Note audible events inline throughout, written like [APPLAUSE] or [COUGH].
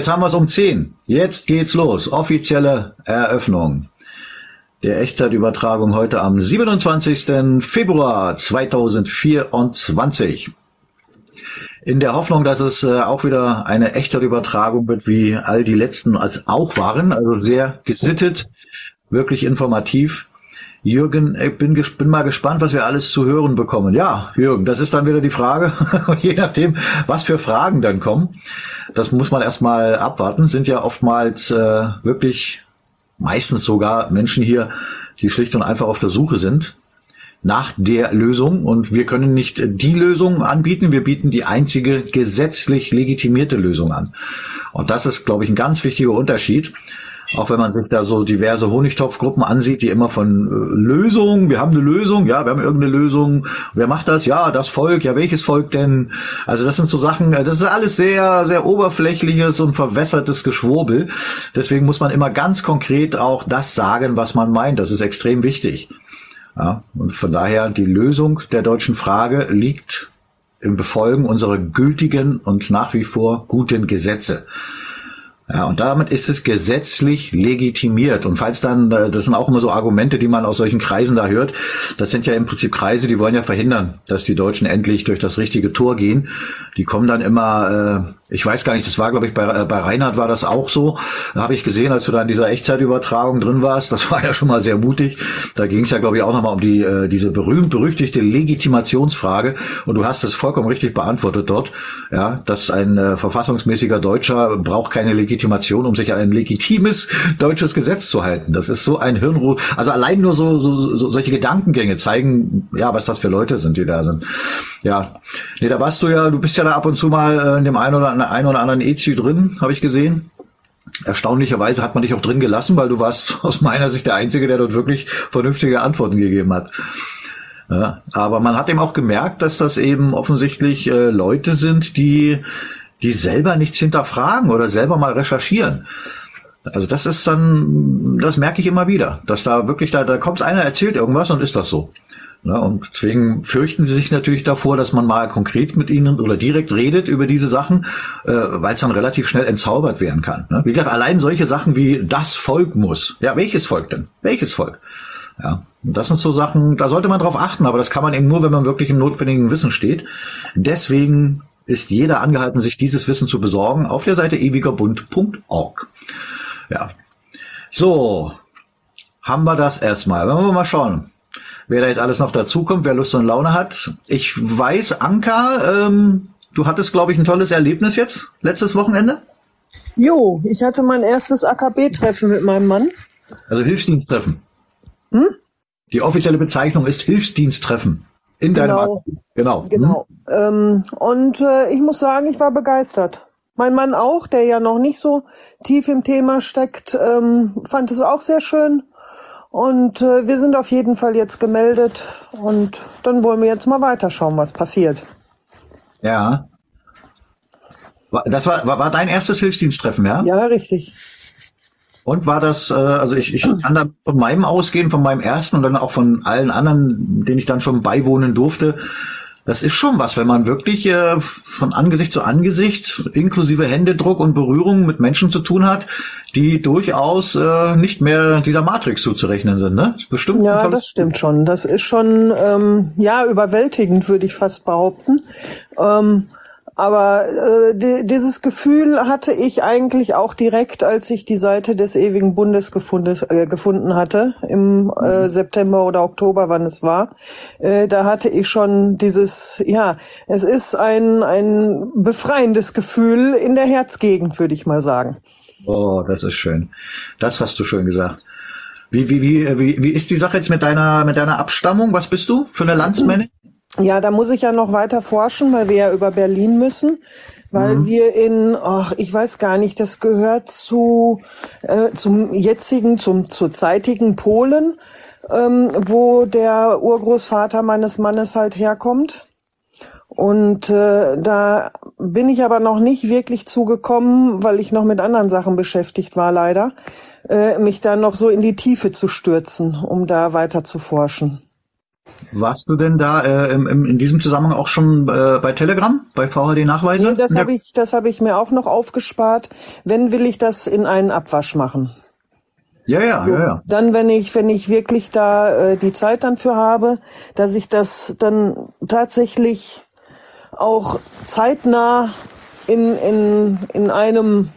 Jetzt haben wir es um 10. Jetzt geht's los. Offizielle Eröffnung der Echtzeitübertragung heute am 27. Februar 2024. In der Hoffnung, dass es äh, auch wieder eine Echtzeitübertragung wird, wie all die letzten auch waren, also sehr gesittet, wirklich informativ. Jürgen, ich bin, bin mal gespannt, was wir alles zu hören bekommen. Ja, Jürgen, das ist dann wieder die Frage, [LAUGHS] je nachdem, was für Fragen dann kommen. Das muss man erstmal abwarten. Sind ja oftmals äh, wirklich, meistens sogar Menschen hier, die schlicht und einfach auf der Suche sind nach der Lösung. Und wir können nicht die Lösung anbieten, wir bieten die einzige gesetzlich legitimierte Lösung an. Und das ist, glaube ich, ein ganz wichtiger Unterschied. Auch wenn man sich da so diverse Honigtopfgruppen ansieht, die immer von äh, Lösungen, wir haben eine Lösung, ja, wir haben irgendeine Lösung, wer macht das? Ja, das Volk, ja, welches Volk denn? Also das sind so Sachen, äh, das ist alles sehr, sehr oberflächliches und verwässertes Geschwurbel. Deswegen muss man immer ganz konkret auch das sagen, was man meint. Das ist extrem wichtig. Ja, und von daher die Lösung der deutschen Frage liegt im Befolgen unserer gültigen und nach wie vor guten Gesetze. Ja, und damit ist es gesetzlich legitimiert. Und falls dann, äh, das sind auch immer so Argumente, die man aus solchen Kreisen da hört, das sind ja im Prinzip Kreise, die wollen ja verhindern, dass die Deutschen endlich durch das richtige Tor gehen. Die kommen dann immer, äh, ich weiß gar nicht, das war, glaube ich, bei, äh, bei Reinhard war das auch so. Habe ich gesehen, als du da in dieser Echtzeitübertragung drin warst, das [LAUGHS] war ja schon mal sehr mutig. Da ging es ja, glaube ich, auch nochmal um die äh, diese berühmt-berüchtigte Legitimationsfrage. Und du hast es vollkommen richtig beantwortet dort, ja, dass ein äh, verfassungsmäßiger Deutscher braucht keine Legitimation um sich an ein legitimes deutsches Gesetz zu halten. Das ist so ein Hirnrot. Also allein nur so, so, so solche Gedankengänge zeigen, ja, was das für Leute sind, die da sind. Ja, nee, da warst du ja, du bist ja da ab und zu mal äh, in dem einen oder, einen oder anderen EZI drin, habe ich gesehen. Erstaunlicherweise hat man dich auch drin gelassen, weil du warst [LAUGHS] aus meiner Sicht der Einzige, der dort wirklich vernünftige Antworten gegeben hat. Ja, aber man hat eben auch gemerkt, dass das eben offensichtlich äh, Leute sind, die die selber nichts hinterfragen oder selber mal recherchieren. Also das ist dann, das merke ich immer wieder, dass da wirklich da, da kommt einer, erzählt irgendwas und ist das so. Ja, und deswegen fürchten sie sich natürlich davor, dass man mal konkret mit ihnen oder direkt redet über diese Sachen, äh, weil es dann relativ schnell entzaubert werden kann. Ne? Wie gesagt, allein solche Sachen wie das Volk muss. Ja, welches Volk denn? Welches Volk? Ja, das sind so Sachen, da sollte man drauf achten, aber das kann man eben nur, wenn man wirklich im notwendigen Wissen steht. Deswegen ist jeder angehalten, sich dieses Wissen zu besorgen auf der Seite ewigerbund.org. Ja. So. Haben wir das erstmal. Wollen wir mal schauen, wer da jetzt alles noch dazukommt, wer Lust und Laune hat. Ich weiß, Anka, ähm, du hattest, glaube ich, ein tolles Erlebnis jetzt, letztes Wochenende. Jo, ich hatte mein erstes AKB-Treffen mit meinem Mann. Also Hilfsdiensttreffen. Hm? Die offizielle Bezeichnung ist Hilfsdiensttreffen. In deinem genau. genau. Genau. Hm? Ähm, und äh, ich muss sagen, ich war begeistert. Mein Mann auch, der ja noch nicht so tief im Thema steckt, ähm, fand es auch sehr schön. Und äh, wir sind auf jeden Fall jetzt gemeldet und dann wollen wir jetzt mal weiterschauen, was passiert. Ja. Das war, war, war dein erstes Hilfsdiensttreffen, ja? Ja, richtig. Und war das, äh, also ich, ich kann da von meinem ausgehen, von meinem ersten und dann auch von allen anderen, denen ich dann schon beiwohnen durfte. Das ist schon was, wenn man wirklich äh, von Angesicht zu Angesicht inklusive Händedruck und Berührung mit Menschen zu tun hat, die durchaus äh, nicht mehr dieser Matrix zuzurechnen sind, ne? Bestimmt. Ja, das stimmt schon. Das ist schon ähm, ja überwältigend, würde ich fast behaupten. Ähm, aber äh, die, dieses Gefühl hatte ich eigentlich auch direkt, als ich die Seite des ewigen Bundes gefunden, äh, gefunden hatte, im äh, mhm. September oder Oktober, wann es war. Äh, da hatte ich schon dieses, ja, es ist ein, ein befreiendes Gefühl in der Herzgegend, würde ich mal sagen. Oh, das ist schön. Das hast du schön gesagt. Wie, wie, wie, wie, wie ist die Sache jetzt mit deiner, mit deiner Abstammung? Was bist du für eine Landsmännin? Ja, da muss ich ja noch weiter forschen, weil wir ja über Berlin müssen, weil mhm. wir in, ach, ich weiß gar nicht, das gehört zu äh, zum jetzigen, zum zurzeitigen Polen, ähm, wo der Urgroßvater meines Mannes halt herkommt. Und äh, da bin ich aber noch nicht wirklich zugekommen, weil ich noch mit anderen Sachen beschäftigt war, leider, äh, mich da noch so in die Tiefe zu stürzen, um da weiter zu forschen. Warst du denn da äh, im, im, in diesem Zusammenhang auch schon äh, bei Telegram, bei VHD-Nachweise? Nee, das habe ich, das habe ich mir auch noch aufgespart. Wenn will ich das in einen Abwasch machen. Ja, ja, so, ja, ja. Dann, wenn ich, wenn ich wirklich da äh, die Zeit dann für habe, dass ich das dann tatsächlich auch zeitnah in, in, in einem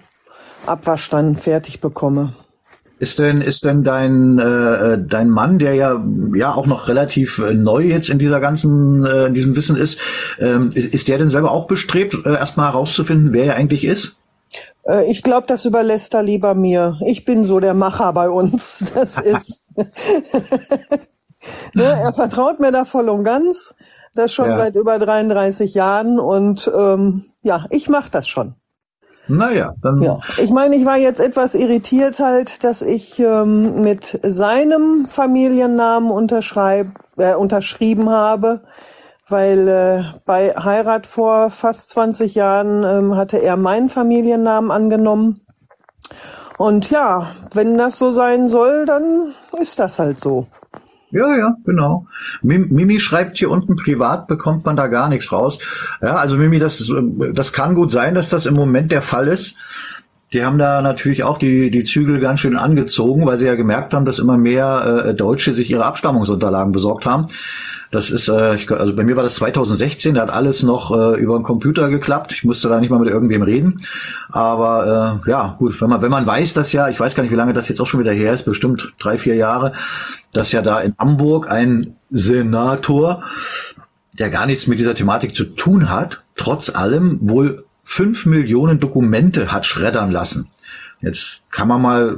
Abwasch dann fertig bekomme. Ist denn, ist denn dein, äh, dein Mann, der ja, ja auch noch relativ äh, neu jetzt in dieser ganzen, äh, in diesem Wissen ist, ähm, ist, ist der denn selber auch bestrebt, äh, erstmal herauszufinden, wer er eigentlich ist? Äh, ich glaube, das überlässt er lieber mir. Ich bin so der Macher bei uns. [LAUGHS] Das ist. [LAUGHS] ne, er vertraut mir da voll und ganz. Das schon ja. seit über 33 Jahren und ähm, ja, ich mache das schon. Naja, dann. Ja. Ich meine, ich war jetzt etwas irritiert halt, dass ich ähm, mit seinem Familiennamen unterschreib, äh, unterschrieben habe, weil äh, bei Heirat vor fast 20 Jahren ähm, hatte er meinen Familiennamen angenommen. Und ja, wenn das so sein soll, dann ist das halt so. Ja, ja, genau. Mimi schreibt hier unten, privat bekommt man da gar nichts raus. Ja, also Mimi, das, das kann gut sein, dass das im Moment der Fall ist. Die haben da natürlich auch die, die Zügel ganz schön angezogen, weil sie ja gemerkt haben, dass immer mehr äh, Deutsche sich ihre Abstammungsunterlagen besorgt haben. Das ist, äh, ich, also bei mir war das 2016, da hat alles noch äh, über den Computer geklappt. Ich musste da nicht mal mit irgendwem reden. Aber äh, ja, gut, wenn man, wenn man weiß, dass ja, ich weiß gar nicht, wie lange das jetzt auch schon wieder her ist, bestimmt drei, vier Jahre, dass ja da in Hamburg ein Senator, der gar nichts mit dieser Thematik zu tun hat, trotz allem wohl fünf Millionen Dokumente hat schreddern lassen. Jetzt kann man mal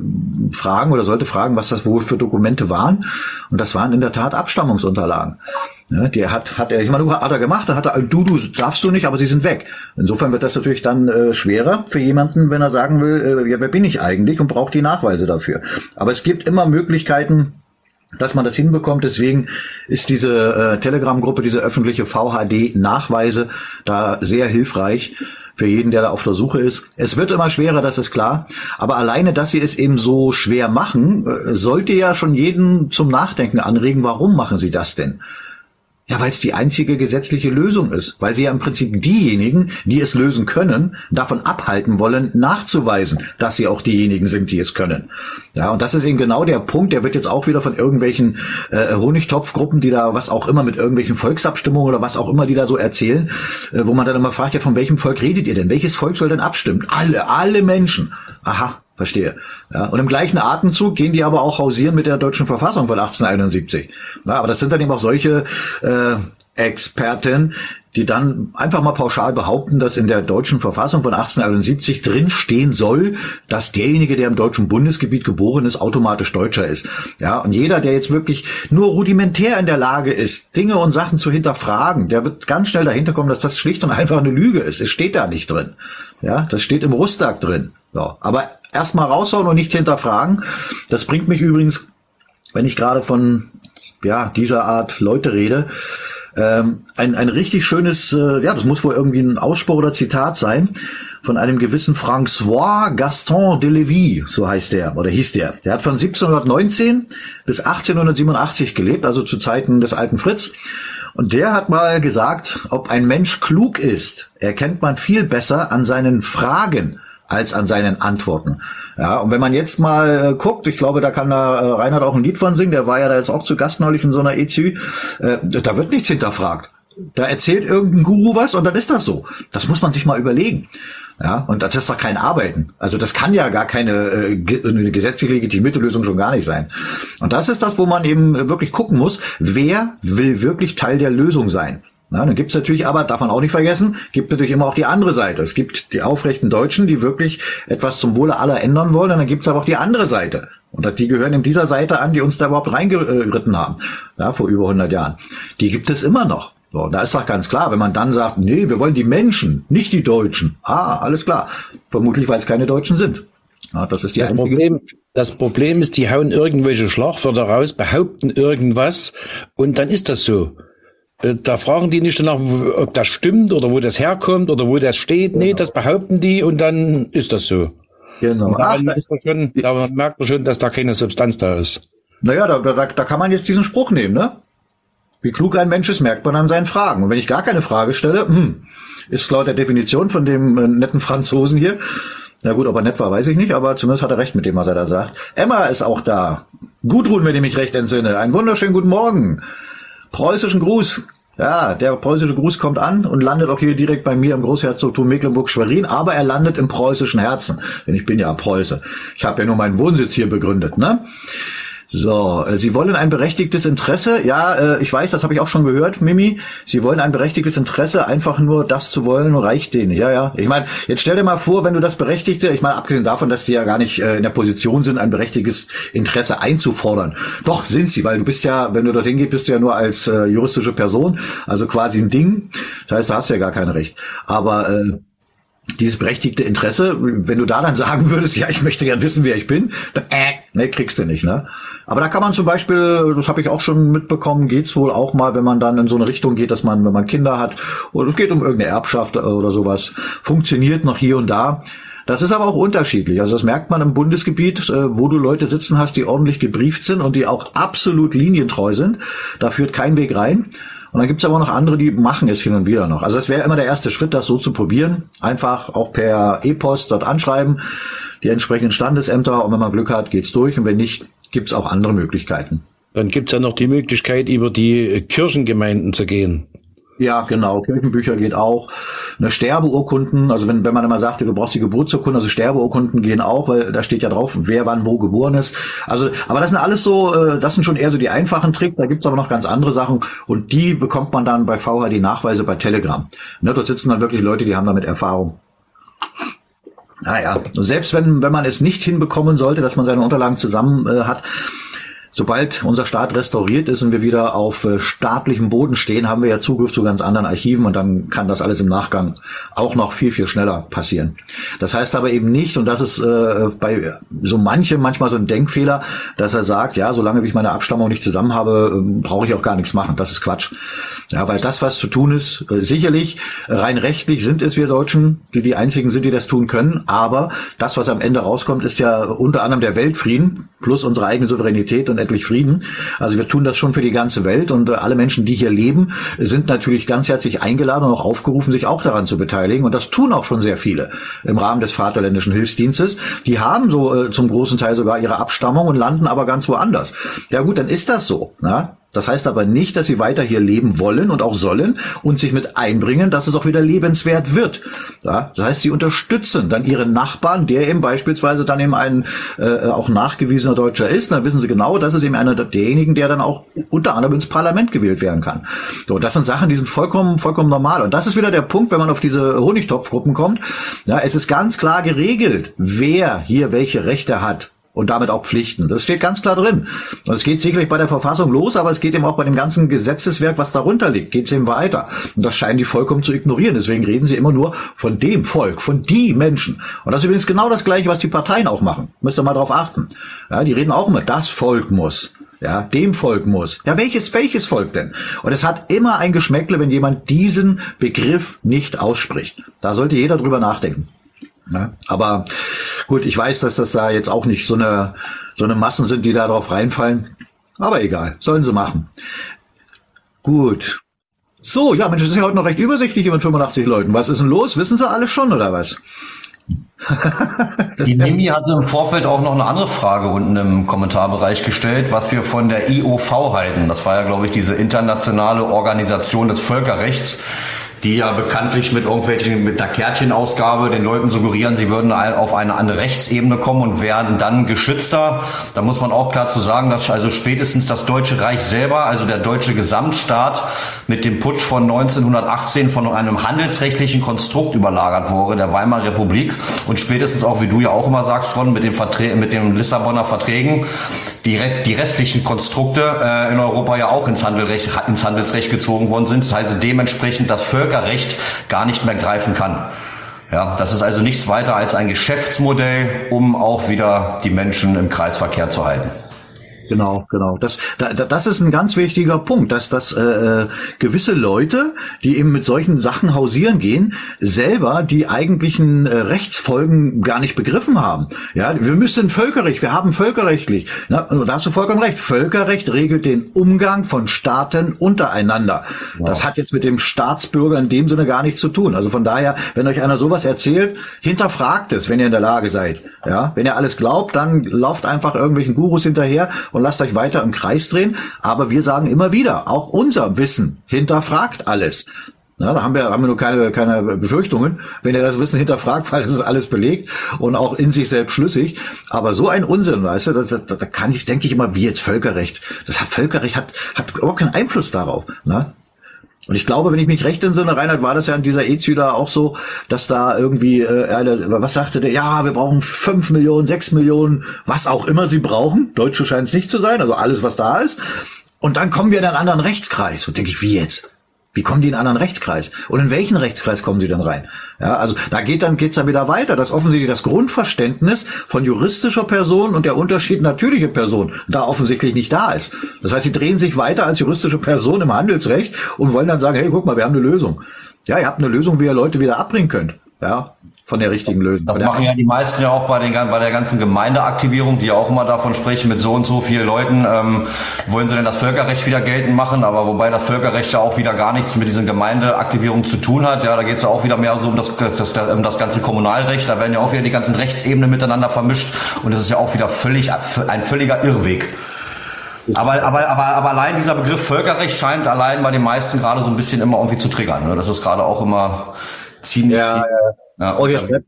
fragen oder sollte fragen, was das wohl für Dokumente waren. Und das waren in der Tat Abstammungsunterlagen. Ja, die hat, hat er, ich meine, hat er gemacht, da hat er, du, du darfst du nicht, aber sie sind weg. Insofern wird das natürlich dann äh, schwerer für jemanden, wenn er sagen will, äh, ja, wer bin ich eigentlich und braucht die Nachweise dafür. Aber es gibt immer Möglichkeiten, dass man das hinbekommt. Deswegen ist diese äh, Telegram-Gruppe, diese öffentliche VHD-Nachweise da sehr hilfreich für jeden, der da auf der Suche ist. Es wird immer schwerer, das ist klar. Aber alleine, dass sie es eben so schwer machen, äh, sollte ja schon jeden zum Nachdenken anregen. Warum machen sie das denn? Ja, weil es die einzige gesetzliche Lösung ist, weil sie ja im Prinzip diejenigen, die es lösen können, davon abhalten wollen, nachzuweisen, dass sie auch diejenigen sind, die es können. Ja, und das ist eben genau der Punkt, der wird jetzt auch wieder von irgendwelchen äh, Honigtopfgruppen, die da was auch immer mit irgendwelchen Volksabstimmungen oder was auch immer, die da so erzählen, äh, wo man dann immer fragt, ja, von welchem Volk redet ihr denn? Welches Volk soll denn abstimmen? Alle, alle Menschen. Aha, Verstehe. Ja, und im gleichen Atemzug gehen die aber auch hausieren mit der deutschen Verfassung von 1871. Ja, aber das sind dann eben auch solche äh, Experten, die dann einfach mal pauschal behaupten, dass in der deutschen Verfassung von 1871 drin stehen soll, dass derjenige, der im deutschen Bundesgebiet geboren ist, automatisch Deutscher ist. Ja, und jeder, der jetzt wirklich nur rudimentär in der Lage ist, Dinge und Sachen zu hinterfragen, der wird ganz schnell dahinter kommen, dass das schlicht und einfach eine Lüge ist. Es steht da nicht drin. Ja, das steht im Rustag drin. Ja, aber erstmal raushauen und nicht hinterfragen. Das bringt mich übrigens, wenn ich gerade von ja, dieser Art Leute rede, ähm, ein, ein richtig schönes, äh, ja, das muss wohl irgendwie ein Ausspruch oder Zitat sein, von einem gewissen François Gaston de Lévis, so heißt der, oder hieß der. Der hat von 1719 bis 1887 gelebt, also zu Zeiten des alten Fritz. Und der hat mal gesagt, ob ein Mensch klug ist, erkennt man viel besser an seinen Fragen als an seinen Antworten. Ja, und wenn man jetzt mal äh, guckt, ich glaube, da kann da äh, Reinhard auch ein Lied von singen, der war ja da jetzt auch zu Gast neulich in so einer EZÜ, äh, da wird nichts hinterfragt. Da erzählt irgendein Guru was und dann ist das so. Das muss man sich mal überlegen. Ja, und das ist doch kein Arbeiten. Also das kann ja gar keine äh, eine gesetzlich legitimierte Lösung schon gar nicht sein. Und das ist das, wo man eben wirklich gucken muss, wer will wirklich Teil der Lösung sein. Na, dann gibt's natürlich aber, darf man auch nicht vergessen, gibt natürlich immer auch die andere Seite. Es gibt die aufrechten Deutschen, die wirklich etwas zum Wohle aller ändern wollen, und dann gibt's aber auch die andere Seite. Und die gehören in dieser Seite an, die uns da überhaupt reingeritten haben, ja, vor über 100 Jahren. Die gibt es immer noch. So, da ist doch ganz klar, wenn man dann sagt, nee, wir wollen die Menschen, nicht die Deutschen. Ah, alles klar. Vermutlich, weil es keine Deutschen sind. Ja, das ist die das Problem. Das Problem ist, die hauen irgendwelche Schlagwörter raus, behaupten irgendwas und dann ist das so. Äh, da fragen die nicht danach, ob das stimmt oder wo das herkommt oder wo das steht. Genau. Nee, das behaupten die und dann ist das so. Genau. Ach, da, schon, da merkt man schon, dass da keine Substanz da ist. Naja, da, da, da kann man jetzt diesen Spruch nehmen, ne? Wie klug ein Mensch ist, merkt man an seinen Fragen. Und wenn ich gar keine Frage stelle, hm, ist laut der Definition von dem äh, netten Franzosen hier, na gut, ob er nett war, weiß ich nicht, aber zumindest hat er recht mit dem, was er da sagt. Emma ist auch da. Gudrun, wenn ich mich recht entsinne. Einen wunderschönen guten Morgen. Preußischen Gruß. Ja, der preußische Gruß kommt an und landet auch hier direkt bei mir im Großherzogtum Mecklenburg-Schwerin, aber er landet im preußischen Herzen. Denn ich bin ja Preuße. Ich habe ja nur meinen Wohnsitz hier begründet, ne? So, äh, Sie wollen ein berechtigtes Interesse. Ja, äh, ich weiß, das habe ich auch schon gehört, Mimi. Sie wollen ein berechtigtes Interesse, einfach nur das zu wollen, reicht denen. Ja, ja. Ich meine, jetzt stell dir mal vor, wenn du das Berechtigte, ich meine, abgesehen davon, dass die ja gar nicht äh, in der Position sind, ein berechtigtes Interesse einzufordern. Doch sind sie, weil du bist ja, wenn du dorthin gehst, bist du ja nur als äh, juristische Person, also quasi ein Ding. Das heißt, da hast du ja gar kein Recht. Aber äh, dieses berechtigte Interesse, wenn du da dann sagen [LAUGHS] würdest, ja, ich möchte gern wissen, wer ich bin, dann äh, ne, kriegst du nicht, ne? Aber da kann man zum Beispiel, das habe ich auch schon mitbekommen, geht's wohl auch mal, wenn man dann in so eine Richtung geht, dass man, wenn man Kinder hat, oder es geht um irgendeine Erbschaft oder sowas, funktioniert noch hier und da. Das ist aber auch unterschiedlich. Also das merkt man im Bundesgebiet, äh, wo du Leute sitzen hast, die ordentlich gebrieft sind und die auch absolut linientreu sind. Da führt kein Weg rein. Und dann gibt's aber noch andere, die machen es hin und wieder noch. Also das wäre immer der erste Schritt, das so zu probieren. Einfach auch per E-Post dort anschreiben, die entsprechenden Standesämter. Und wenn man Glück hat, geht's durch. Und wenn nicht, gibt's auch andere Möglichkeiten. Dann gibt's ja noch die Möglichkeit, über die Kirchengemeinden zu gehen. Ja, genau. Kirchenbücher geht auch. Eine Sterbeurkunden, also wenn, wenn man immer sagt, du brauchst die Geburtsurkunde, also Sterbeurkunden gehen auch, weil da steht ja drauf, wer wann wo geboren ist. Also, aber das sind alles so, äh, das sind schon eher so die einfachen Tricks. Da gibt's aber noch ganz andere Sachen und die bekommt man dann bei VHD Nachweise bei Telegram. Ne, dort sitzen dann wirklich Leute, die haben damit Erfahrung. Naja, selbst wenn, wenn man es nicht hinbekommen sollte, dass man seine Unterlagen zusammen äh, hat, Sobald unser Staat restauriert ist und wir wieder auf äh, staatlichem Boden stehen, haben wir ja Zugriff zu ganz anderen Archiven und dann kann das alles im Nachgang auch noch viel, viel schneller passieren. Das heißt aber eben nicht, und das ist äh, bei so manchem manchmal so ein Denkfehler, dass er sagt, ja, solange ich meine Abstammung nicht zusammen habe, äh, brauche ich auch gar nichts machen. Das ist Quatsch. Ja, weil das, was zu tun ist, äh, sicherlich rein rechtlich sind es wir Deutschen, die die einzigen sind, die das tun können, aber das, was am Ende rauskommt, ist ja unter anderem der Weltfrieden plus unsere eigene Souveränität und endlich Frieden. Also wir tun das schon für die ganze Welt und äh, alle Menschen, die hier leben, sind natürlich ganz herzlich eingeladen und auch aufgerufen, sich auch daran zu beteiligen. Und das tun auch schon sehr viele im Rahmen des Vaterländischen Hilfsdienstes. Die haben so äh, zum großen Teil sogar ihre Abstammung und landen aber ganz woanders. Ja gut, dann ist das so. Na? Das heißt aber nicht, dass sie weiter hier leben wollen und auch sollen und sich mit einbringen, dass es auch wieder lebenswert wird. Ja, das heißt, sie unterstützen dann ihren Nachbarn, der eben beispielsweise dann eben ein äh, auch nachgewiesener Deutscher ist. Dann wissen sie genau, das ist eben einer derjenigen, der dann auch unter anderem ins Parlament gewählt werden kann. So, das sind Sachen, die sind vollkommen vollkommen normal. Und das ist wieder der Punkt, wenn man auf diese Honigtopfgruppen kommt. Ja, es ist ganz klar geregelt, wer hier welche Rechte hat und damit auch Pflichten. Das steht ganz klar drin. Und es geht sicherlich bei der Verfassung los, aber es geht eben auch bei dem ganzen Gesetzeswerk, was darunter liegt, geht es eben weiter. Und das scheinen die vollkommen zu ignorieren. Deswegen reden sie immer nur von dem Volk, von die Menschen. Und das ist übrigens genau das Gleiche, was die Parteien auch machen. Müsst ihr mal drauf achten. Ja, die reden auch immer, das Volk muss. Ja, dem Volk muss. Ja, welches, welches Volk denn? Und es hat immer ein Geschmäckle, wenn jemand diesen Begriff nicht ausspricht. Da sollte jeder drüber nachdenken. Ne? Aber gut, ich weiß, dass das da jetzt auch nicht so eine, so eine Massen sind, die da drauf reinfallen. Aber egal, sollen sie machen. Gut. So, ja, Mensch, das ist ja heute noch recht übersichtlich hier mit 85 Leuten. Was ist denn los? Wissen sie alle schon oder was? Die Mimi hatte im Vorfeld auch noch eine andere Frage unten im Kommentarbereich gestellt, was wir von der IOV halten. Das war ja, glaube ich, diese internationale Organisation des Völkerrechts, die ja bekanntlich mit irgendwelchen, mit der Kärtchenausgabe den Leuten suggerieren, sie würden auf eine andere Rechtsebene kommen und werden dann geschützter. Da muss man auch klar zu sagen, dass also spätestens das Deutsche Reich selber, also der deutsche Gesamtstaat mit dem Putsch von 1918 von einem handelsrechtlichen Konstrukt überlagert wurde, der Weimarer Republik und spätestens auch, wie du ja auch immer sagst, Ron, mit dem, Verträ mit den Lissabonner Verträgen, die, die restlichen Konstrukte äh, in Europa ja auch ins, Handelrecht, ins Handelsrecht gezogen worden sind. Das heißt dementsprechend das Völkerrecht gar nicht mehr greifen kann. Ja, das ist also nichts weiter als ein Geschäftsmodell, um auch wieder die Menschen im Kreisverkehr zu halten. Genau, genau. Das, da, das ist ein ganz wichtiger Punkt, dass, dass äh, gewisse Leute, die eben mit solchen Sachen hausieren gehen, selber die eigentlichen äh, Rechtsfolgen gar nicht begriffen haben. Ja, wir müssen Völkerrecht, wir haben völkerrechtlich. Na, da hast du vollkommen recht. Völkerrecht regelt den Umgang von Staaten untereinander. Wow. Das hat jetzt mit dem Staatsbürger in dem Sinne gar nichts zu tun. Also von daher, wenn euch einer sowas erzählt, hinterfragt es, wenn ihr in der Lage seid. Ja, wenn ihr alles glaubt, dann lauft einfach irgendwelchen Gurus hinterher und lasst euch weiter im Kreis drehen. Aber wir sagen immer wieder, auch unser Wissen hinterfragt alles. Na, da haben wir, haben wir nur keine, keine Befürchtungen, wenn er das Wissen hinterfragt, [LAUGHS] weil es ist alles belegt und auch in sich selbst schlüssig. Aber so ein Unsinn, weißt du, da, da, da kann ich, denke ich immer, wie jetzt Völkerrecht. Das hat Völkerrecht hat, hat überhaupt keinen Einfluss darauf. Ne? Und ich glaube, wenn ich mich recht entsinne, Reinhard, war das ja in dieser EZÜ da auch so, dass da irgendwie, äh, was sagte der, ja, wir brauchen fünf Millionen, sechs Millionen, was auch immer sie brauchen. Deutsche scheint es nicht zu sein, also alles, was da ist. Und dann kommen wir in einen anderen Rechtskreis. Und denke ich, wie jetzt? Wie kommen die in einen anderen Rechtskreis? Und in welchen Rechtskreis kommen sie dann rein? Ja, also da geht dann geht's dann wieder weiter, dass offensichtlich das Grundverständnis von juristischer Person und der Unterschied natürliche Person da offensichtlich nicht da ist. Das heißt, sie drehen sich weiter als juristische Person im Handelsrecht und wollen dann sagen, hey, guck mal, wir haben eine Lösung. Ja, ihr habt eine Lösung, wie ihr Leute wieder abbringen könnt. Ja, von der richtigen Lösung. Das machen ja die meisten ja auch bei, den, bei der ganzen Gemeindeaktivierung, die ja auch immer davon sprechen, mit so und so vielen Leuten ähm, wollen sie denn das Völkerrecht wieder geltend machen, aber wobei das Völkerrecht ja auch wieder gar nichts mit diesen Gemeindeaktivierungen zu tun hat. Ja, da geht es ja auch wieder mehr so um das, das, das, um das ganze Kommunalrecht. Da werden ja auch wieder die ganzen Rechtsebenen miteinander vermischt und das ist ja auch wieder völlig ein völliger Irrweg. Aber, aber, aber, aber allein dieser Begriff Völkerrecht scheint allein bei den meisten gerade so ein bisschen immer irgendwie zu triggern. Ne? Das ist gerade auch immer ziemlich. Ja, ja. Ja, oh, hier schreibt,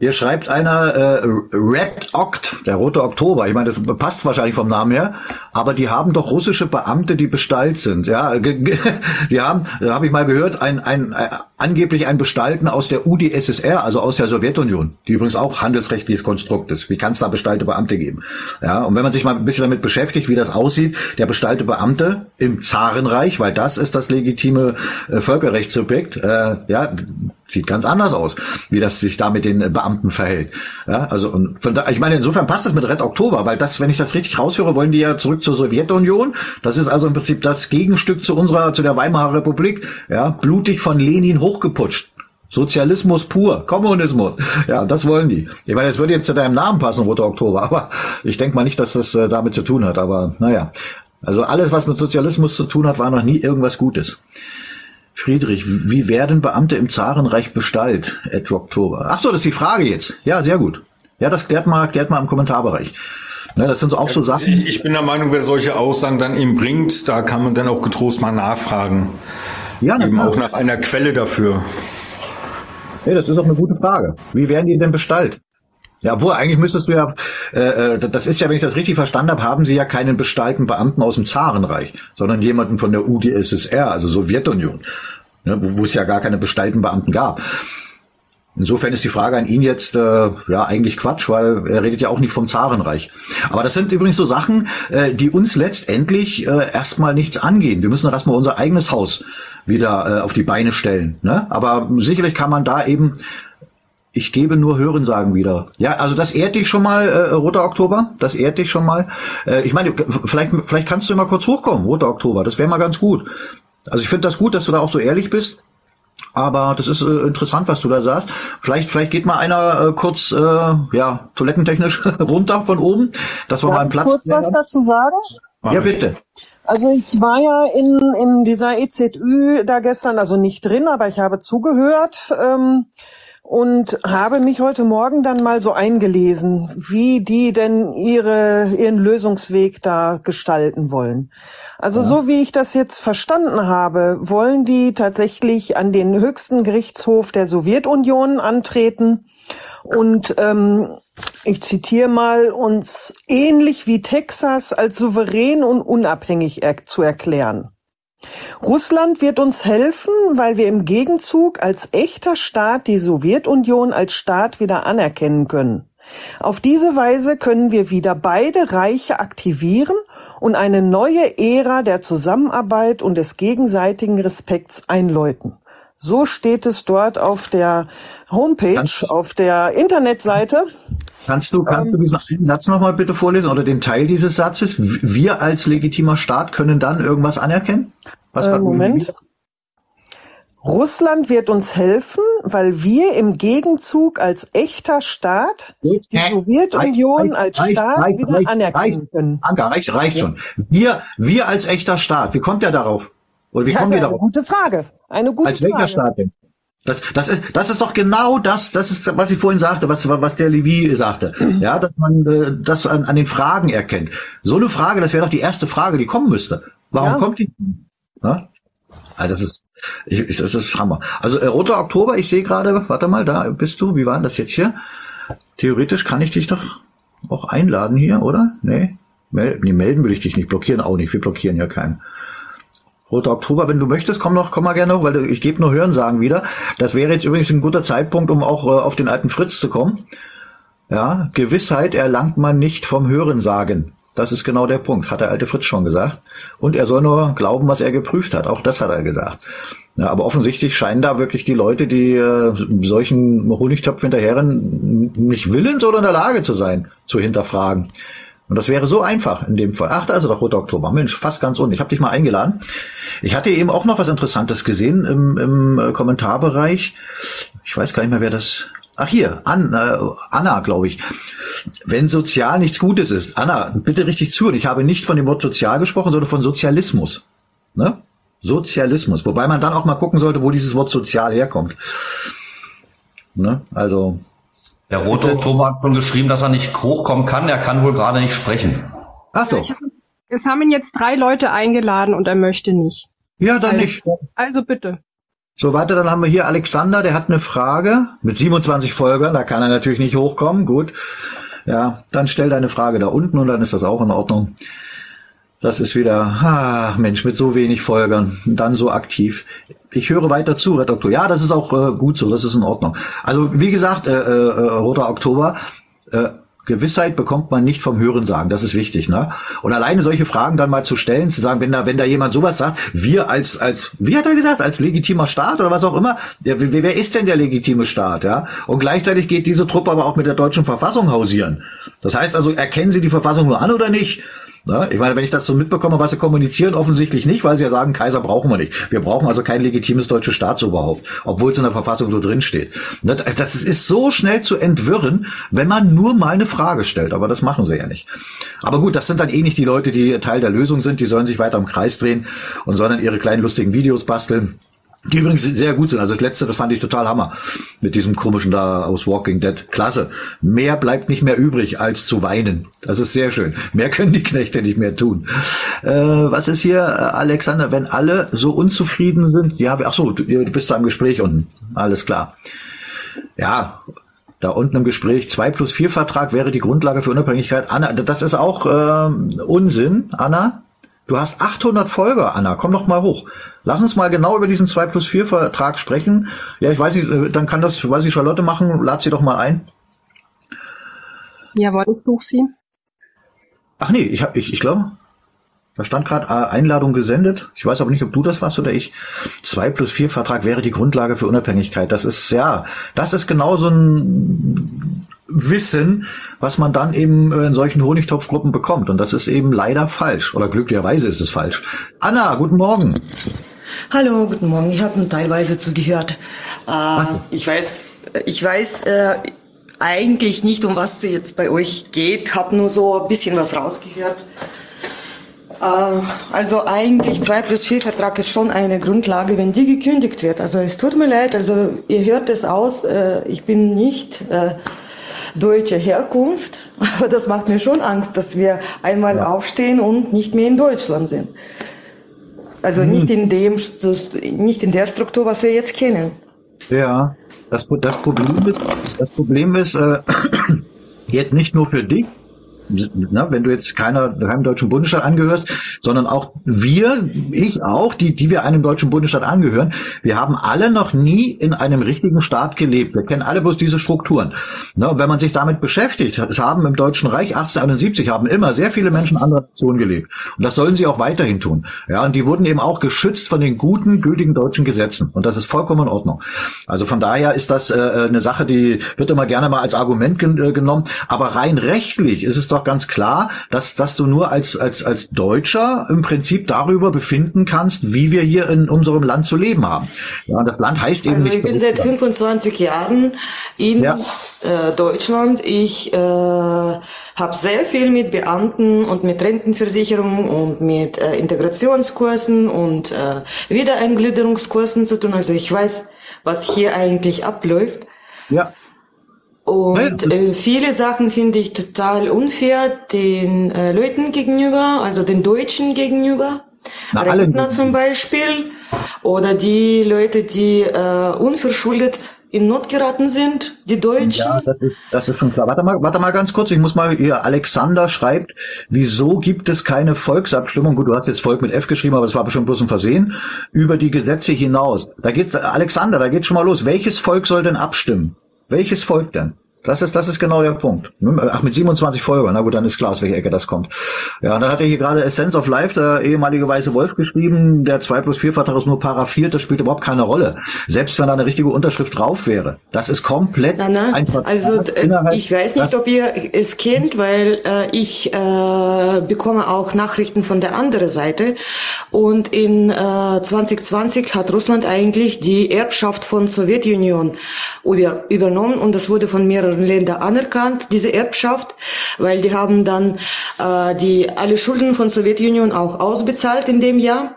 hier schreibt einer äh, Red Oct, der rote Oktober. Ich meine, das passt wahrscheinlich vom Namen her, aber die haben doch russische Beamte, die bestallt sind. Ja, [LAUGHS] die haben, da habe ich mal gehört, ein, ein, ein angeblich ein Bestalten aus der UdSSR, also aus der Sowjetunion, die übrigens auch handelsrechtliches Konstrukt ist. Wie kann es da bestallte Beamte geben? Ja, und wenn man sich mal ein bisschen damit beschäftigt, wie das aussieht, der bestallte Beamte im Zarenreich, weil das ist das legitime äh, Völkerrechtssubjekt, äh, ja, sieht ganz anders aus, wie das sich da mit den Beamten verhält. Ja, also und von da, ich meine, insofern passt das mit Red Oktober, weil das, wenn ich das richtig raushöre, wollen die ja zurück zur Sowjetunion. Das ist also im Prinzip das Gegenstück zu unserer, zu der Weimarer Republik. Ja, blutig von Lenin hochgeputscht. Sozialismus pur, Kommunismus. Ja, das wollen die. Ich meine, es würde jetzt zu deinem Namen passen, Roter Oktober, [LAUGHS] aber ich denke mal nicht, dass das äh, damit zu tun hat. Aber naja, also alles, was mit Sozialismus zu tun hat, war noch nie irgendwas Gutes. Friedrich, wie werden Beamte im Zarenreich bestallt? Ed Oktober. Ach so, das ist die Frage jetzt. Ja, sehr gut. Ja, das klärt mal, klärt mal im Kommentarbereich. Ja, das sind auch so Sachen. Ich, ich bin der Meinung, wer solche Aussagen dann ihm bringt, da kann man dann auch getrost mal nachfragen. Ja, Eben auch nach einer Quelle dafür. Ja, das ist auch eine gute Frage. Wie werden die denn bestallt? Ja, obwohl eigentlich müsstest du ja, äh, äh, das ist ja, wenn ich das richtig verstanden habe, haben sie ja keinen bestallten Beamten aus dem Zarenreich, sondern jemanden von der UdSSR, also Sowjetunion, ne, wo, wo es ja gar keine bestallten Beamten gab. Insofern ist die Frage an ihn jetzt äh, ja eigentlich Quatsch, weil er redet ja auch nicht vom Zarenreich. Aber das sind übrigens so Sachen, äh, die uns letztendlich äh, erstmal nichts angehen. Wir müssen erstmal unser eigenes Haus wieder äh, auf die Beine stellen. Ne? Aber sicherlich kann man da eben ich gebe nur Hörensagen wieder. Ja, also das ehrt dich schon mal, äh, Roter Oktober. Das ehrt dich schon mal. Äh, ich meine, vielleicht, vielleicht kannst du mal kurz hochkommen, Roter Oktober. Das wäre mal ganz gut. Also ich finde das gut, dass du da auch so ehrlich bist. Aber das ist äh, interessant, was du da sagst. Vielleicht, vielleicht geht mal einer äh, kurz, äh, ja, toilettentechnisch [LAUGHS] runter von oben, dass wir mal einen Platz. Kurz was dazu sagen? Ja, bitte. Also ich war ja in, in dieser EZÜ da gestern, also nicht drin, aber ich habe zugehört. Ähm, und habe mich heute Morgen dann mal so eingelesen, wie die denn ihre, ihren Lösungsweg da gestalten wollen. Also ja. so wie ich das jetzt verstanden habe, wollen die tatsächlich an den höchsten Gerichtshof der Sowjetunion antreten und ähm, ich zitiere mal, uns ähnlich wie Texas als souverän und unabhängig er zu erklären. Russland wird uns helfen, weil wir im Gegenzug als echter Staat die Sowjetunion als Staat wieder anerkennen können. Auf diese Weise können wir wieder beide Reiche aktivieren und eine neue Ära der Zusammenarbeit und des gegenseitigen Respekts einläuten. So steht es dort auf der Homepage, auf der Internetseite Kannst du, kannst ähm, du diesen Satz nochmal bitte vorlesen oder den Teil dieses Satzes? Wir als legitimer Staat können dann irgendwas anerkennen? Was äh, Moment. Russland wird uns helfen, weil wir im Gegenzug als echter Staat die Sowjetunion als Staat reicht, wieder reicht, anerkennen können. Anka, reicht, reicht schon. Wir, wir als echter Staat, wie kommt der darauf? Oder wie ja, kommen wir darauf? Eine gute Frage. Eine gute als welcher Frage. Staat denn? Das, das, ist, das ist doch genau das, das ist, was ich vorhin sagte, was, was der Levi sagte. Ja, dass man äh, das an, an den Fragen erkennt. So eine Frage, das wäre doch die erste Frage, die kommen müsste. Warum ja. kommt die? Ja? Also das ist, ich, ich, das ist Hammer. Also äh, Roter Oktober, ich sehe gerade, warte mal, da bist du. Wie war das jetzt hier? Theoretisch kann ich dich doch auch einladen hier, oder? Nee? Mel nee, melden will ich dich nicht, blockieren auch nicht. Wir blockieren ja keinen. Roter Oktober, wenn du möchtest, komm noch, komm mal gerne, weil ich gebe nur Hörensagen wieder. Das wäre jetzt übrigens ein guter Zeitpunkt, um auch äh, auf den alten Fritz zu kommen. Ja, Gewissheit erlangt man nicht vom Hörensagen. Das ist genau der Punkt, hat der alte Fritz schon gesagt. Und er soll nur glauben, was er geprüft hat. Auch das hat er gesagt. Ja, aber offensichtlich scheinen da wirklich die Leute, die äh, solchen Honigtöpfen hinterherren, nicht willens oder in der Lage zu sein, zu hinterfragen. Und das wäre so einfach in dem Fall. Ach, da ist doch Roter Oktober. Mensch, fast ganz unten. Ich habe dich mal eingeladen. Ich hatte eben auch noch was Interessantes gesehen im, im äh, Kommentarbereich. Ich weiß gar nicht mehr, wer das. Ach hier, An, äh, Anna, glaube ich. Wenn sozial nichts Gutes ist, Anna, bitte richtig zu. Und ich habe nicht von dem Wort sozial gesprochen, sondern von Sozialismus. Ne? Sozialismus. Wobei man dann auch mal gucken sollte, wo dieses Wort sozial herkommt. Ne? Also der Rote Oktober hat schon geschrieben, dass er nicht hochkommen kann. Er kann wohl gerade nicht sprechen. Ach so. Es haben ihn jetzt drei Leute eingeladen und er möchte nicht. Ja, dann also, nicht. Also bitte. So, weiter, dann haben wir hier Alexander, der hat eine Frage mit 27 Folgern, da kann er natürlich nicht hochkommen, gut. Ja, dann stell deine Frage da unten und dann ist das auch in Ordnung. Das ist wieder, ah, Mensch, mit so wenig Folgern, dann so aktiv. Ich höre weiter zu, Herr Doktor. Ja, das ist auch äh, gut so, das ist in Ordnung. Also wie gesagt, äh, äh, Roter Oktober, äh, Gewissheit bekommt man nicht vom Hörensagen, das ist wichtig, ne? Und alleine solche Fragen dann mal zu stellen, zu sagen, wenn da, wenn da jemand sowas sagt, wir als, als, wie hat er gesagt, als legitimer Staat oder was auch immer, ja, wer ist denn der legitime Staat, ja? Und gleichzeitig geht diese Truppe aber auch mit der deutschen Verfassung hausieren. Das heißt also, erkennen Sie die Verfassung nur an oder nicht? Ne? Ich meine, wenn ich das so mitbekomme, was sie kommunizieren, offensichtlich nicht, weil sie ja sagen, Kaiser brauchen wir nicht. Wir brauchen also kein legitimes deutsches Staat überhaupt, obwohl es in der Verfassung so drin steht. Ne? Das ist so schnell zu entwirren, wenn man nur mal eine Frage stellt, aber das machen sie ja nicht. Aber gut, das sind dann eh nicht die Leute, die Teil der Lösung sind, die sollen sich weiter im Kreis drehen und sollen dann ihre kleinen lustigen Videos basteln die übrigens sehr gut sind. Also das letzte, das fand ich total Hammer. Mit diesem komischen da aus Walking Dead. Klasse. Mehr bleibt nicht mehr übrig, als zu weinen. Das ist sehr schön. Mehr können die Knechte nicht mehr tun. Äh, was ist hier, äh, Alexander? Wenn alle so unzufrieden sind, ja, ach so, du, du bist da im Gespräch unten. Alles klar. Ja, da unten im Gespräch 2 plus 4 Vertrag wäre die Grundlage für Unabhängigkeit. Anna, das ist auch äh, Unsinn, Anna. Du hast 800 Folger, Anna. Komm doch mal hoch. Lass uns mal genau über diesen 2 plus 4 Vertrag sprechen. Ja, ich weiß nicht, äh, dann kann das, weiß ich, Charlotte machen. Lad sie doch mal ein. Ja, warte, ich suche sie. Ach nee, ich, hab, ich, ich glaube, da stand gerade äh, Einladung gesendet. Ich weiß aber nicht, ob du das warst oder ich. 2 plus 4 Vertrag wäre die Grundlage für Unabhängigkeit. Das ist, ja, das ist genau so ein Wissen, was man dann eben äh, in solchen Honigtopfgruppen bekommt. Und das ist eben leider falsch. Oder glücklicherweise ist es falsch. Anna, guten Morgen. Hallo, guten Morgen. Ich habe teilweise zugehört. Äh, ich weiß, ich weiß äh, eigentlich nicht, um was es jetzt bei euch geht. Habe nur so ein bisschen was rausgehört. Äh, also eigentlich 2 plus 4 Vertrag ist schon eine Grundlage, wenn die gekündigt wird. Also es tut mir leid, also ihr hört es aus, äh, ich bin nicht deutsche Herkunft, aber das macht mir schon Angst, dass wir einmal ja. aufstehen und nicht mehr in Deutschland sind. Also hm. nicht in dem, nicht in der Struktur, was wir jetzt kennen. Ja, das, das Problem ist, das Problem ist äh, [CLEARS THROAT] jetzt nicht nur für dich, ne, wenn du jetzt keiner, keinem deutschen Bundesstaat angehörst, sondern auch wir, ich auch, die, die wir einem deutschen Bundesstaat angehören, wir haben alle noch nie in einem richtigen Staat gelebt. Wir kennen alle bloß diese Strukturen. Ne, wenn man sich damit beschäftigt, es haben im Deutschen Reich 1871 haben immer sehr viele Menschen anderer Nationen gelebt. Und das sollen sie auch weiterhin tun. Ja, und die wurden eben auch geschützt von den guten, gültigen deutschen Gesetzen. Und das ist vollkommen in Ordnung. Also von daher ist das äh, eine Sache, die wird immer gerne mal als Argument gen äh, genommen. Aber rein rechtlich ist es doch ganz klar, dass, dass du nur als, als, als Deutscher im Prinzip darüber befinden kannst, wie wir hier in unserem Land zu leben haben. Ja, das Land heißt eben also nicht. Ich bin seit 25 Jahren in ja. äh, Deutschland. Ich äh, habe sehr viel mit Beamten und mit Rentenversicherungen und mit äh, Integrationskursen und äh, Wiedereingliederungskursen zu tun. Also ich weiß, was hier eigentlich abläuft. Ja. Und äh, viele Sachen finde ich total unfair den äh, Leuten gegenüber, also den Deutschen gegenüber. Na, Rentner zum Beispiel. Oder die Leute, die äh, unverschuldet in Not geraten sind, die Deutschen. Ja, das ist, das ist schon klar. Warte mal, warte mal ganz kurz. Ich muss mal hier, Alexander schreibt, wieso gibt es keine Volksabstimmung? Gut, du hast jetzt Volk mit F geschrieben, aber das war bestimmt bloß ein Versehen. Über die Gesetze hinaus. Da geht's, Alexander, da geht's schon mal los. Welches Volk soll denn abstimmen? Welches Volk denn? Das ist, das ist genau der Punkt. Ach, mit 27 Folgen, na gut, dann ist klar, aus welcher Ecke das kommt. Ja, und dann hat er hier gerade Essence of Life, der ehemalige Weiße Wolf, geschrieben, der 2 plus 4 Vertrag ist nur paraffiert, das spielt überhaupt keine Rolle. Selbst wenn da eine richtige Unterschrift drauf wäre. Das ist komplett na, na, ein Vertrag Also ich weiß nicht, ob ihr es kennt, weil äh, ich äh, bekomme auch Nachrichten von der anderen Seite. Und in äh, 2020 hat Russland eigentlich die Erbschaft von Sowjetunion über, übernommen und das wurde von mehreren mehreren Ländern anerkannt, diese Erbschaft, weil die haben dann äh, die alle Schulden von Sowjetunion auch ausbezahlt in dem Jahr.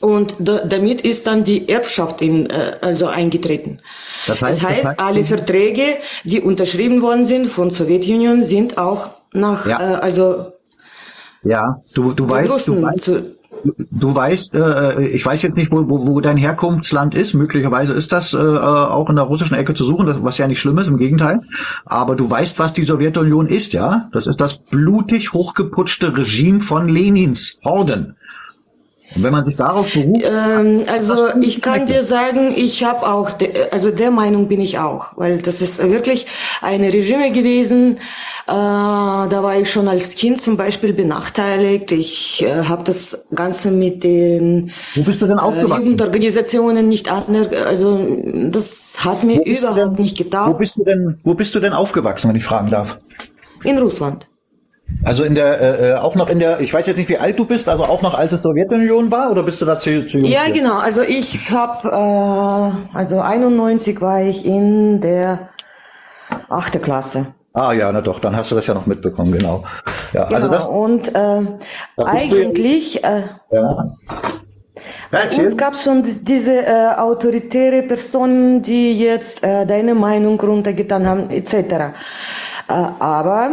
Und da, damit ist dann die Erbschaft in, äh, also eingetreten. Das heißt, das heißt, das alle Verträge, die unterschrieben worden sind von Sowjetunion, sind auch nach, ja. äh, also ja, du, du weißt, du weißt, zu, Du weißt, äh, ich weiß jetzt nicht, wo, wo, wo dein Herkunftsland ist. Möglicherweise ist das äh, auch in der russischen Ecke zu suchen, das, was ja nicht schlimm ist, im Gegenteil. Aber du weißt, was die Sowjetunion ist, ja? Das ist das blutig hochgeputschte Regime von Lenins Horden. Und wenn man sich darauf beruft. Ähm, also ich kann dir sagen, ich habe auch, de, also der Meinung bin ich auch, weil das ist wirklich eine Regime gewesen. Äh, da war ich schon als Kind zum Beispiel benachteiligt. Ich äh, habe das Ganze mit den Wo bist du denn aufgewachsen? Äh, Jugendorganisationen nicht anerkannt. Also das hat mir überhaupt nicht getaugt. Wo bist du denn? Wo bist du denn aufgewachsen, wenn ich fragen darf? In Russland. Also in der äh, äh, auch noch in der, ich weiß jetzt nicht, wie alt du bist, also auch noch als es Sowjetunion war, oder bist du da zu, zu jung? Ja, hier? genau. Also ich habe, äh, also 91 war ich in der achte Klasse. Ah ja, na doch, dann hast du das ja noch mitbekommen, genau. Ja, also genau, also das. Und äh, eigentlich. Äh, ja. Bei uns gab es schon diese äh, autoritäre Personen, die jetzt äh, deine Meinung runtergetan haben, etc. Äh, aber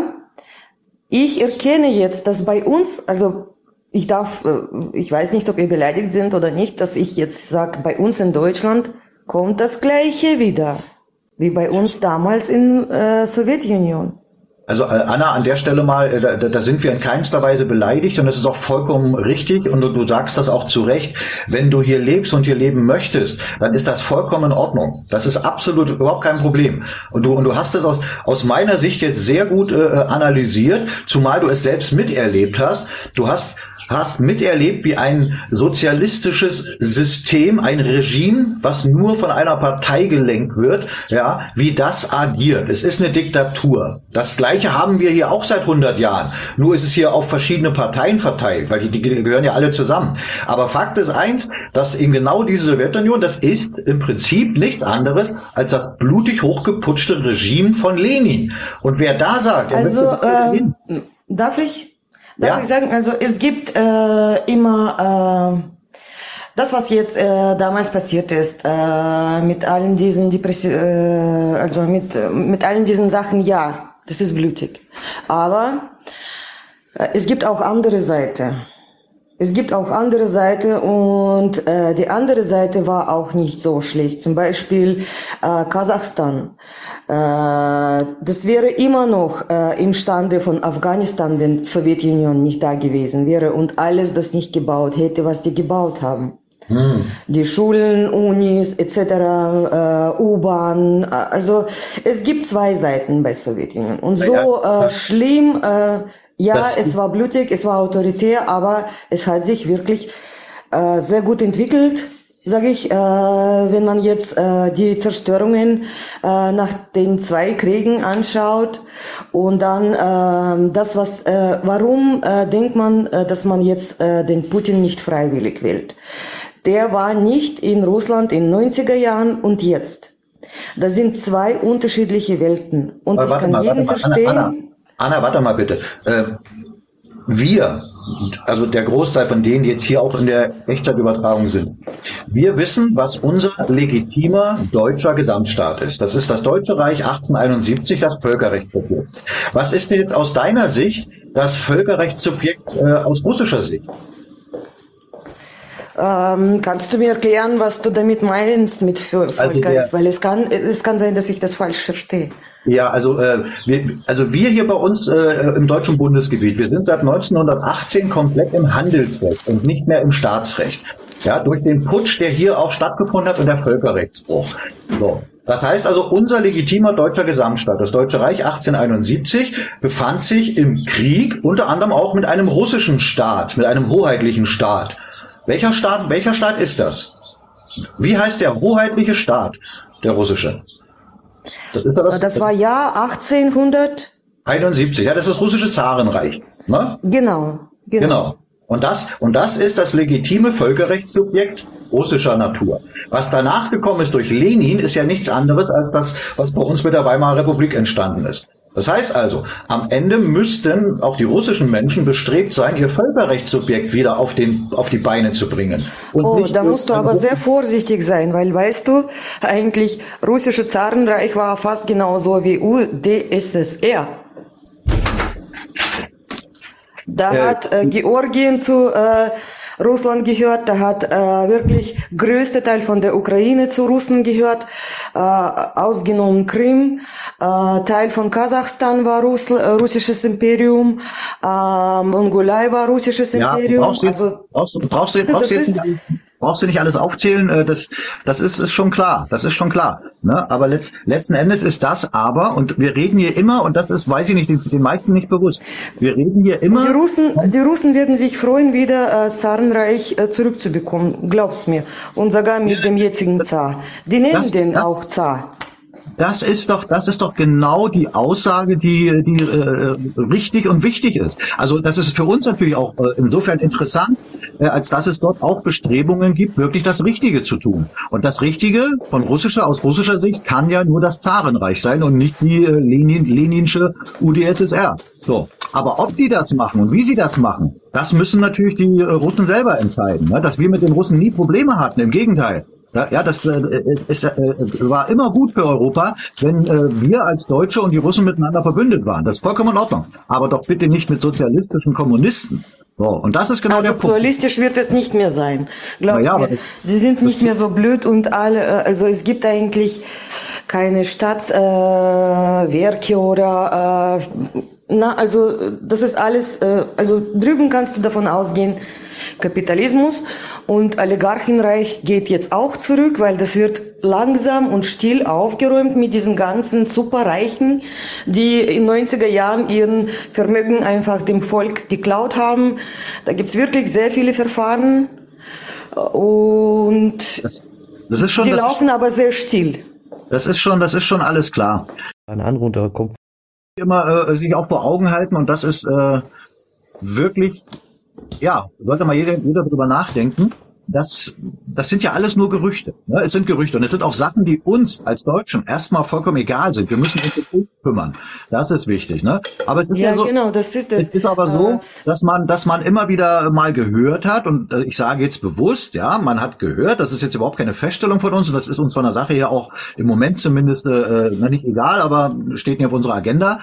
ich erkenne jetzt, dass bei uns, also ich darf, äh, ich weiß nicht, ob ihr beleidigt sind oder nicht, dass ich jetzt sage, bei uns in Deutschland kommt das Gleiche wieder, wie bei uns damals in äh, Sowjetunion. Also äh, Anna, an der Stelle mal, äh, da, da sind wir in keinster Weise beleidigt und das ist auch vollkommen richtig und du, du, sagst das auch zu Recht. Wenn du hier lebst und hier leben möchtest, dann ist das vollkommen in Ordnung. Das ist absolut überhaupt kein Problem. Und du, und du hast es aus, aus meiner Sicht jetzt sehr gut äh, analysiert, zumal du es selbst miterlebt hast. Du hast hast miterlebt, wie ein sozialistisches System, ein Regime, was nur von einer Partei gelenkt wird, ja, wie das agiert. Es ist eine Diktatur. Das Gleiche haben wir hier auch seit 100 Jahren. Nur ist es hier auf verschiedene Parteien verteilt, weil die, die gehören ja alle zusammen. Aber Fakt ist eins, dass in genau diese Sowjetunion, das ist im Prinzip nichts anderes als das blutig hochgeputschte Regime von Lenin. Und wer da sagt, also, äh, darf ich Darf ja. ich sagen, also es gibt äh, immer äh, das, was jetzt äh, damals passiert ist, äh, mit allen diesen Depressionen, äh, also mit, mit allen diesen Sachen, ja, das ist blutig. Aber äh, es gibt auch andere Seite. Es gibt auch andere Seite und äh, die andere Seite war auch nicht so schlecht. Zum Beispiel äh, Kasachstan. Äh, das wäre immer noch äh, imstande von Afghanistan, wenn die Sowjetunion nicht da gewesen wäre und alles das nicht gebaut hätte, was die gebaut haben. Hm. Die Schulen, Unis etc., äh, U-Bahn. Äh, also es gibt zwei Seiten bei Sowjetunion. Und so äh, schlimm äh, ja, es war blutig, es war autoritär, aber es hat sich wirklich äh, sehr gut entwickelt, sage ich, äh, wenn man jetzt äh, die Zerstörungen äh, nach den zwei Kriegen anschaut und dann äh, das, was, äh, warum äh, denkt man, äh, dass man jetzt äh, den Putin nicht freiwillig wählt? Der war nicht in Russland in 90er Jahren und jetzt. Das sind zwei unterschiedliche Welten. Und aber ich kann mal, jeden mal, verstehen. Anna, Anna. Anna, warte mal bitte. Äh, wir, also der Großteil von denen, die jetzt hier auch in der Echtzeitübertragung sind, wir wissen, was unser legitimer deutscher Gesamtstaat ist. Das ist das Deutsche Reich 1871, das Völkerrechtssubjekt. Was ist denn jetzt aus deiner Sicht das Völkerrechtssubjekt äh, aus russischer Sicht? Ähm, kannst du mir erklären, was du damit meinst mit Völkerrecht? Also Weil es kann, es kann sein, dass ich das falsch verstehe. Ja, also äh, wir, also wir hier bei uns äh, im deutschen Bundesgebiet, wir sind seit 1918 komplett im Handelsrecht und nicht mehr im Staatsrecht. Ja, durch den Putsch, der hier auch stattgefunden hat und der Völkerrechtsbruch. So. Das heißt also, unser legitimer deutscher Gesamtstaat, das Deutsche Reich 1871, befand sich im Krieg, unter anderem auch mit einem russischen Staat, mit einem hoheitlichen Staat. Welcher Staat, welcher Staat ist das? Wie heißt der hoheitliche Staat, der russische? Das ist aber das war Jahr 1800 71. Ja, das ist das russische Zarenreich. Ne? Genau, genau. Genau. Und das, und das ist das legitime Völkerrechtssubjekt russischer Natur. Was danach gekommen ist durch Lenin, ist ja nichts anderes als das, was bei uns mit der Weimarer Republik entstanden ist. Das heißt also, am Ende müssten auch die russischen Menschen bestrebt sein, ihr Völkerrechtssubjekt wieder auf, den, auf die Beine zu bringen. Und oh, da musst du aber sehr vorsichtig sein, weil weißt du, eigentlich russische Zarenreich war fast genauso wie UdSSR. Da äh, hat äh, Georgien zu äh, Russland gehört, da hat äh, wirklich größte Teil von der Ukraine zu Russen gehört, äh, ausgenommen Krim. Äh, Teil von Kasachstan war Russl äh, russisches Imperium, äh, Mongolei war russisches Imperium. Ja, brauchst du jetzt, also, brauchst, du, brauchst du, [LAUGHS] brauchst du jetzt brauchst du nicht alles aufzählen, äh, das, das ist, ist schon klar, das ist schon klar. Ne? Aber letzt, letzten Endes ist das aber, und wir reden hier immer, und das ist, weiß ich nicht, den, den meisten nicht bewusst, wir reden hier immer... Die Russen, die Russen werden sich freuen, wieder äh, Zarenreich äh, zurückzubekommen, glaub's mir. Und sogar mit dem jetzigen Zar. Die nennen das, den das, auch Zar. Das ist doch, das ist doch genau die Aussage, die, die äh, richtig und wichtig ist. Also das ist für uns natürlich auch äh, insofern interessant, äh, als dass es dort auch Bestrebungen gibt, wirklich das Richtige zu tun. Und das Richtige von russischer, aus russischer Sicht kann ja nur das Zarenreich sein und nicht die äh, Lenin, leninsche UdSSR. So. Aber ob die das machen und wie sie das machen, das müssen natürlich die äh, Russen selber entscheiden. Ne? Dass wir mit den Russen nie Probleme hatten, im Gegenteil. Ja, ja das äh, ist, äh, war immer gut für Europa, wenn äh, wir als Deutsche und die Russen miteinander verbündet waren. Das ist vollkommen in Ordnung. Aber doch bitte nicht mit sozialistischen Kommunisten. So, und das ist genau also der Punkt. Sozialistisch wird es nicht mehr sein. Glaubst ja, mir. Die sind nicht mehr so blöd und alle, äh, also es gibt eigentlich keine Stadtwerke äh, oder äh, na, also das ist alles, äh, also drüben kannst du davon ausgehen, Kapitalismus und Oligarchenreich geht jetzt auch zurück, weil das wird langsam und still aufgeräumt mit diesen ganzen Superreichen, die in 90er Jahren ihren Vermögen einfach dem Volk geklaut haben. Da gibt's wirklich sehr viele Verfahren und das, das ist schon, die laufen ist, aber sehr still. Das ist schon, das ist schon alles klar. Eine andere Unterkunft. Immer äh, sich auch vor Augen halten und das ist äh, wirklich ja, sollte mal jeder, jeder darüber nachdenken. Das, das sind ja alles nur Gerüchte. Ne? Es sind Gerüchte und es sind auch Sachen, die uns als Deutschen erstmal vollkommen egal sind. Wir müssen uns um uns kümmern. Das ist wichtig. Ne? Aber es ist ja, ja so, genau, das ist es. Es ist aber so, äh. dass man, dass man immer wieder mal gehört hat und äh, ich sage jetzt bewusst, ja, man hat gehört. Das ist jetzt überhaupt keine Feststellung von uns und das ist uns von der Sache her auch im Moment zumindest äh, nicht egal, aber steht nicht auf unserer Agenda.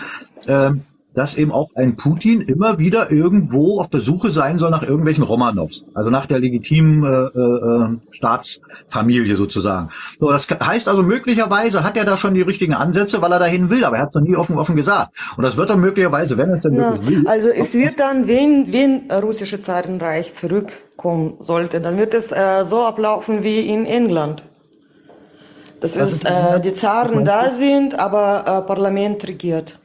Äh, dass eben auch ein Putin immer wieder irgendwo auf der Suche sein soll nach irgendwelchen Romanows, also nach der legitimen äh, äh, Staatsfamilie sozusagen. So, das heißt also möglicherweise hat er da schon die richtigen Ansätze, weil er dahin will, aber er hat es noch nie offen offen gesagt. Und das wird dann möglicherweise, wenn es dann ja, wirklich will. Also es wird dann, wenn wenn russische Zarenreich zurückkommen sollte, dann wird es äh, so ablaufen wie in England. Das, das ist, äh, die Zaren da sind, aber äh, Parlament regiert.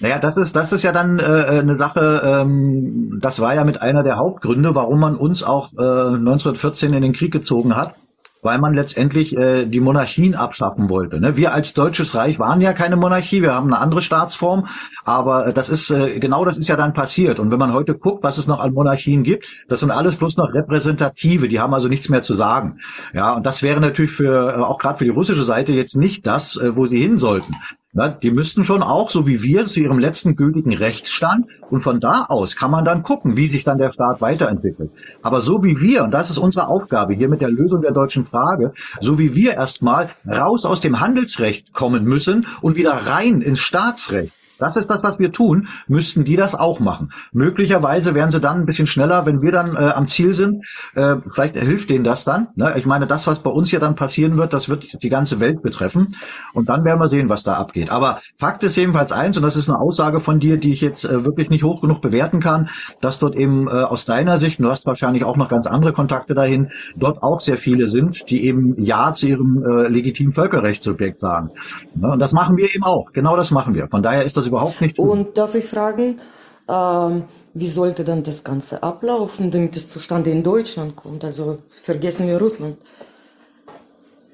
Naja, das ist, das ist ja dann äh, eine Sache, ähm, das war ja mit einer der Hauptgründe, warum man uns auch äh, 1914 in den Krieg gezogen hat, weil man letztendlich äh, die Monarchien abschaffen wollte. Ne? Wir als Deutsches Reich waren ja keine Monarchie, wir haben eine andere Staatsform, aber das ist, äh, genau das ist ja dann passiert. Und wenn man heute guckt, was es noch an Monarchien gibt, das sind alles bloß noch Repräsentative, die haben also nichts mehr zu sagen. Ja, und das wäre natürlich für, äh, auch gerade für die russische Seite jetzt nicht das, äh, wo sie hin sollten. Na, die müssten schon auch, so wie wir, zu ihrem letzten gültigen Rechtsstand und von da aus kann man dann gucken, wie sich dann der Staat weiterentwickelt. Aber so wie wir, und das ist unsere Aufgabe hier mit der Lösung der deutschen Frage, so wie wir erstmal raus aus dem Handelsrecht kommen müssen und wieder rein ins Staatsrecht, das ist das, was wir tun. Müssten die das auch machen? Möglicherweise wären sie dann ein bisschen schneller, wenn wir dann äh, am Ziel sind. Äh, vielleicht hilft denen das dann. Ne? Ich meine, das, was bei uns hier dann passieren wird, das wird die ganze Welt betreffen. Und dann werden wir sehen, was da abgeht. Aber Fakt ist jedenfalls eins, und das ist eine Aussage von dir, die ich jetzt äh, wirklich nicht hoch genug bewerten kann, dass dort eben äh, aus deiner Sicht, du hast wahrscheinlich auch noch ganz andere Kontakte dahin, dort auch sehr viele sind, die eben Ja zu ihrem äh, legitimen Völkerrechtssubjekt sagen. Ne? Und das machen wir eben auch. Genau das machen wir. Von daher ist das das überhaupt nicht tun. Und darf ich fragen, ähm, wie sollte dann das Ganze ablaufen, damit es zustande in Deutschland kommt? Also vergessen wir Russland.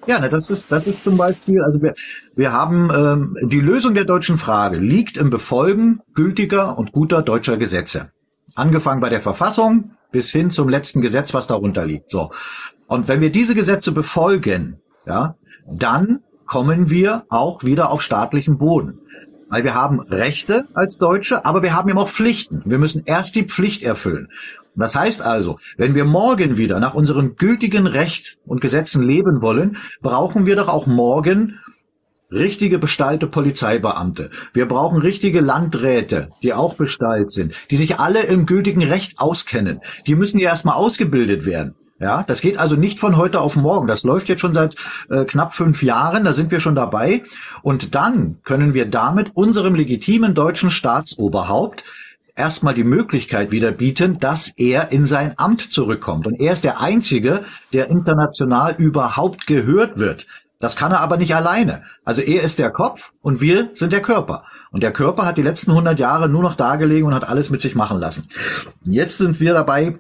Ja, ne, das ist das ist zum Beispiel, also wir, wir haben ähm, die Lösung der deutschen Frage liegt im Befolgen gültiger und guter deutscher Gesetze. Angefangen bei der Verfassung bis hin zum letzten Gesetz, was darunter liegt. So. Und wenn wir diese Gesetze befolgen, ja, dann kommen wir auch wieder auf staatlichen Boden. Weil wir haben Rechte als Deutsche, aber wir haben eben auch Pflichten. Wir müssen erst die Pflicht erfüllen. Das heißt also, wenn wir morgen wieder nach unserem gültigen Recht und Gesetzen leben wollen, brauchen wir doch auch morgen richtige bestallte Polizeibeamte. Wir brauchen richtige Landräte, die auch bestallt sind, die sich alle im gültigen Recht auskennen. Die müssen ja erstmal ausgebildet werden. Ja, das geht also nicht von heute auf morgen. Das läuft jetzt schon seit äh, knapp fünf Jahren. Da sind wir schon dabei. Und dann können wir damit unserem legitimen deutschen Staatsoberhaupt erstmal die Möglichkeit wieder bieten, dass er in sein Amt zurückkommt. Und er ist der Einzige, der international überhaupt gehört wird. Das kann er aber nicht alleine. Also er ist der Kopf und wir sind der Körper. Und der Körper hat die letzten 100 Jahre nur noch dagelegen und hat alles mit sich machen lassen. Jetzt sind wir dabei,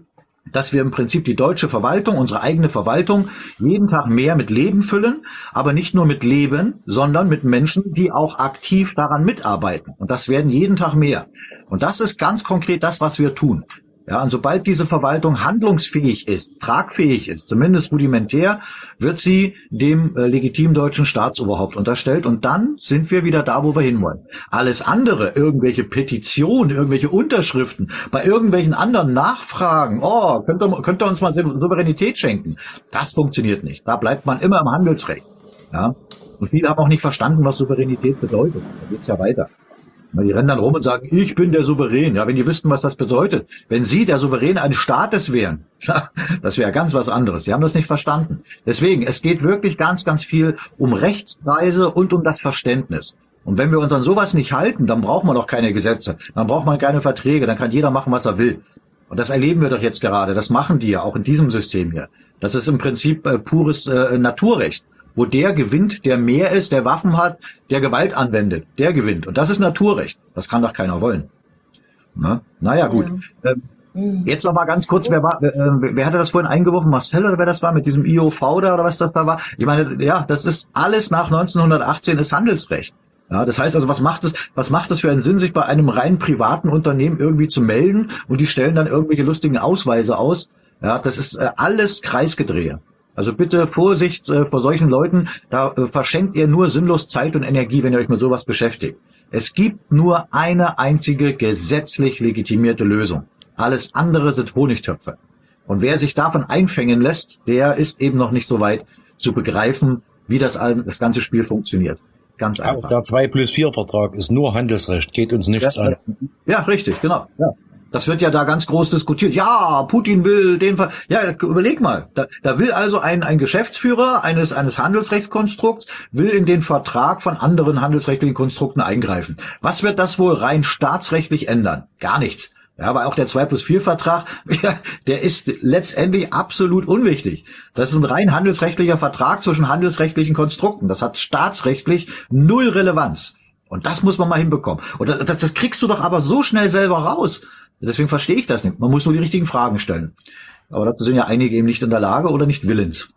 dass wir im Prinzip die deutsche Verwaltung, unsere eigene Verwaltung, jeden Tag mehr mit Leben füllen, aber nicht nur mit Leben, sondern mit Menschen, die auch aktiv daran mitarbeiten. Und das werden jeden Tag mehr. Und das ist ganz konkret das, was wir tun. Ja, und sobald diese Verwaltung handlungsfähig ist, tragfähig ist, zumindest rudimentär, wird sie dem äh, legitimen deutschen Staatsoberhaupt unterstellt und dann sind wir wieder da, wo wir hinwollen. Alles andere, irgendwelche Petitionen, irgendwelche Unterschriften, bei irgendwelchen anderen Nachfragen, oh, könnt ihr, könnt ihr uns mal Souveränität schenken, das funktioniert nicht. Da bleibt man immer im Handelsrecht. Ja, und viele haben auch nicht verstanden, was Souveränität bedeutet. Da geht's ja weiter. Die rennen dann rum und sagen, ich bin der Souverän. Ja, wenn die wüssten, was das bedeutet. Wenn sie der Souverän eines Staates wären, [LAUGHS] das wäre ganz was anderes. Sie haben das nicht verstanden. Deswegen, es geht wirklich ganz, ganz viel um Rechtskreise und um das Verständnis. Und wenn wir uns an sowas nicht halten, dann braucht man doch keine Gesetze, dann braucht man keine Verträge, dann kann jeder machen, was er will. Und das erleben wir doch jetzt gerade. Das machen die ja auch in diesem System hier. Das ist im Prinzip äh, pures äh, Naturrecht wo der gewinnt, der mehr ist, der Waffen hat, der Gewalt anwendet, der gewinnt. Und das ist Naturrecht. Das kann doch keiner wollen. Na? Naja, gut. Ja. Ähm, mhm. Jetzt noch mal ganz kurz, wer war, äh, wer hatte das vorhin eingeworfen? Marcel oder wer das war mit diesem IOV da oder was das da war? Ich meine, ja, das ist alles nach 1918 ist Handelsrecht. Ja, das heißt also, was macht es, was macht es für einen Sinn, sich bei einem rein privaten Unternehmen irgendwie zu melden und die stellen dann irgendwelche lustigen Ausweise aus? Ja, das ist äh, alles Kreisgedrehe. Also bitte Vorsicht äh, vor solchen Leuten, da äh, verschenkt ihr nur sinnlos Zeit und Energie, wenn ihr euch mit sowas beschäftigt. Es gibt nur eine einzige gesetzlich legitimierte Lösung. Alles andere sind Honigtöpfe. Und wer sich davon einfängen lässt, der ist eben noch nicht so weit zu begreifen, wie das, das ganze Spiel funktioniert. Ganz einfach. Auch der 2 plus 4 Vertrag ist nur Handelsrecht, geht uns nichts ja, an. Ja, richtig, genau. Ja. Das wird ja da ganz groß diskutiert. Ja, Putin will den Ver Ja, überleg mal. Da, da will also ein, ein Geschäftsführer eines, eines Handelsrechtskonstrukts, will in den Vertrag von anderen handelsrechtlichen Konstrukten eingreifen. Was wird das wohl rein staatsrechtlich ändern? Gar nichts. Ja, aber auch der 2 plus 4 Vertrag, [LAUGHS] der ist letztendlich absolut unwichtig. Das ist ein rein handelsrechtlicher Vertrag zwischen handelsrechtlichen Konstrukten. Das hat staatsrechtlich null Relevanz. Und das muss man mal hinbekommen. Und das, das kriegst du doch aber so schnell selber raus. Deswegen verstehe ich das nicht. Man muss nur die richtigen Fragen stellen. Aber dazu sind ja einige eben nicht in der Lage oder nicht willens.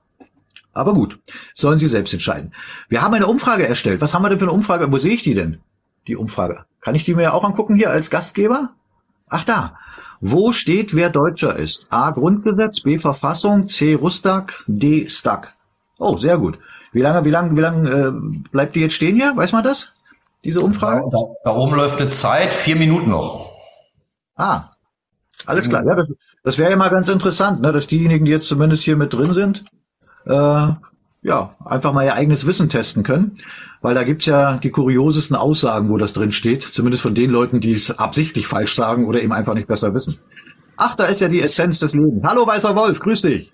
Aber gut, sollen Sie selbst entscheiden. Wir haben eine Umfrage erstellt. Was haben wir denn für eine Umfrage? Wo sehe ich die denn? Die Umfrage. Kann ich die mir auch angucken hier als Gastgeber? Ach da. Wo steht, wer Deutscher ist? A. Grundgesetz, B. Verfassung, C. Rustag, D. Stack. Oh, sehr gut. Wie lange, wie lange, wie lange äh, bleibt die jetzt stehen hier? Weiß man das? Diese Umfrage? Da, da, da oben läuft eine Zeit, vier Minuten noch. Ah, alles klar. Ja, das, das wäre ja mal ganz interessant, ne, dass diejenigen, die jetzt zumindest hier mit drin sind, äh, ja, einfach mal ihr eigenes Wissen testen können. Weil da gibt's ja die kuriosesten Aussagen, wo das drin steht. Zumindest von den Leuten, die es absichtlich falsch sagen oder eben einfach nicht besser wissen. Ach, da ist ja die Essenz des Lebens. Hallo, Weißer Wolf, grüß dich.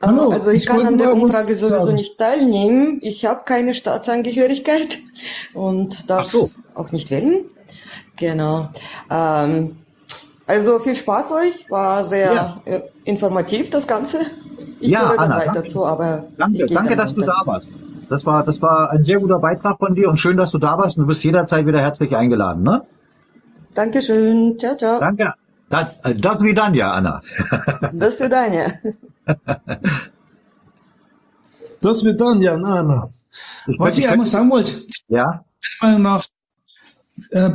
Hallo, also ich, ich kann an der Umfrage sowieso sagen. nicht teilnehmen. Ich habe keine Staatsangehörigkeit [LAUGHS] und darf so. auch nicht wählen. Genau. Ähm, also viel Spaß euch, war sehr ja. Äh, informativ das Ganze. Ich ja, Anna, danke, zu, aber danke, danke dass du da warst. Das war, das war ein sehr guter Beitrag von dir und schön, dass du da warst. Und du bist jederzeit wieder herzlich eingeladen, ne? Dankeschön. Ciao, ciao. Danke. Das, äh, das wie dann ja, Anna. [LAUGHS] Das wie dann ja. Das wird dann ja, Anna. Was ich einmal sagen wollte. Ja. Meiner Meinung nach äh,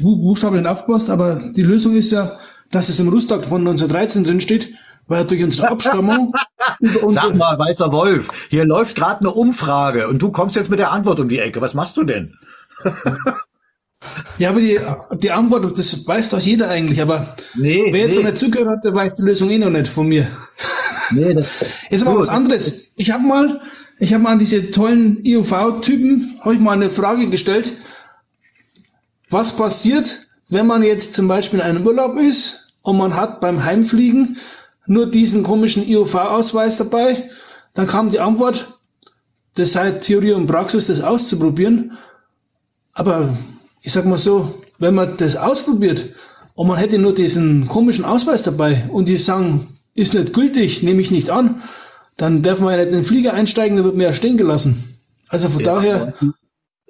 Buchstaben aufpasst, aber die Lösung ist ja, dass es im Rustag von 1913 drin steht, weil durch unsere Abstammung. [LAUGHS] Sag mal, weißer Wolf, hier läuft gerade eine Umfrage und du kommst jetzt mit der Antwort um die Ecke. Was machst du denn? [LAUGHS] ja, aber die, die Antwort, das weiß doch jeder eigentlich, aber nee, wer jetzt nee. noch nicht zugehört hat, der weiß die Lösung eh noch nicht von mir. Nee, das [LAUGHS] Jetzt mal was anderes. Ich habe mal, ich habe mal an diese tollen IUV-Typen, habe ich mal eine Frage gestellt, was passiert, wenn man jetzt zum Beispiel in einem Urlaub ist und man hat beim Heimfliegen nur diesen komischen IOV-Ausweis dabei? Dann kam die Antwort, das sei Theorie und Praxis, das auszuprobieren. Aber ich sag mal so, wenn man das ausprobiert und man hätte nur diesen komischen Ausweis dabei und die sagen, ist nicht gültig, nehme ich nicht an, dann darf man ja nicht in den Flieger einsteigen, dann wird man ja stehen gelassen. Also von ja, daher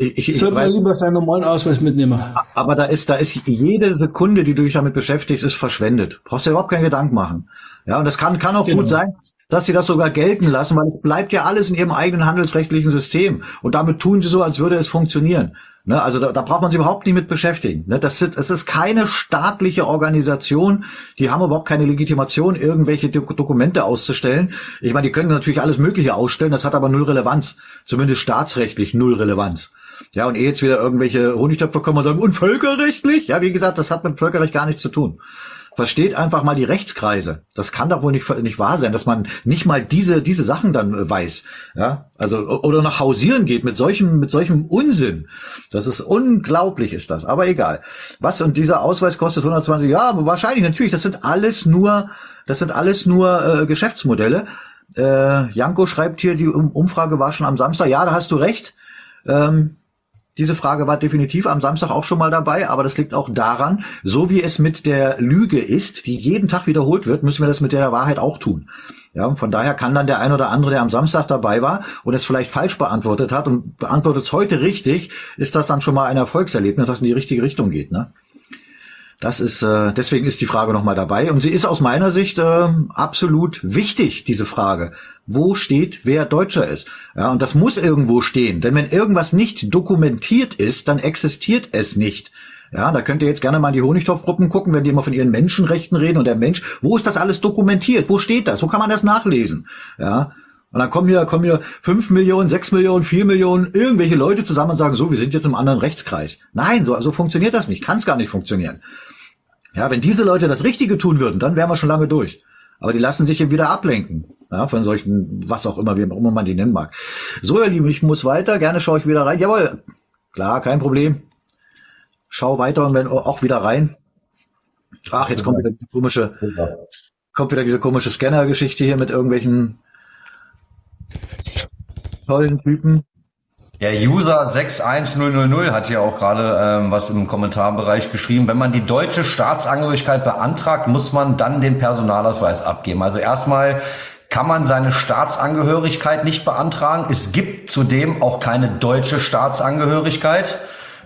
ich, ich, Sollte man lieber seinen normalen Ausweis mitnehmen. Aber da ist, da ist jede Sekunde, die du dich damit beschäftigst, ist verschwendet. Brauchst dir überhaupt keinen Gedanken machen. Ja, und das kann, kann auch genau. gut sein, dass sie das sogar gelten lassen, weil es bleibt ja alles in ihrem eigenen handelsrechtlichen System. Und damit tun sie so, als würde es funktionieren. Ne, also da, da braucht man sich überhaupt nicht mit beschäftigen. Ne, das, sind, das ist keine staatliche Organisation. Die haben überhaupt keine Legitimation, irgendwelche Do Dokumente auszustellen. Ich meine, die können natürlich alles Mögliche ausstellen, das hat aber null Relevanz. Zumindest staatsrechtlich null Relevanz. Ja, und eh jetzt wieder irgendwelche Honigtöpfe kommen und sagen, und völkerrechtlich? Ja, wie gesagt, das hat mit Völkerrecht gar nichts zu tun. Versteht einfach mal die Rechtskreise. Das kann doch wohl nicht, nicht wahr sein, dass man nicht mal diese, diese Sachen dann äh, weiß. Ja, also, oder nach Hausieren geht mit solchem, mit solchem Unsinn. Das ist unglaublich, ist das. Aber egal. Was, und dieser Ausweis kostet 120, ja, wahrscheinlich, natürlich, das sind alles nur, das sind alles nur äh, Geschäftsmodelle. Äh, Janko schreibt hier, die Umfrage war schon am Samstag. Ja, da hast du recht. Ähm, diese Frage war definitiv am Samstag auch schon mal dabei, aber das liegt auch daran, so wie es mit der Lüge ist, die jeden Tag wiederholt wird, müssen wir das mit der Wahrheit auch tun. Ja, von daher kann dann der ein oder andere, der am Samstag dabei war und es vielleicht falsch beantwortet hat und beantwortet es heute richtig, ist das dann schon mal ein Erfolgserlebnis, das in die richtige Richtung geht. Ne? Das ist äh, deswegen ist die Frage nochmal dabei und sie ist aus meiner Sicht äh, absolut wichtig, diese Frage. Wo steht, wer Deutscher ist? Ja, und das muss irgendwo stehen, denn wenn irgendwas nicht dokumentiert ist, dann existiert es nicht. Ja, da könnt ihr jetzt gerne mal in die Honigtopfgruppen gucken, wenn die immer von ihren Menschenrechten reden und der Mensch, wo ist das alles dokumentiert? Wo steht das? Wo kann man das nachlesen? Ja, und dann kommen hier, kommen hier fünf Millionen, sechs Millionen, vier Millionen, irgendwelche Leute zusammen und sagen, so, wir sind jetzt im anderen Rechtskreis. Nein, so, so funktioniert das nicht. Kann es gar nicht funktionieren. Ja, wenn diese Leute das Richtige tun würden, dann wären wir schon lange durch. Aber die lassen sich eben wieder ablenken. Ja, von solchen, was auch immer, wie auch immer man die nennen mag. So, ihr Lieben, ich muss weiter. Gerne schaue ich wieder rein. Jawohl, klar, kein Problem. Schau weiter und wenn auch wieder rein. Ach, jetzt kommt wieder die komische, kommt wieder diese komische Scanner-Geschichte hier mit irgendwelchen tollen Typen. Der User 61000 hat hier auch gerade ähm, was im Kommentarbereich geschrieben. Wenn man die deutsche Staatsangehörigkeit beantragt, muss man dann den Personalausweis abgeben. Also erstmal kann man seine Staatsangehörigkeit nicht beantragen. Es gibt zudem auch keine deutsche Staatsangehörigkeit.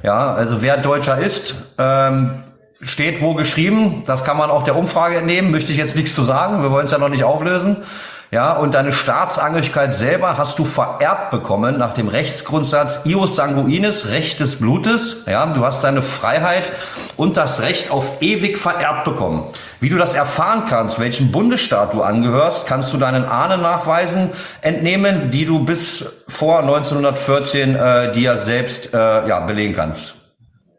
Ja, also wer Deutscher ist, ähm, steht wo geschrieben. Das kann man auch der Umfrage entnehmen. Möchte ich jetzt nichts zu sagen. Wir wollen es ja noch nicht auflösen. Ja, und deine Staatsangehörigkeit selber hast du vererbt bekommen nach dem Rechtsgrundsatz ius sanguinis, Recht des Blutes. Ja, du hast deine Freiheit und das Recht auf ewig vererbt bekommen. Wie du das erfahren kannst, welchem Bundesstaat du angehörst, kannst du deinen Ahnennachweisen entnehmen, die du bis vor 1914 äh, dir selbst äh, ja, belegen kannst.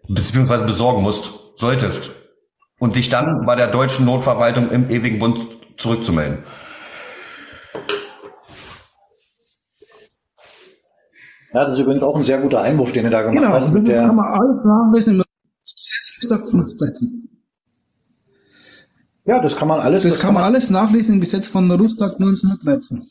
Beziehungsweise besorgen musst, solltest. Und dich dann bei der deutschen Notverwaltung im ewigen Bund zurückzumelden. Ja, das ist übrigens auch ein sehr guter Einwurf, den du da gemacht genau, hast. Mit der kann man alles nachlesen. Ja, das kann man alles. Das, das kann man alles nachlesen im Gesetz von Rustag 1913.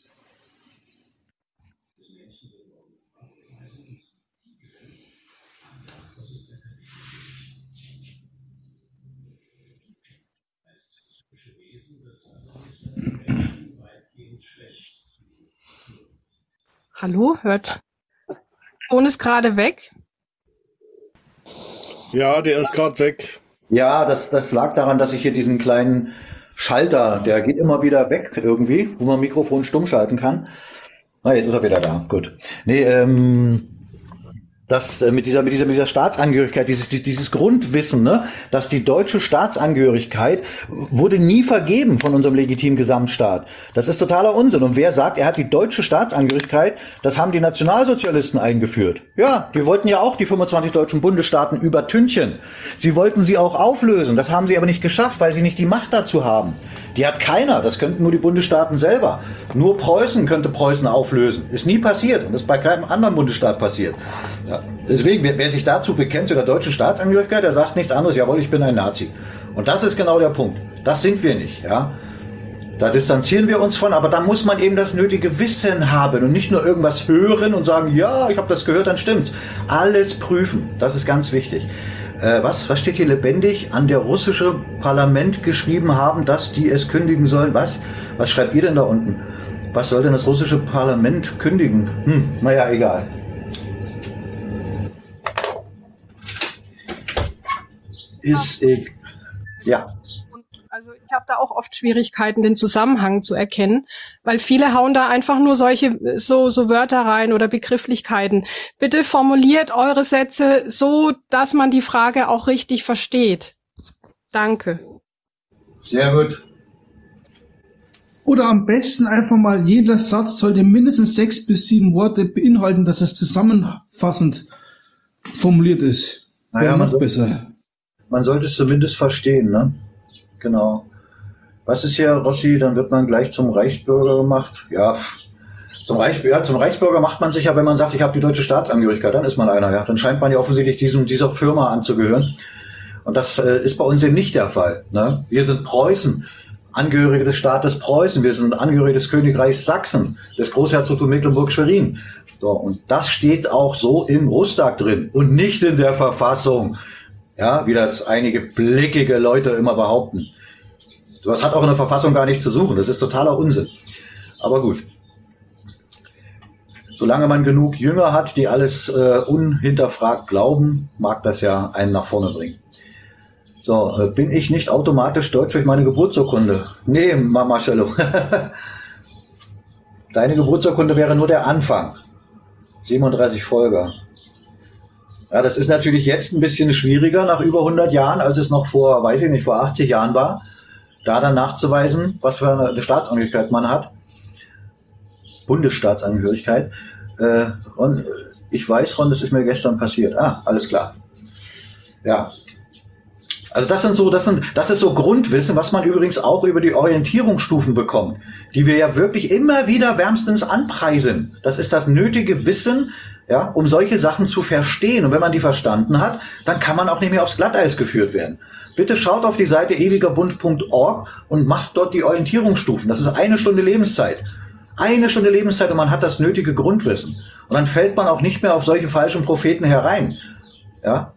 Hallo, hört Ton ist gerade weg. Ja, der ist gerade weg. Ja, das, das lag daran, dass ich hier diesen kleinen Schalter, der geht immer wieder weg irgendwie, wo man Mikrofon stumm schalten kann. Ah, jetzt ist er wieder da. Gut. Nee, ähm, dass äh, mit dieser mit dieser mit dieser Staatsangehörigkeit dieses dieses Grundwissen, ne, dass die deutsche Staatsangehörigkeit wurde nie vergeben von unserem legitimen Gesamtstaat. Das ist totaler Unsinn. Und wer sagt, er hat die deutsche Staatsangehörigkeit, das haben die Nationalsozialisten eingeführt. Ja, die wollten ja auch die 25 deutschen Bundesstaaten übertünchen. Sie wollten sie auch auflösen. Das haben sie aber nicht geschafft, weil sie nicht die Macht dazu haben. Die hat keiner. Das könnten nur die Bundesstaaten selber. Nur Preußen könnte Preußen auflösen. Ist nie passiert. Und ist bei keinem anderen Bundesstaat passiert. Ja. Deswegen, wer, wer, sich dazu bekennt, zu der deutschen Staatsangehörigkeit, der sagt nichts anderes, jawohl, ich bin ein Nazi. Und das ist genau der Punkt. Das sind wir nicht. Ja. Da distanzieren wir uns von, aber da muss man eben das nötige Wissen haben und nicht nur irgendwas hören und sagen, ja, ich habe das gehört, dann stimmt's. Alles prüfen, das ist ganz wichtig. Äh, was, was steht hier lebendig? An der russische Parlament geschrieben haben, dass die es kündigen sollen. Was? Was schreibt ihr denn da unten? Was soll denn das russische Parlament kündigen? Hm, naja, egal. Ist egal. Ja ich habe da auch oft Schwierigkeiten, den Zusammenhang zu erkennen, weil viele hauen da einfach nur solche so so Wörter rein oder Begrifflichkeiten. Bitte formuliert eure Sätze so, dass man die Frage auch richtig versteht. Danke. Sehr gut. Oder am besten einfach mal jeder Satz sollte mindestens sechs bis sieben Worte beinhalten, dass es zusammenfassend formuliert ist. Naja, man, besser. man sollte es zumindest verstehen, ne? Genau. Was ist hier, Rossi? Dann wird man gleich zum Reichsbürger gemacht. Ja, zum, Reich, ja, zum Reichsbürger macht man sich ja, wenn man sagt, ich habe die deutsche Staatsangehörigkeit, dann ist man einer. Ja, dann scheint man ja offensichtlich diesem, dieser Firma anzugehören. Und das äh, ist bei uns eben nicht der Fall. Ne? Wir sind Preußen, Angehörige des Staates Preußen. Wir sind Angehörige des Königreichs Sachsen, des Großherzogtums Mecklenburg-Schwerin. So, und das steht auch so im Rustag drin und nicht in der Verfassung. Ja, wie das einige blickige Leute immer behaupten. Das hat auch in der Verfassung gar nichts zu suchen. Das ist totaler Unsinn. Aber gut. Solange man genug Jünger hat, die alles äh, unhinterfragt glauben, mag das ja einen nach vorne bringen. So, äh, bin ich nicht automatisch deutsch durch meine Geburtsurkunde? Nee, Mama Cello. [LAUGHS] Deine Geburtsurkunde wäre nur der Anfang. 37 Folger. Ja, das ist natürlich jetzt ein bisschen schwieriger nach über 100 Jahren, als es noch vor, weiß ich nicht, vor 80 Jahren war da dann nachzuweisen, was für eine Staatsangehörigkeit man hat. Bundesstaatsangehörigkeit. Äh, und ich weiß, Ron, das ist mir gestern passiert. Ah, alles klar. Ja. Also das sind so, das sind, das ist so Grundwissen, was man übrigens auch über die Orientierungsstufen bekommt, die wir ja wirklich immer wieder wärmstens anpreisen. Das ist das nötige Wissen, ja, um solche Sachen zu verstehen. Und wenn man die verstanden hat, dann kann man auch nicht mehr aufs Glatteis geführt werden. Bitte schaut auf die Seite ewigerbund.org und macht dort die Orientierungsstufen. Das ist eine Stunde Lebenszeit. Eine Stunde Lebenszeit und man hat das nötige Grundwissen. Und dann fällt man auch nicht mehr auf solche falschen Propheten herein. Ja,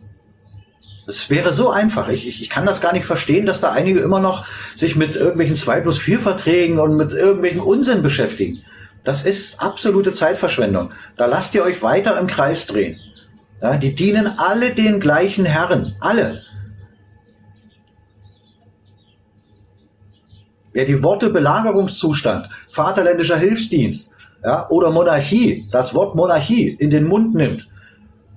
es wäre so einfach. Ich, ich, ich kann das gar nicht verstehen, dass da einige immer noch sich mit irgendwelchen 2 plus 4 Verträgen und mit irgendwelchen Unsinn beschäftigen. Das ist absolute Zeitverschwendung. Da lasst ihr euch weiter im Kreis drehen. Ja, die dienen alle den gleichen Herren. Alle. Wer die Worte Belagerungszustand, Vaterländischer Hilfsdienst ja, oder Monarchie, das Wort Monarchie in den Mund nimmt,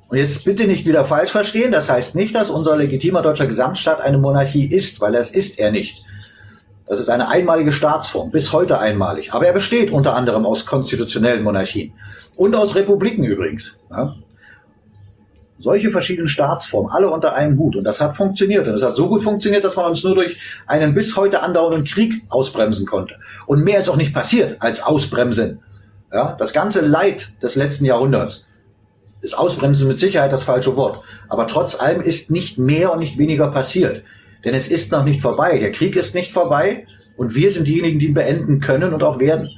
und jetzt bitte nicht wieder falsch verstehen, das heißt nicht, dass unser legitimer deutscher Gesamtstaat eine Monarchie ist, weil das ist er nicht. Das ist eine einmalige Staatsform, bis heute einmalig. Aber er besteht unter anderem aus konstitutionellen Monarchien und aus Republiken übrigens. Ja. Solche verschiedenen Staatsformen, alle unter einem Hut. Und das hat funktioniert. Und es hat so gut funktioniert, dass man uns nur durch einen bis heute andauernden Krieg ausbremsen konnte. Und mehr ist auch nicht passiert als Ausbremsen. Ja, das ganze Leid des letzten Jahrhunderts ist Ausbremsen mit Sicherheit das falsche Wort. Aber trotz allem ist nicht mehr und nicht weniger passiert. Denn es ist noch nicht vorbei. Der Krieg ist nicht vorbei und wir sind diejenigen, die ihn beenden können und auch werden.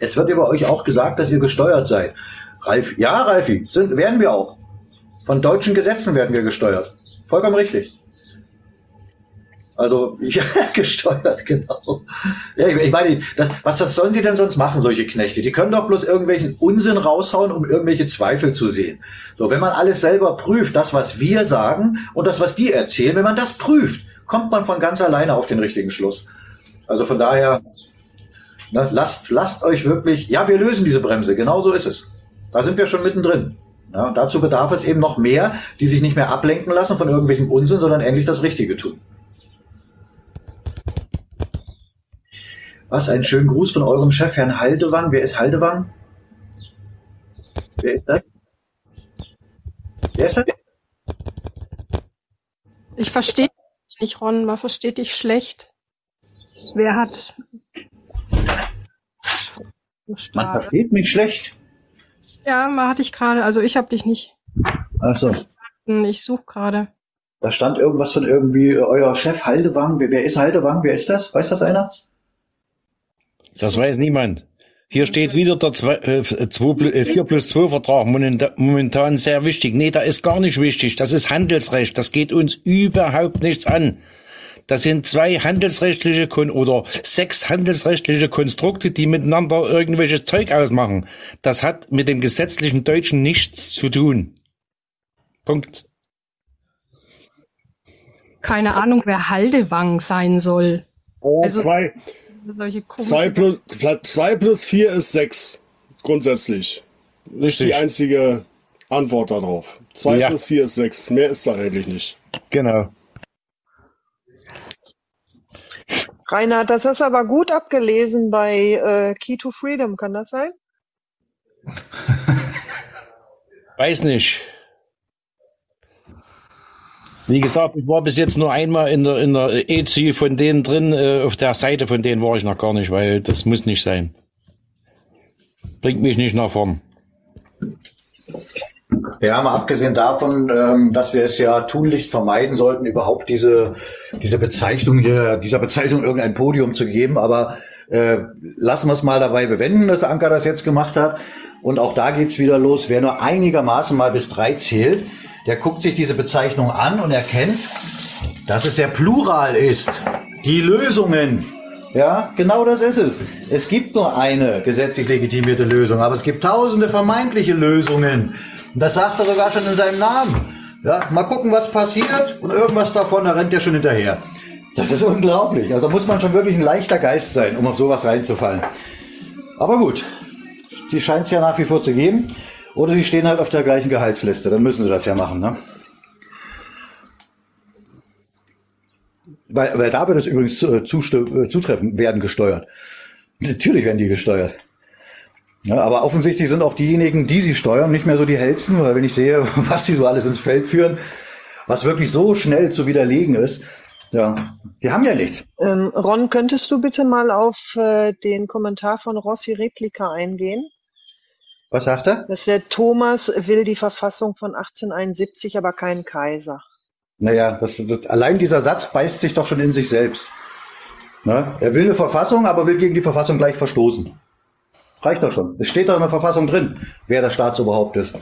Es wird über euch auch gesagt, dass ihr gesteuert seid. Ralf, ja, Ralfi, sind, werden wir auch. Von deutschen Gesetzen werden wir gesteuert. Vollkommen richtig. Also, [LAUGHS] ja, gesteuert, genau. Ja, ich meine, das, was, was sollen die denn sonst machen, solche Knechte? Die können doch bloß irgendwelchen Unsinn raushauen, um irgendwelche Zweifel zu sehen. So, wenn man alles selber prüft, das, was wir sagen und das, was die erzählen, wenn man das prüft, kommt man von ganz alleine auf den richtigen Schluss. Also von daher, ne, lasst, lasst euch wirklich, ja, wir lösen diese Bremse, genau so ist es. Da sind wir schon mittendrin. Ja, dazu bedarf es eben noch mehr, die sich nicht mehr ablenken lassen von irgendwelchem Unsinn, sondern endlich das Richtige tun. Was, ein schönen Gruß von eurem Chef, Herrn Haldewang. Wer ist Haldewang? Wer ist das? Wer ist das? Ich verstehe dich nicht, Ron. Man versteht dich schlecht. Wer hat... Man versteht mich schlecht. Ja, man hat dich gerade, also ich habe dich nicht. Ach so. Ich suche gerade. Da stand irgendwas von irgendwie äh, euer Chef Haldewang. Wer, wer ist Haldewang? Wer ist das? Weiß das einer? Das weiß niemand. Hier steht wieder der 2, äh, 2, äh, 4 plus 2 Vertrag momentan sehr wichtig. Nee, da ist gar nicht wichtig. Das ist Handelsrecht. Das geht uns überhaupt nichts an. Das sind zwei handelsrechtliche Kon oder sechs handelsrechtliche Konstrukte, die miteinander irgendwelches Zeug ausmachen. Das hat mit dem gesetzlichen Deutschen nichts zu tun. Punkt. Keine Ahnung, wer Haldewang sein soll. Oh, also, zwei, solche komischen. 2 plus, 2 plus 4 ist 6. Grundsätzlich. Nicht die einzige Antwort darauf. 2 ja. plus 4 ist 6. Mehr ist da eigentlich nicht. Genau. Rainer, das hast aber gut abgelesen bei äh, Key to Freedom, kann das sein? [LAUGHS] Weiß nicht. Wie gesagt, ich war bis jetzt nur einmal in der, in der EZI von denen drin, äh, auf der Seite von denen war ich noch gar nicht, weil das muss nicht sein. Bringt mich nicht nach vorn. Ja, mal abgesehen davon, ähm, dass wir es ja tunlichst vermeiden sollten, überhaupt diese, diese Bezeichnung hier, dieser Bezeichnung irgendein Podium zu geben, aber äh, lassen wir es mal dabei bewenden, dass Anker das jetzt gemacht hat. Und auch da geht's wieder los. Wer nur einigermaßen mal bis drei zählt, der guckt sich diese Bezeichnung an und erkennt, dass es der Plural ist. Die Lösungen. Ja, genau das ist es. Es gibt nur eine gesetzlich legitimierte Lösung, aber es gibt tausende vermeintliche Lösungen. Und das sagt er sogar schon in seinem Namen. Ja, mal gucken, was passiert und irgendwas davon, da rennt er schon hinterher. Das ist unglaublich. Also da muss man schon wirklich ein leichter Geist sein, um auf sowas reinzufallen. Aber gut, die scheint es ja nach wie vor zu geben. Oder sie stehen halt auf der gleichen Gehaltsliste, dann müssen sie das ja machen, ne? Weil, weil da wird es übrigens äh, äh, zutreffen, werden gesteuert. Natürlich werden die gesteuert. Ja, aber offensichtlich sind auch diejenigen, die sie steuern, nicht mehr so die hellsten, weil wenn ich sehe, [LAUGHS] was die so alles ins Feld führen, was wirklich so schnell zu widerlegen ist. Ja, wir haben ja nichts. Ähm, Ron, könntest du bitte mal auf äh, den Kommentar von Rossi Replika eingehen? Was sagt er? Dass der Thomas will die Verfassung von 1871, aber keinen Kaiser. Naja, das, das, allein dieser Satz beißt sich doch schon in sich selbst. Ne? Er will eine Verfassung, aber will gegen die Verfassung gleich verstoßen. Reicht doch schon. Es steht doch in der Verfassung drin, wer der Staatsoberhaupt ist.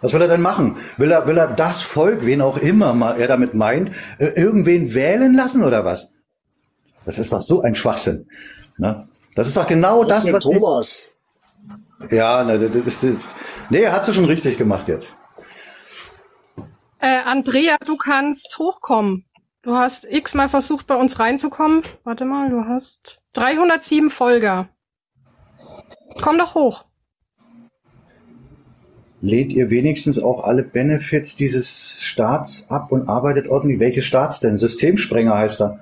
Was will er denn machen? Will er, will er das Volk, wen auch immer er damit meint, äh, irgendwen wählen lassen oder was? Das ist doch so ein Schwachsinn. Ne? Das ist doch genau was das, was. Thomas. Ja, ne, das, das, nee, er hat es schon richtig gemacht jetzt. Äh, Andrea, du kannst hochkommen. Du hast x-mal versucht, bei uns reinzukommen. Warte mal, du hast 307 Folger. Komm doch hoch. Lädt ihr wenigstens auch alle Benefits dieses Staats ab und arbeitet ordentlich? Welches Staats denn? Systemsprenger heißt er.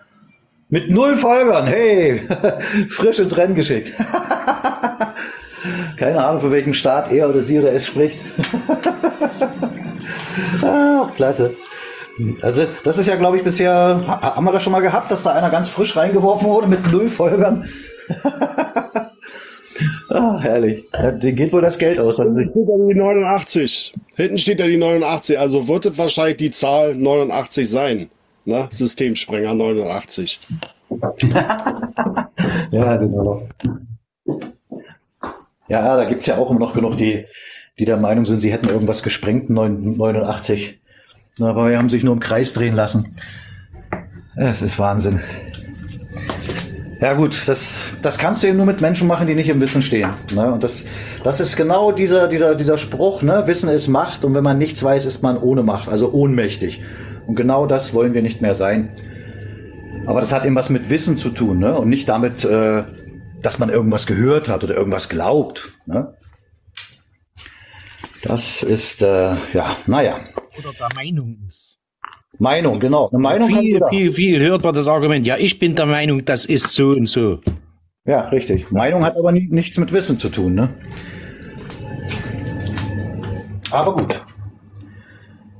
Mit null Folgern, hey, [LAUGHS] frisch ins Rennen geschickt. [LAUGHS] Keine Ahnung, für welchen Staat er oder sie oder es spricht. [LAUGHS] ah, klasse. Also das ist ja, glaube ich, bisher, haben wir das schon mal gehabt, dass da einer ganz frisch reingeworfen wurde mit null Folgern? Ah, herrlich. Denen geht wohl das Geld aus. Hinten steht da die 89. Hinten steht da die 89. Also wird es wahrscheinlich die Zahl 89 sein. Ne? Systemsprenger 89. [LAUGHS] ja, genau. Ja, da gibt's ja auch immer noch genug, die, die der Meinung sind, sie hätten irgendwas gesprengt, 89. Aber wir haben sich nur im Kreis drehen lassen. Es ist Wahnsinn. Ja gut, das, das kannst du eben nur mit Menschen machen, die nicht im Wissen stehen. Ne? Und das, das ist genau dieser, dieser, dieser Spruch, ne? Wissen ist Macht und wenn man nichts weiß, ist man ohne Macht, also ohnmächtig. Und genau das wollen wir nicht mehr sein. Aber das hat eben was mit Wissen zu tun ne? und nicht damit, äh, dass man irgendwas gehört hat oder irgendwas glaubt. Ne? Das ist, äh, ja, naja. Oder der Meinung ist. Meinung, genau. Eine Meinung viel, viel, viel hört man das Argument, ja, ich bin der Meinung, das ist so und so. Ja, richtig. Meinung hat aber nichts mit Wissen zu tun, ne? Aber gut.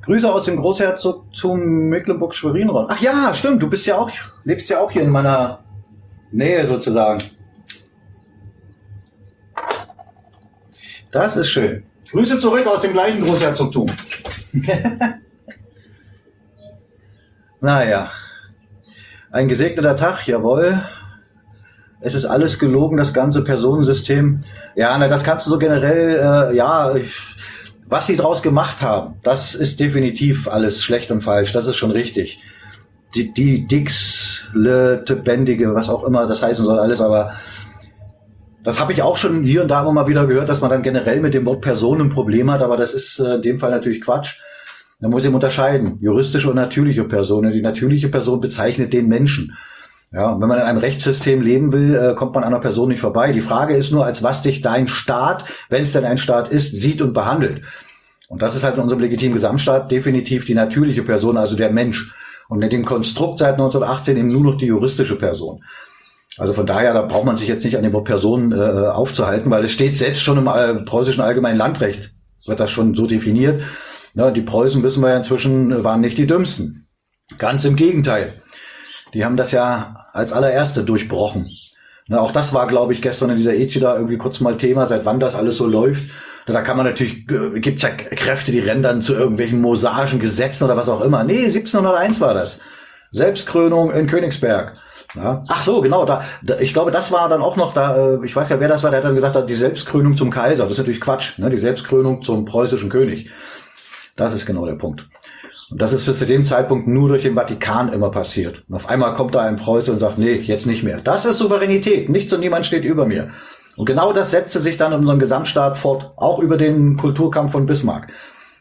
Grüße aus dem Großherzogtum Mecklenburg-Schwerin. Ach ja, stimmt, du bist ja auch, lebst ja auch hier in meiner Nähe sozusagen. Das ist schön. Grüße zurück aus dem gleichen Großherzogtum. [LAUGHS] naja. Ein gesegneter Tag, jawohl. Es ist alles gelogen, das ganze Personensystem. Ja, na, das kannst du so generell, äh, ja, was sie draus gemacht haben, das ist definitiv alles schlecht und falsch. Das ist schon richtig. Die, die Dix, Le, Bändige, was auch immer das heißen soll, alles, aber das habe ich auch schon hier und da immer mal wieder gehört, dass man dann generell mit dem Wort Person ein Problem hat, aber das ist äh, in dem Fall natürlich Quatsch. Da muss ich unterscheiden, juristische und natürliche Personen. Die natürliche Person bezeichnet den Menschen. Ja, und wenn man in einem Rechtssystem leben will, äh, kommt man an einer Person nicht vorbei. Die Frage ist nur, als was dich dein Staat, wenn es denn ein Staat ist, sieht und behandelt. Und das ist halt in unserem legitimen Gesamtstaat definitiv die natürliche Person, also der Mensch. Und mit dem Konstrukt seit 1918 eben nur noch die juristische Person. Also von daher, da braucht man sich jetzt nicht an dem Wort Person äh, aufzuhalten, weil es steht selbst schon im äh, preußischen Allgemeinen Landrecht, wird das schon so definiert. Ja, die Preußen, wissen wir ja inzwischen, waren nicht die dümmsten. Ganz im Gegenteil. Die haben das ja als allererste durchbrochen. Na, auch das war, glaube ich, gestern in dieser Ethie da irgendwie kurz mal Thema, seit wann das alles so läuft. Da kann man natürlich, äh, gibt's ja Kräfte, die rennen dann zu irgendwelchen mosaischen Gesetzen oder was auch immer. Nee, 1701 war das. Selbstkrönung in Königsberg. Ja. Ach so, genau. Da, da, ich glaube, das war dann auch noch da. Äh, ich weiß ja, wer das war. Der hat dann gesagt, die Selbstkrönung zum Kaiser. Das ist natürlich Quatsch. Ne? Die Selbstkrönung zum preußischen König. Das ist genau der Punkt. Und das ist bis zu dem Zeitpunkt nur durch den Vatikan immer passiert. Und auf einmal kommt da ein Preuße und sagt, nee, jetzt nicht mehr. Das ist Souveränität. Nichts und niemand steht über mir. Und genau das setzte sich dann in unserem Gesamtstaat fort, auch über den Kulturkampf von Bismarck.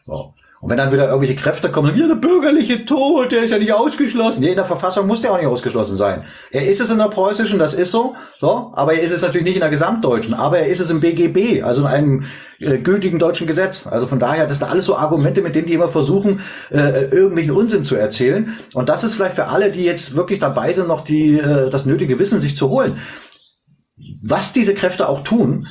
So. Und wenn dann wieder irgendwelche Kräfte kommen, ja, der bürgerliche Tod, der ist ja nicht ausgeschlossen. Nee, in der Verfassung muss der auch nicht ausgeschlossen sein. Er ist es in der preußischen, das ist so, so, aber er ist es natürlich nicht in der gesamtdeutschen, aber er ist es im BGB, also in einem äh, gültigen deutschen Gesetz. Also von daher, das sind alles so Argumente, mit denen die immer versuchen, äh, irgendwelchen Unsinn zu erzählen. Und das ist vielleicht für alle, die jetzt wirklich dabei sind, noch die, äh, das nötige Wissen sich zu holen. Was diese Kräfte auch tun,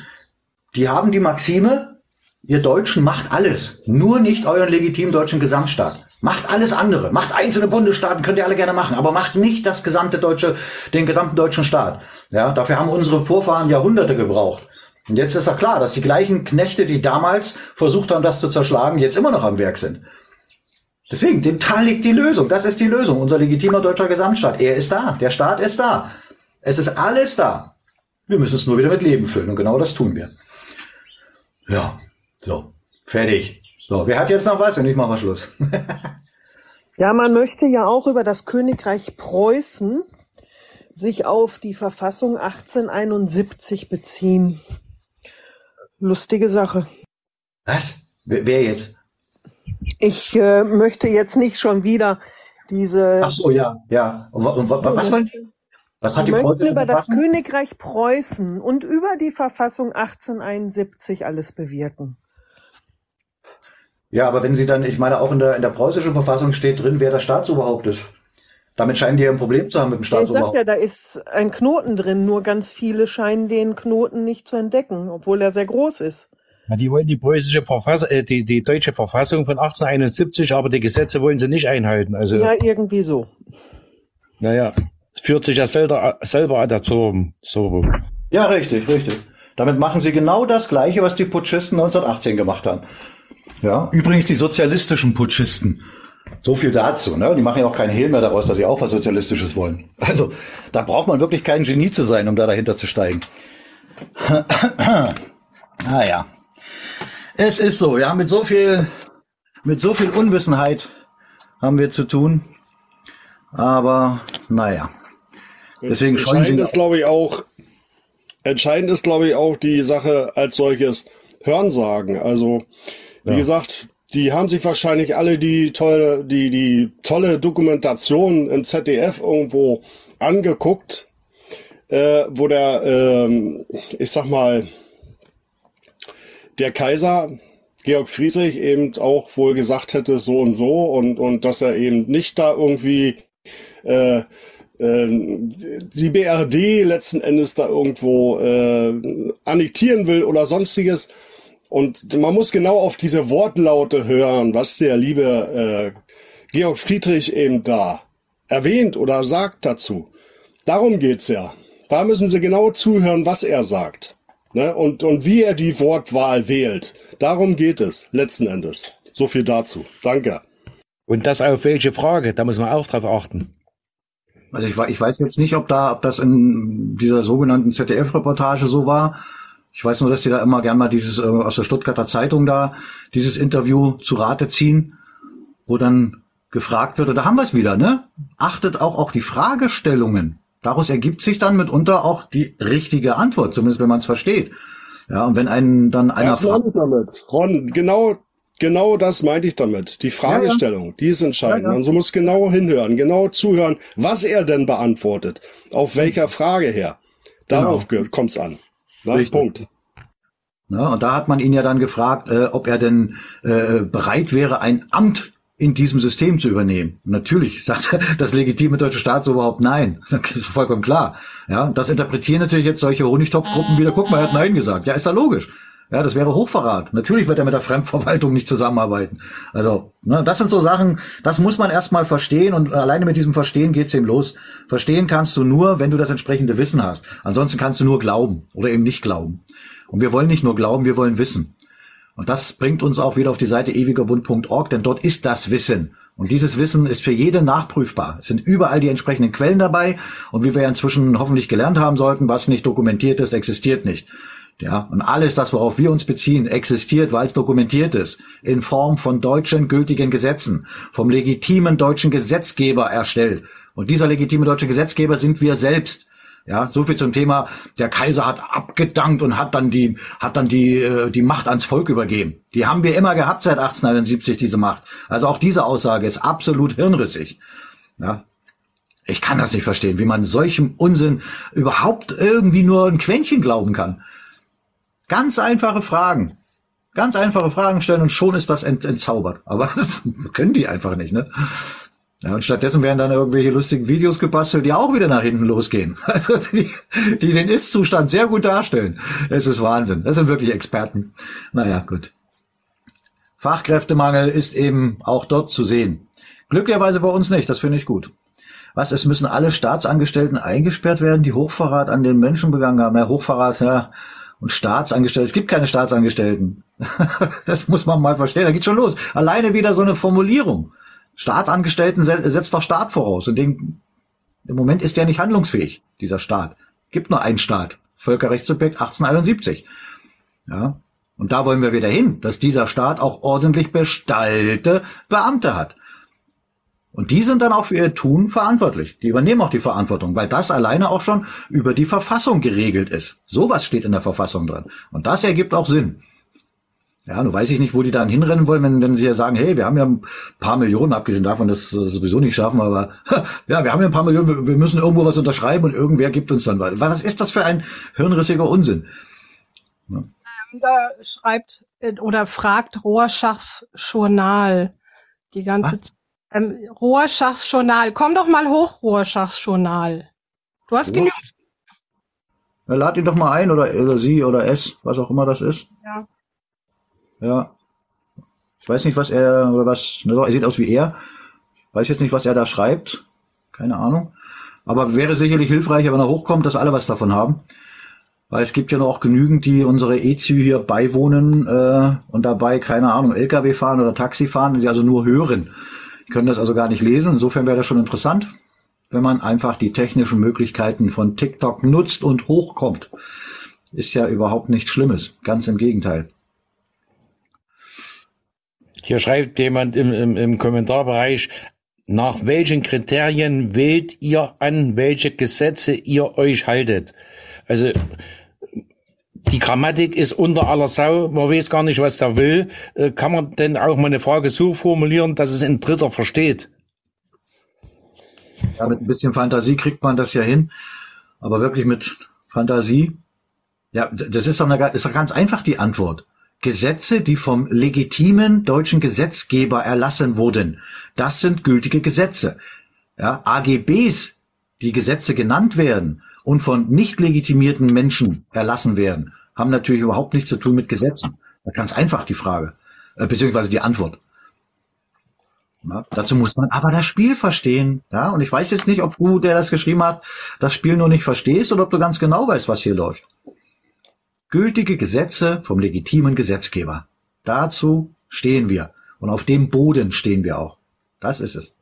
die haben die Maxime, Ihr Deutschen macht alles, nur nicht euren legitimen deutschen Gesamtstaat. Macht alles andere. Macht einzelne Bundesstaaten, könnt ihr alle gerne machen, aber macht nicht das gesamte deutsche, den gesamten deutschen Staat. Ja, dafür haben unsere Vorfahren Jahrhunderte gebraucht. Und jetzt ist doch klar, dass die gleichen Knechte, die damals versucht haben, das zu zerschlagen, jetzt immer noch am Werk sind. Deswegen, dem Tal liegt die Lösung. Das ist die Lösung. Unser legitimer deutscher Gesamtstaat. Er ist da. Der Staat ist da. Es ist alles da. Wir müssen es nur wieder mit Leben füllen. Und genau das tun wir. Ja. So. Fertig. So. Wer hat jetzt noch was? Und ich mache mal Schluss. [LAUGHS] ja, man möchte ja auch über das Königreich Preußen sich auf die Verfassung 1871 beziehen. Lustige Sache. Was? Wer jetzt? Ich äh, möchte jetzt nicht schon wieder diese. Ach so, ja, ja. Und, und, und, was die? Was hat die möchten über das Königreich Preußen und über die Verfassung 1871 alles bewirken. Ja, aber wenn Sie dann, ich meine, auch in der, in der preußischen Verfassung steht drin, wer das Staatsoberhaupt ist. Damit scheinen die ja ein Problem zu haben mit dem Staatsoberhaupt. Ich sag ja, da ist ein Knoten drin, nur ganz viele scheinen den Knoten nicht zu entdecken, obwohl er sehr groß ist. Ja, die wollen die preußische Verfassung, äh, die, die deutsche Verfassung von 1871, aber die Gesetze wollen sie nicht einhalten. Also, ja, irgendwie so. Naja, führt sich ja selber, selber an der Turm. So. Ja, richtig, richtig. Damit machen sie genau das Gleiche, was die Putschisten 1918 gemacht haben. Ja, übrigens die sozialistischen Putschisten. So viel dazu. Ne? Die machen ja auch keinen Hehl mehr daraus, dass sie auch was Sozialistisches wollen. Also, da braucht man wirklich kein Genie zu sein, um da dahinter zu steigen. [CLEARS THROAT] naja. Es ist so, ja, mit so viel, mit so viel Unwissenheit haben wir zu tun. Aber naja. Deswegen entscheidend ist, glaube ich, auch, entscheidend ist, glaube ich, auch die Sache als solches Hörensagen. Also, wie ja. gesagt, die haben sich wahrscheinlich alle die tolle, die, die tolle Dokumentation im ZDF irgendwo angeguckt, äh, wo der, äh, ich sag mal, der Kaiser Georg Friedrich eben auch wohl gesagt hätte, so und so, und, und dass er eben nicht da irgendwie äh, äh, die BRD letzten Endes da irgendwo äh, annektieren will oder sonstiges. Und man muss genau auf diese Wortlaute hören, was der liebe äh, Georg Friedrich eben da erwähnt oder sagt dazu. Darum geht's ja. Da müssen Sie genau zuhören, was er sagt. Ne? Und, und wie er die Wortwahl wählt. Darum geht es letzten Endes. So viel dazu. Danke. Und das auf welche Frage? Da muss man auch drauf achten. Also ich, ich weiß jetzt nicht, ob da, ob das in dieser sogenannten ZDF-Reportage so war. Ich weiß nur, dass die da immer gern mal dieses äh, aus der Stuttgarter Zeitung da dieses Interview zu Rate ziehen, wo dann gefragt wird, und da haben wir es wieder, ne? Achtet auch auf die Fragestellungen. Daraus ergibt sich dann mitunter auch die richtige Antwort, zumindest wenn man es versteht. Ja, und wenn einen dann einer das fragt, damit. Ron, genau, genau das meinte ich damit. Die Fragestellung, ja, ja. die ist entscheidend. Ja, also muss genau hinhören, genau zuhören, was er denn beantwortet, auf welcher Frage her. Darauf genau. kommt's an. Na, Punkt. Ja, und da hat man ihn ja dann gefragt, äh, ob er denn äh, bereit wäre, ein Amt in diesem System zu übernehmen. natürlich [LAUGHS] sagt das legitime deutsche Staatsoberhaupt nein. [LAUGHS] Das ist vollkommen klar. Ja, das interpretieren natürlich jetzt solche Honigtopfgruppen wieder. Guck mal, er hat nein gesagt. Ja, ist ja logisch. Ja, das wäre Hochverrat. Natürlich wird er mit der Fremdverwaltung nicht zusammenarbeiten. Also, ne, das sind so Sachen, das muss man erstmal verstehen und alleine mit diesem Verstehen geht's eben los. Verstehen kannst du nur, wenn du das entsprechende Wissen hast. Ansonsten kannst du nur glauben oder eben nicht glauben. Und wir wollen nicht nur glauben, wir wollen wissen. Und das bringt uns auch wieder auf die Seite ewigerbund.org, denn dort ist das Wissen. Und dieses Wissen ist für jeden nachprüfbar. Es sind überall die entsprechenden Quellen dabei. Und wie wir inzwischen hoffentlich gelernt haben sollten, was nicht dokumentiert ist, existiert nicht. Ja, und alles das, worauf wir uns beziehen, existiert, weil es dokumentiert ist. In Form von deutschen gültigen Gesetzen. Vom legitimen deutschen Gesetzgeber erstellt. Und dieser legitime deutsche Gesetzgeber sind wir selbst. Ja, so viel zum Thema, der Kaiser hat abgedankt und hat dann die, hat dann die, äh, die Macht ans Volk übergeben. Die haben wir immer gehabt seit 1871, diese Macht. Also auch diese Aussage ist absolut hirnrissig. Ja, ich kann das nicht verstehen, wie man solchem Unsinn überhaupt irgendwie nur ein Quäntchen glauben kann. Ganz einfache Fragen. Ganz einfache Fragen stellen und schon ist das ent entzaubert. Aber [LAUGHS] das können die einfach nicht, ne? Ja, und stattdessen werden dann irgendwelche lustigen Videos gebastelt, die auch wieder nach hinten losgehen. [LAUGHS] Also die, die den Ist-Zustand sehr gut darstellen. Es ist Wahnsinn. Das sind wirklich Experten. Naja, gut. Fachkräftemangel ist eben auch dort zu sehen. Glücklicherweise bei uns nicht, das finde ich gut. Was, es müssen alle Staatsangestellten eingesperrt werden, die Hochverrat an den Menschen begangen haben. Ja, Hochverrat, ja, und Staatsangestellte. Es gibt keine Staatsangestellten. [LAUGHS] das muss man mal verstehen. Da geht schon los. Alleine wieder so eine Formulierung. Staatangestellten setzt doch Staat voraus. Und den, im Moment ist der nicht handlungsfähig, dieser Staat. Gibt nur einen Staat. Völkerrechtssubjekt 1871. Ja. Und da wollen wir wieder hin, dass dieser Staat auch ordentlich bestallte Beamte hat. Und die sind dann auch für ihr Tun verantwortlich. Die übernehmen auch die Verantwortung, weil das alleine auch schon über die Verfassung geregelt ist. Sowas steht in der Verfassung drin. Und das ergibt auch Sinn. Ja, nun weiß ich nicht, wo die dann hinrennen wollen, wenn, wenn sie ja sagen, hey, wir haben ja ein paar Millionen, abgesehen davon, dass wir das sowieso nicht schaffen, aber [LAUGHS] ja, wir haben ja ein paar Millionen, wir, wir müssen irgendwo was unterschreiben und irgendwer gibt uns dann was. Was ist das für ein hirnrissiger Unsinn? Ja. Ähm, da schreibt äh, oder fragt Rorschachs Journal die ganze Zeit. Ähm, Rorschachs Journal. Komm doch mal hoch, Rorschachs Journal. Du hast genug. Ja, lad ihn doch mal ein oder, oder sie oder es, was auch immer das ist. Ja. Ja. Ich weiß nicht, was er oder was. Ne, er sieht aus wie er. Ich weiß jetzt nicht, was er da schreibt. Keine Ahnung. Aber wäre sicherlich hilfreicher, wenn er hochkommt, dass alle was davon haben. Weil es gibt ja noch auch genügend, die unsere EZÜ hier beiwohnen äh, und dabei, keine Ahnung, LKW fahren oder Taxi fahren, die also nur hören. Die können das also gar nicht lesen. Insofern wäre das schon interessant, wenn man einfach die technischen Möglichkeiten von TikTok nutzt und hochkommt. Ist ja überhaupt nichts Schlimmes. Ganz im Gegenteil. Hier schreibt jemand im, im, im Kommentarbereich, nach welchen Kriterien wählt ihr an, welche Gesetze ihr euch haltet? Also die Grammatik ist unter aller Sau, man weiß gar nicht, was der will. Äh, kann man denn auch mal eine Frage so formulieren, dass es ein Dritter versteht? Ja, mit ein bisschen Fantasie kriegt man das ja hin. Aber wirklich mit Fantasie? Ja, das ist doch, eine, ist doch ganz einfach die Antwort. Gesetze, die vom legitimen deutschen Gesetzgeber erlassen wurden. Das sind gültige Gesetze. Ja, AGBs, die Gesetze genannt werden und von nicht legitimierten Menschen erlassen werden, haben natürlich überhaupt nichts zu tun mit Gesetzen. Ganz einfach die Frage, äh, beziehungsweise die Antwort. Ja, dazu muss man aber das Spiel verstehen. Ja, und ich weiß jetzt nicht, ob du, der das geschrieben hat, das Spiel nur nicht verstehst oder ob du ganz genau weißt, was hier läuft gültige Gesetze vom legitimen Gesetzgeber. Dazu stehen wir. Und auf dem Boden stehen wir auch. Das ist es.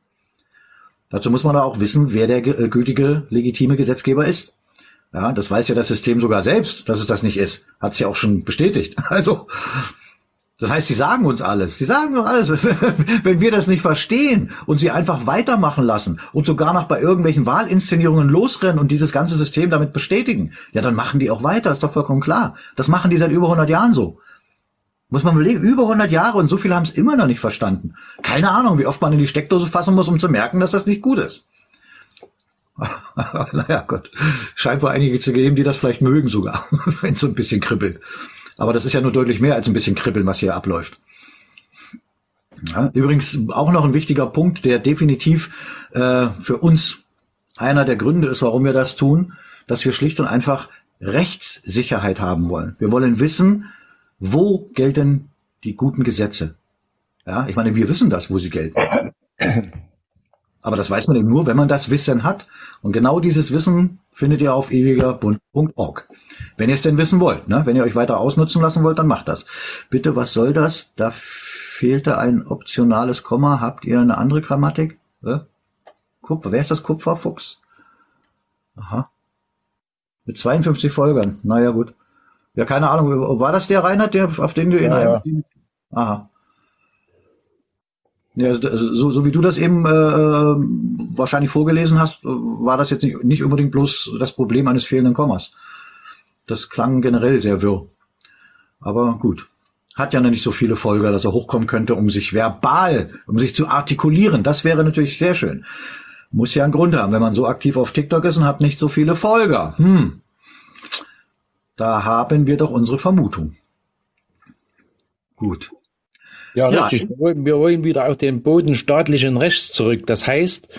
Dazu muss man auch wissen, wer der äh, gültige, legitime Gesetzgeber ist. Ja, das weiß ja das System sogar selbst, dass es das nicht ist. Hat es ja auch schon bestätigt. [LAUGHS] Also, das heißt, sie sagen uns alles. Sie sagen uns alles. [LAUGHS] Wenn wir das nicht verstehen und sie einfach weitermachen lassen und sogar noch bei irgendwelchen Wahlinszenierungen losrennen und dieses ganze System damit bestätigen, ja, dann machen die auch weiter. Ist doch vollkommen klar. Das machen die seit über 100 Jahren so. Muss man überlegen, über 100 Jahre und so viele haben es immer noch nicht verstanden. Keine Ahnung, wie oft man in die Steckdose fassen muss, um zu merken, dass das nicht gut ist. [LAUGHS] naja, Gott. Scheint wohl einige zu geben, die das vielleicht mögen sogar, [LAUGHS] wenn es so ein bisschen kribbelt. Aber das ist ja nur deutlich mehr als ein bisschen Kribbeln, was hier abläuft. Ja, übrigens auch noch ein wichtiger Punkt, der definitiv äh, für uns einer der Gründe ist, warum wir das tun, dass wir schlicht und einfach Rechtssicherheit haben wollen. Wir wollen wissen, wo gelten die guten Gesetze. Ja, ich meine, wir wissen das, wo sie gelten. [COUGHS] Aber das weiß man eben nur, wenn man das Wissen hat. Und genau dieses Wissen findet ihr auf ewigerbund.org. Wenn ihr es denn wissen wollt, ne? wenn ihr euch weiter ausnutzen lassen wollt, dann macht das. Bitte, was soll das? Da fehlte ein optionales Komma. Habt ihr eine andere Grammatik? Äh? Kupfer. Wer ist das Kupferfuchs? Aha. Mit 52 Folgern. Naja, gut. Ja, keine Ahnung. War das der Reinhard, der, auf den du ihn ja, ja. Aha. Ja, also, so, so wie du das eben äh, wahrscheinlich vorgelesen hast, war das jetzt nicht, nicht unbedingt bloß das Problem eines fehlenden Kommas. Das klang generell sehr wirr. Aber gut. Hat ja noch nicht so viele Folger, dass er hochkommen könnte, um sich verbal, um sich zu artikulieren. Das wäre natürlich sehr schön. Muss ja einen Grund haben, wenn man so aktiv auf TikTok ist und hat nicht so viele Folger. Hm. Da haben wir doch unsere Vermutung. Gut. Ja, ja, richtig. Wir wollen, wir wollen wieder auf den Boden staatlichen Rechts zurück. Das heißt,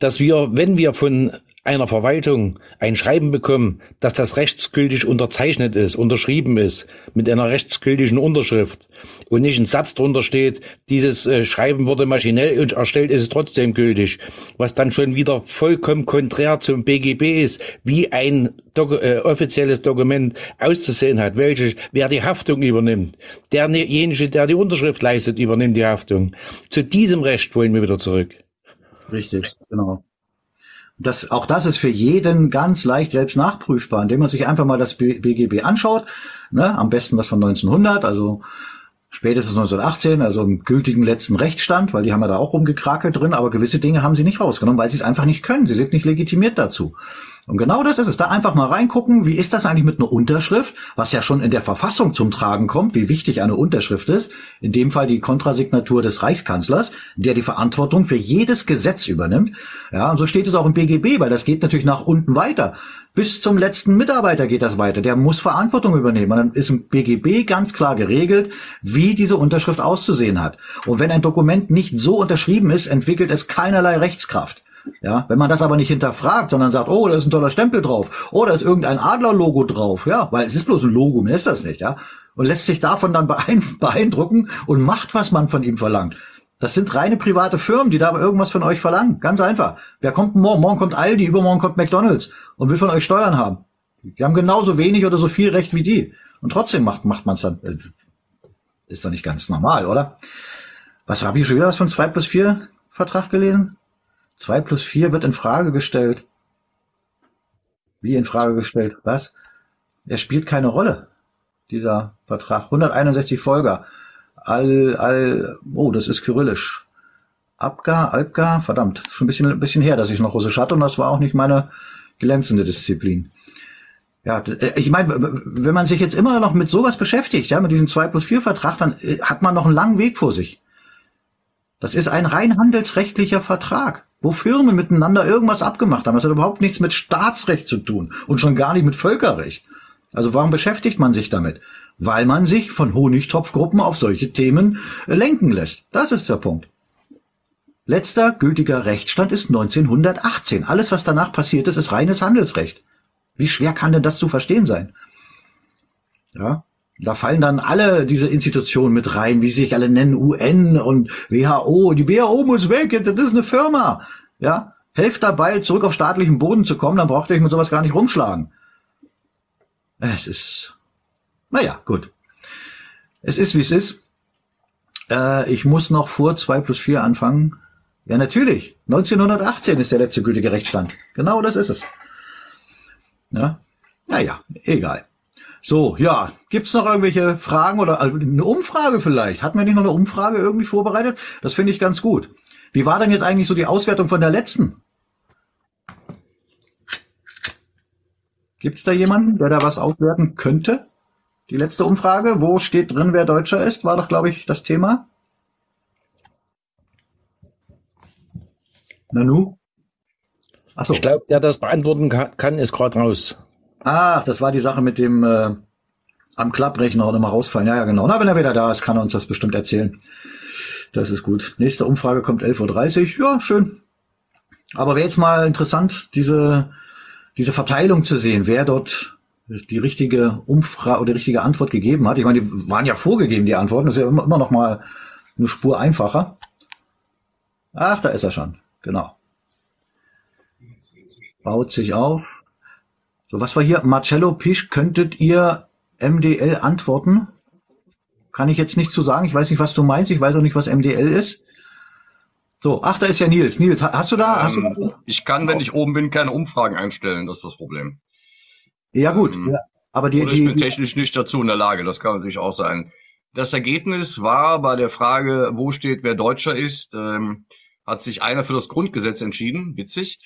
dass wir, wenn wir von einer Verwaltung ein Schreiben bekommen, dass das rechtsgültig unterzeichnet ist, unterschrieben ist, mit einer rechtsgültigen Unterschrift und nicht ein Satz drunter steht, dieses äh, Schreiben wurde maschinell erstellt, ist es trotzdem gültig, was dann schon wieder vollkommen konträr zum BGB ist, wie ein Doku äh, offizielles Dokument auszusehen hat, welches, wer die Haftung übernimmt. Derjenige, der die Unterschrift leistet, übernimmt die Haftung. Zu diesem Recht wollen wir wieder zurück. Richtig, genau. Das, auch das ist für jeden ganz leicht selbst nachprüfbar, indem man sich einfach mal das BGB anschaut, ne, am besten das von 1900, also spätestens 1918, also im gültigen letzten Rechtsstand, weil die haben ja da auch rumgekrakelt drin, aber gewisse Dinge haben sie nicht rausgenommen, weil sie es einfach nicht können. Sie sind nicht legitimiert dazu. Und genau das ist es. Da einfach mal reingucken, wie ist das eigentlich mit einer Unterschrift, was ja schon in der Verfassung zum Tragen kommt, wie wichtig eine Unterschrift ist. In dem Fall die Kontrasignatur des Reichskanzlers, der die Verantwortung für jedes Gesetz übernimmt. Ja, und so steht es auch im BGB, weil das geht natürlich nach unten weiter. Bis zum letzten Mitarbeiter geht das weiter. Der muss Verantwortung übernehmen. Und dann ist im BGB ganz klar geregelt, wie diese Unterschrift auszusehen hat. Und wenn ein Dokument nicht so unterschrieben ist, entwickelt es keinerlei Rechtskraft. Ja, wenn man das aber nicht hinterfragt, sondern sagt, oh, da ist ein toller Stempel drauf, oh, da ist irgendein Adlerlogo drauf, ja, weil es ist bloß ein Logo, mehr ist das nicht, ja, und lässt sich davon dann [LAUGHS] beeindrucken und macht, was man von ihm verlangt. Das sind reine private Firmen, die da irgendwas von euch verlangen. Ganz einfach. Wer kommt morgen? Morgen kommt Aldi, übermorgen kommt McDonalds und will von euch Steuern haben. Die haben genauso wenig oder so viel Recht wie die. Und trotzdem macht, macht man es dann. Ist doch nicht ganz normal, oder? Was habe ich schon wieder was von 2 plus 4 Vertrag gelesen? 2 plus 4 wird in Frage gestellt. Wie in Frage gestellt? Was? Er spielt keine Rolle, dieser Vertrag. 161 Folger. Al, al, oh, das ist kyrillisch. Abga, Alpga, verdammt, schon ein bisschen, ein bisschen her, dass ich noch Russisch hatte und das war auch nicht meine glänzende Disziplin. Ja, äh, ich meine, wenn man sich jetzt immer noch mit sowas beschäftigt, ja, mit diesem 2 plus 4 Vertrag, dann äh, hat man noch einen langen Weg vor sich. Das ist ein rein handelsrechtlicher Vertrag, wo Firmen miteinander irgendwas abgemacht haben. Das hat überhaupt nichts mit Staatsrecht zu tun und schon gar nicht mit Völkerrecht. Also warum beschäftigt man sich damit? Weil man sich von Honigtopfgruppen auf solche Themen äh, lenken lässt. Das ist der Punkt. Letzter gültiger Rechtsstand ist 1918. Alles, was danach passiert ist, ist reines Handelsrecht. Wie schwer kann denn das zu verstehen sein? Ja, da fallen dann alle diese Institutionen mit rein, wie sie sich alle nennen, UN und WHO. Die WHO muss weg, das ist eine Firma. Ja, helft dabei, zurück auf staatlichen Boden zu kommen, dann braucht ihr euch mit sowas gar nicht rumschlagen. Es ist, naja, gut. Es ist, wie es ist. Äh, ich muss noch vor zwei plus vier anfangen. Ja, natürlich. 1918 ist der letzte gültige Rechtsstand. Genau das ist es. Ja, naja, egal. So, ja, gibt's noch irgendwelche Fragen oder also eine Umfrage vielleicht? Hatten wir nicht noch eine Umfrage irgendwie vorbereitet? Das finde ich ganz gut. Wie war denn jetzt eigentlich so die Auswertung von der letzten? Gibt's da jemanden, der da was auswerten könnte? Die letzte Umfrage, wo steht drin, wer Deutscher ist, war doch, glaube ich, das Thema. Nanu? Achso. Ich glaube, der das beantworten kann, ist gerade raus. Ach, das war die Sache mit dem äh, am Klapprechner oder mal rausfallen. Ja, ja, genau. Na, wenn er wieder da ist, kann er uns das bestimmt erzählen. Das ist gut. Nächste Umfrage kommt 11.30 Uhr. Ja, schön. Aber wäre jetzt mal interessant, diese, diese Verteilung zu sehen, wer dort die richtige Umfrage oder die richtige Antwort gegeben hat. Ich meine, die waren ja vorgegeben, die Antworten. Das ist ja immer, immer noch mal eine Spur einfacher. Ach, da ist er schon. Genau. Baut sich auf. So, was war hier? Marcello Pisch, könntet ihr MDL antworten? Kann ich jetzt nicht zu sagen. Ich weiß nicht, was du meinst. Ich weiß auch nicht, was MDL ist. So, ach, da ist ja Nils. Nils, hast du da? Hast ähm, du da? Ich kann, wenn ich oben bin, keine Umfragen einstellen. Das ist das Problem. Ja, gut. Ähm, ja, aber die, ich bin technisch nicht dazu in der Lage. Das kann natürlich auch sein. Das Ergebnis war bei der Frage, wo steht, wer Deutscher ist, ähm, hat sich einer für das Grundgesetz entschieden. Witzig.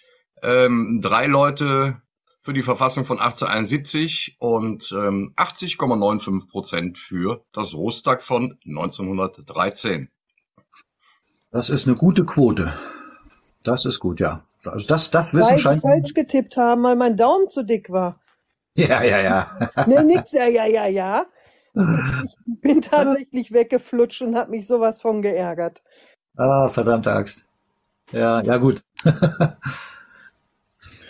Ähm, drei Leute für die Verfassung von 1871 und ähm, 80,95 Prozent für das Rostag von 1913. Das ist eine gute Quote. Das ist gut, ja. Also das, das Wissen weil scheint. falsch getippt haben, weil mein Daumen zu dick war. [LAUGHS] Ja, ja, ja. nee, nix, ja, ja, ja, ja. Ich bin [LAUGHS] tatsächlich weggeflutscht und habe mich sowas von geärgert. Ah, verdammte Axt. Ja, ja, gut. [LAUGHS]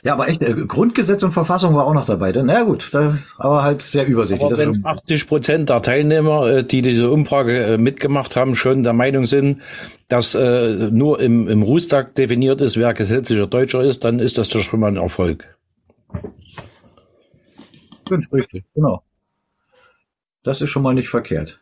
Ja, aber echt, äh, Grundgesetz und Verfassung war auch noch dabei. Na ja, gut, da, aber halt sehr übersichtlich. Aber wenn 80 Prozent der Teilnehmer, äh, die diese Umfrage äh, mitgemacht haben, schon der Meinung sind, dass äh, nur im, im Rustag definiert ist, wer gesetzlicher Deutscher ist, dann ist das doch schon mal ein Erfolg. Richtig, genau. Das ist schon mal nicht verkehrt.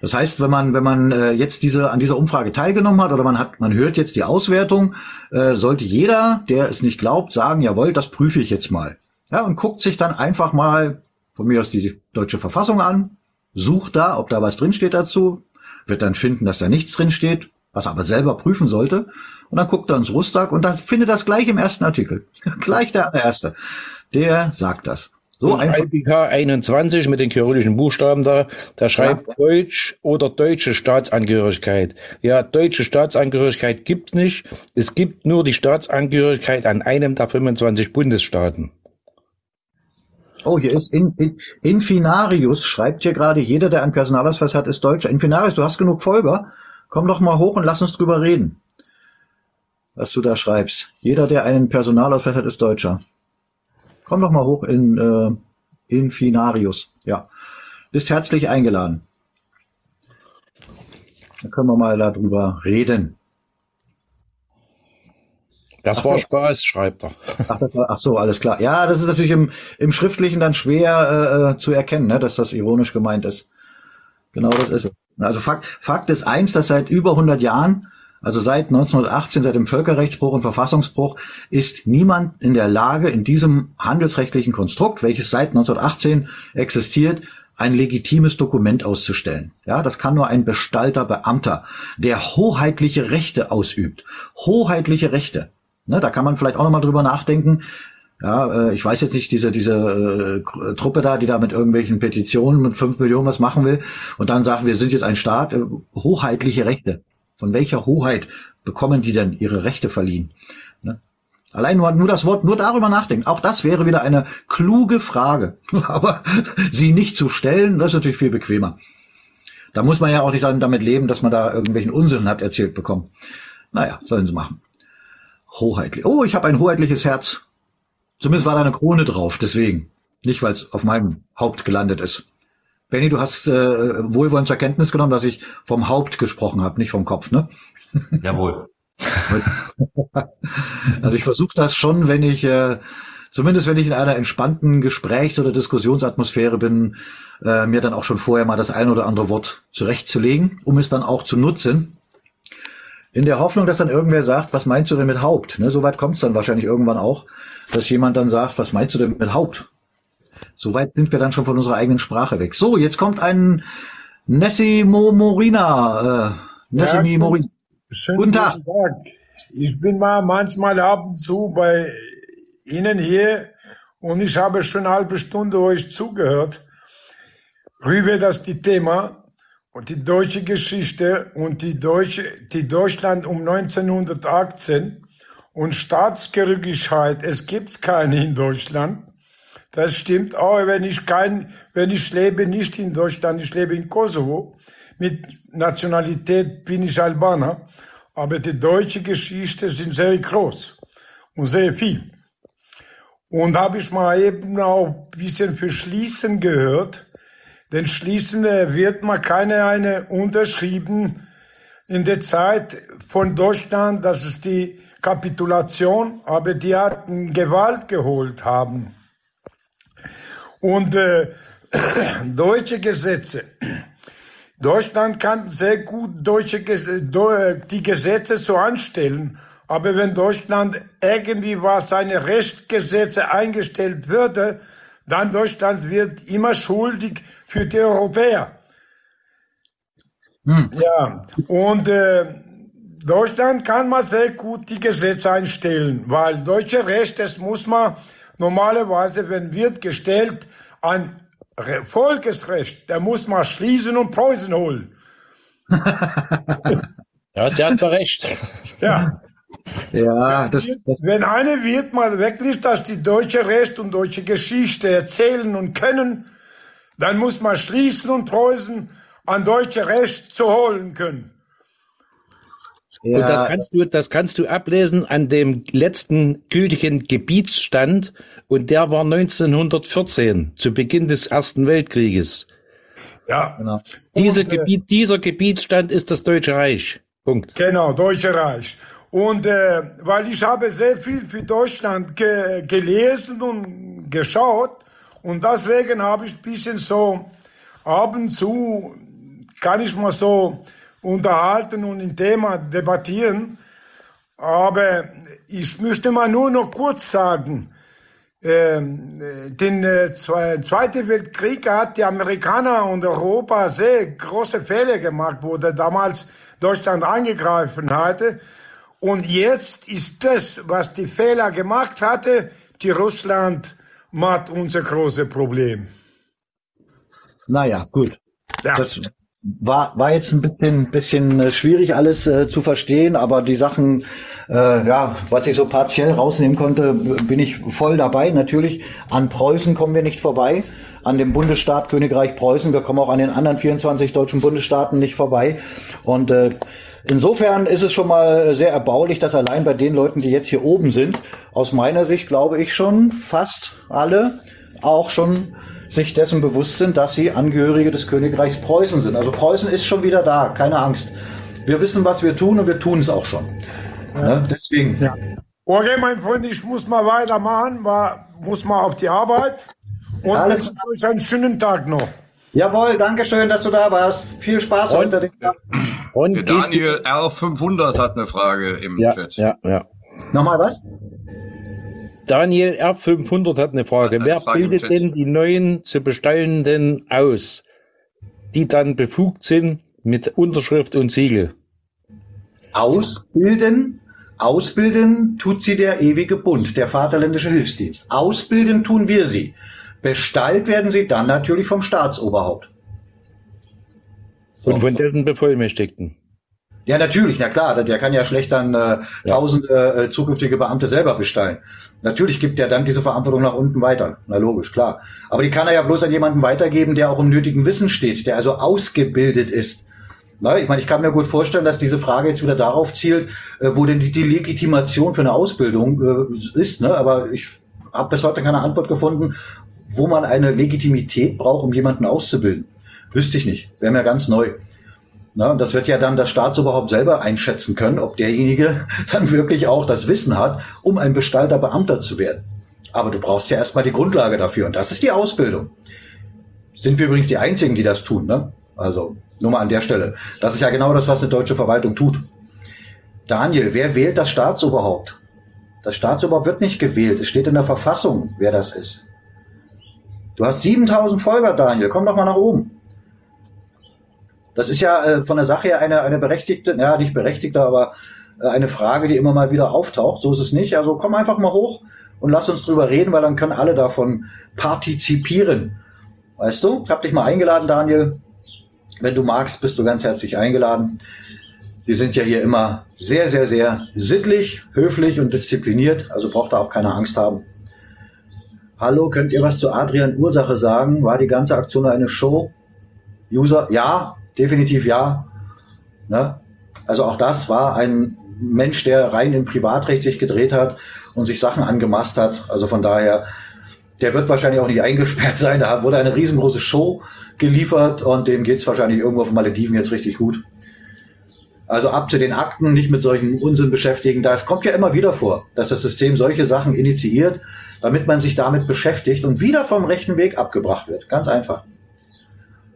Das heißt, wenn man wenn man äh, jetzt diese an dieser Umfrage teilgenommen hat oder man hat man hört jetzt die Auswertung, äh, sollte jeder, der es nicht glaubt, sagen, jawohl, das prüfe ich jetzt mal. Ja, und guckt sich dann einfach mal von mir aus die deutsche Verfassung an, sucht da, ob da was drinsteht dazu, wird dann finden, dass da nichts drinsteht, was er aber selber prüfen sollte. Und dann guckt er ins Rustag und dann findet das gleich im ersten Artikel. [LAUGHS] gleich der erste. Der sagt das. So einfach. IPK 21 mit den kyrillischen Buchstaben da, da schreibt ja. Deutsch oder deutsche Staatsangehörigkeit. Ja, deutsche Staatsangehörigkeit gibt's nicht. Es gibt nur die Staatsangehörigkeit an einem der 25 Bundesstaaten. Oh, hier ist in, in, Infinarius, schreibt hier gerade, jeder, der einen Personalausweis hat, ist Deutscher. Infinarius, du hast genug Folger. Komm doch mal hoch und lass uns drüber reden. Was du da schreibst. Jeder, der einen Personalausweis hat, ist Deutscher. Komm doch mal hoch in äh, Infinarius. Ja, bist herzlich eingeladen. Dann können wir mal darüber reden. Das ach war so. Spaß, schreibt er. Ach, war, ach, so, alles klar. Ja, das ist natürlich im, im Schriftlichen dann schwer äh, zu erkennen, ne, dass das ironisch gemeint ist. Genau das ist es. Also Fakt, Fakt ist eins, dass seit über 100 Jahren also seit 1918, seit dem Völkerrechtsbruch und Verfassungsbruch, ist niemand in der Lage, in diesem handelsrechtlichen Konstrukt, welches seit 1918 existiert, ein legitimes Dokument auszustellen. Ja, das kann nur ein bestalter Beamter, der hoheitliche Rechte ausübt. Hoheitliche Rechte. Ne, da kann man vielleicht auch nochmal drüber nachdenken. Ja, äh, ich weiß jetzt nicht, diese, diese äh, Truppe da, die da mit irgendwelchen Petitionen mit fünf Millionen was machen will und dann sagt, wir sind jetzt ein Staat, äh, hoheitliche Rechte. Von welcher Hoheit bekommen die denn ihre Rechte verliehen? Ne? Allein nur, nur das Wort, nur darüber nachdenken. Auch das wäre wieder eine kluge Frage. [LAUGHS] Aber sie nicht zu stellen, das ist natürlich viel bequemer. Da muss man ja auch nicht damit leben, dass man da irgendwelchen Unsinn hat erzählt bekommen. Naja, sollen sie machen. Hoheitlich. Oh, ich habe ein hoheitliches Herz. Zumindest war da eine Krone drauf, deswegen. Nicht, weil es auf meinem Haupt gelandet ist. Benny, du hast äh, wohlwollend zur Kenntnis genommen, dass ich vom Haupt gesprochen habe, nicht vom Kopf, ne? Jawohl. [LAUGHS] also ich versuche das schon, wenn ich, äh, zumindest wenn ich in einer entspannten Gesprächs- oder Diskussionsatmosphäre bin, äh, mir dann auch schon vorher mal das ein oder andere Wort zurechtzulegen, um es dann auch zu nutzen. In der Hoffnung, dass dann irgendwer sagt, was meinst du denn mit Haupt? Ne, Soweit kommt es dann wahrscheinlich irgendwann auch, dass jemand dann sagt, was meinst du denn mit Haupt? Soweit sind wir dann schon von unserer eigenen Sprache weg. So, jetzt kommt ein Nessimo Morina. Äh, Nessimo ja, Morina. Guten Tag. Tag. Ich bin mal manchmal ab und zu bei Ihnen hier und ich habe schon eine halbe Stunde euch zugehört. Rüber das die Thema und die deutsche Geschichte und die deutsche, die Deutschland um 1918 und Staatsgerückigkeit. Es gibt keine in Deutschland. Das stimmt auch, wenn ich kein, wenn ich lebe nicht in Deutschland, ich lebe in Kosovo. Mit Nationalität bin ich Albaner. Aber die deutsche Geschichte sind sehr groß und sehr viel. Und habe ich mal eben auch ein bisschen für Schließen gehört. Denn Schließen wird mal keine eine unterschrieben in der Zeit von Deutschland, dass es die Kapitulation, aber die hatten Gewalt geholt haben. Und äh, [COUGHS] deutsche Gesetze. Deutschland kann sehr gut deutsche, die Gesetze so anstellen, aber wenn Deutschland irgendwie was seine Rechtsgesetze eingestellt würde, dann Deutschland wird immer schuldig für die Europäer. Hm. Ja, und äh, Deutschland kann man sehr gut die Gesetze einstellen, weil deutsche Recht, das muss man Normalerweise, wenn wird gestellt ein Volksrecht, da muss man schließen und Preußen holen. [LAUGHS] ja, der hat recht. Ja. Ja, das, das wenn eine wird mal wirklich, dass die deutsche Recht und deutsche Geschichte erzählen und können, dann muss man schließen und Preußen an deutsche Recht zu holen können. Ja. Und das kannst du, das kannst du ablesen an dem letzten gültigen Gebietsstand und der war 1914 zu Beginn des Ersten Weltkrieges. Ja. Genau. Diese und, äh, Gebiet, dieser Gebietsstand ist das Deutsche Reich. Punkt. Genau, Deutsche Reich. Und äh, weil ich habe sehr viel für Deutschland ge gelesen und geschaut und deswegen habe ich bisschen so ab und zu kann ich mal so unterhalten und ein Thema debattieren. Aber ich möchte mal nur noch kurz sagen, äh, den äh, Zweiten Weltkrieg hat die Amerikaner und Europa sehr große Fehler gemacht, wo der damals Deutschland angegriffen hatte. Und jetzt ist das, was die Fehler gemacht hatte, die Russland macht unser großes Problem. Naja, gut. Ja. Das war, war jetzt ein bisschen, bisschen äh, schwierig alles äh, zu verstehen, aber die Sachen, äh, ja, was ich so partiell rausnehmen konnte, bin ich voll dabei. Natürlich, an Preußen kommen wir nicht vorbei, an dem Bundesstaat Königreich Preußen. Wir kommen auch an den anderen 24 deutschen Bundesstaaten nicht vorbei. Und äh, Insofern ist es schon mal sehr erbaulich, dass allein bei den Leuten, die jetzt hier oben sind, aus meiner Sicht glaube ich schon fast alle auch schon sich dessen bewusst sind, dass sie Angehörige des Königreichs Preußen sind. Also Preußen ist schon wieder da, keine Angst. Wir wissen, was wir tun und wir tun es auch schon. Ja. Ne? Deswegen. Ja. Okay, mein Freund, ich muss mal weitermachen, war, muss mal auf die Arbeit. Und Alles wünsche euch einen schönen Tag noch. Jawohl, danke schön, dass du da warst. Viel Spaß und, heute. Und der Daniel R500 hat eine Frage im ja, Chat. Ja, ja. Nochmal was? Daniel R500 hat eine Frage. Eine Wer Frage bildet denn die neuen zu bestellenden aus, die dann befugt sind mit Unterschrift und Siegel? Ausbilden, ausbilden tut sie der ewige Bund, der Vaterländische Hilfsdienst. Ausbilden tun wir sie. Bestallt werden sie dann natürlich vom Staatsoberhaupt. So. Und von dessen Bevollmächtigten. Ja, natürlich, na klar, der kann ja schlecht dann äh, tausende äh, zukünftige Beamte selber bestallen. Natürlich gibt er dann diese Verantwortung nach unten weiter. Na logisch, klar. Aber die kann er ja bloß an jemanden weitergeben, der auch im nötigen Wissen steht, der also ausgebildet ist. Na, ich meine, ich kann mir gut vorstellen, dass diese Frage jetzt wieder darauf zielt, äh, wo denn die, die Legitimation für eine Ausbildung äh, ist. Ne? Aber ich habe bis heute keine Antwort gefunden, wo man eine Legitimität braucht, um jemanden auszubilden. Wüsste ich nicht. Wäre mir ganz neu. Na, das wird ja dann das Staatsoberhaupt selber einschätzen können, ob derjenige [LAUGHS] dann wirklich auch das Wissen hat, um ein Bestalter Beamter zu werden. Aber du brauchst ja erstmal die Grundlage dafür und das ist die Ausbildung. Sind wir übrigens die Einzigen, die das tun, ne? Also, nur mal an der Stelle. Das ist ja genau das, was eine deutsche Verwaltung tut. Daniel, wer wählt das Staatsoberhaupt? Das Staatsoberhaupt wird nicht gewählt. Es steht in der Verfassung, wer das ist. Du hast 7000 Folger, Daniel. Komm doch mal nach oben. Das ist ja äh, von der Sache her eine, eine berechtigte, ja, nicht berechtigte, aber äh, eine Frage, die immer mal wieder auftaucht. So ist es nicht. Also komm einfach mal hoch und lass uns drüber reden, weil dann können alle davon partizipieren. Weißt du? Ich habe dich mal eingeladen, Daniel. Wenn du magst, bist du ganz herzlich eingeladen. Wir sind ja hier immer sehr, sehr, sehr sittlich, höflich und diszipliniert. Also braucht da auch keine Angst haben. Hallo, könnt ihr was zu Adrian Ursache sagen? War die ganze Aktion eine Show? User, ja, definitiv ja. Ne? Also auch das war ein Mensch, der rein im Privatrecht sich gedreht hat und sich Sachen angemaßt hat. Also von daher, der wird wahrscheinlich auch nicht [LAUGHS] eingesperrt sein. Da wurde eine riesengroße Show geliefert und dem geht's wahrscheinlich irgendwo auf Malediven jetzt richtig gut. Also ab zu den Akten, nicht mit solchen Unsinn beschäftigen. Das kommt ja immer wieder vor, dass das System solche Sachen initiiert, damit man sich damit beschäftigt und wieder vom rechten Weg abgebracht wird. Ganz einfach.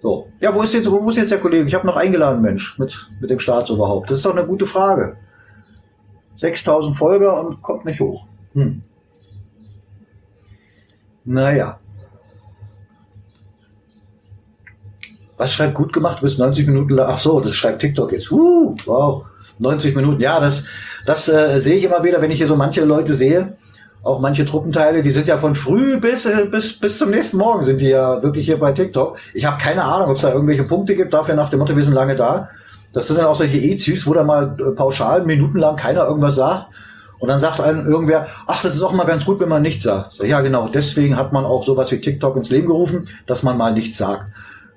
So. Ja, wo ist jetzt, wo ist jetzt der Kollege? Ich habe noch eingeladen, Mensch, mit, mit dem Staatsoberhaupt. Das ist doch eine gute Frage. 6000 Folger und kommt nicht hoch. Hm. Naja. Was schreibt gut gemacht? Du bist 90 Minuten lang. Ach so, das schreibt TikTok jetzt. Uh, wow. 90 Minuten. Ja, das, das äh, sehe ich immer wieder, wenn ich hier so manche Leute sehe, auch manche Truppenteile, die sind ja von früh bis, äh, bis, bis zum nächsten Morgen sind die ja wirklich hier bei TikTok. Ich habe keine Ahnung, ob es da irgendwelche Punkte gibt, dafür nach dem Motto, wir sind lange da. Das sind dann auch solche Ezis, wo da mal äh, pauschal minutenlang keiner irgendwas sagt. Und dann sagt einem irgendwer, ach, das ist auch mal ganz gut, wenn man nichts sagt. So, ja, genau, deswegen hat man auch sowas wie TikTok ins Leben gerufen, dass man mal nichts sagt.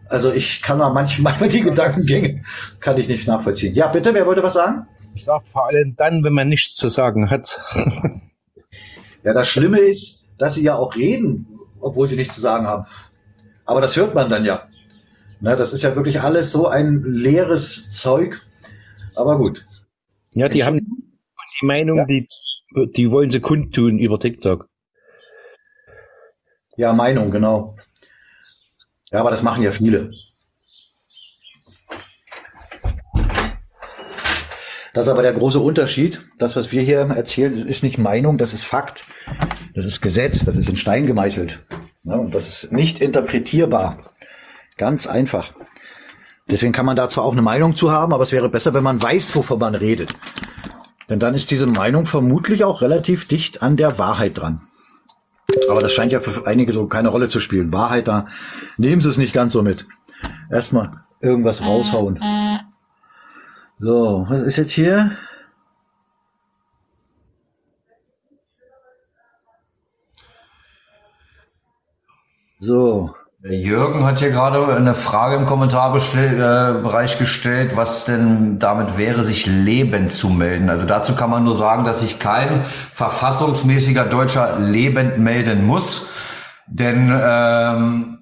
Also ich kann da [LAUGHS] manchmal die Gedankengänge kann ich nicht nachvollziehen. Ja, bitte, wer wollte was sagen? Sagt vor allem dann, wenn man nichts zu sagen hat. [LAUGHS] ja, das Schlimme ist, dass sie ja auch reden, obwohl sie nichts zu sagen haben. Aber das hört man dann ja. Na, das ist ja wirklich alles so ein leeres Zeug. Aber gut. Ja, die haben die Meinung, ja. die, die wollen sie kundtun über TikTok. Ja, Meinung, genau. Ja, aber das machen ja viele. Das ist aber der große Unterschied. Das, was wir hier erzählen, ist nicht Meinung, das ist Fakt. Das ist Gesetz, das ist in Stein gemeißelt. Ja, und das ist nicht interpretierbar. Ganz einfach. Deswegen kann man da zwar auch eine Meinung zu haben, aber es wäre besser, wenn man weiß, wovon man redet. Denn dann ist diese Meinung vermutlich auch relativ dicht an der Wahrheit dran. Aber das scheint ja für einige so keine Rolle zu spielen. Wahrheit, da nehmen sie es nicht ganz so mit. Erstmal irgendwas raushauen. So, was ist jetzt hier? So. Jürgen hat hier gerade eine Frage im Kommentarbereich äh, gestellt, was denn damit wäre, sich lebend zu melden. Also dazu kann man nur sagen, dass sich kein verfassungsmäßiger Deutscher lebend melden muss. Denn ähm,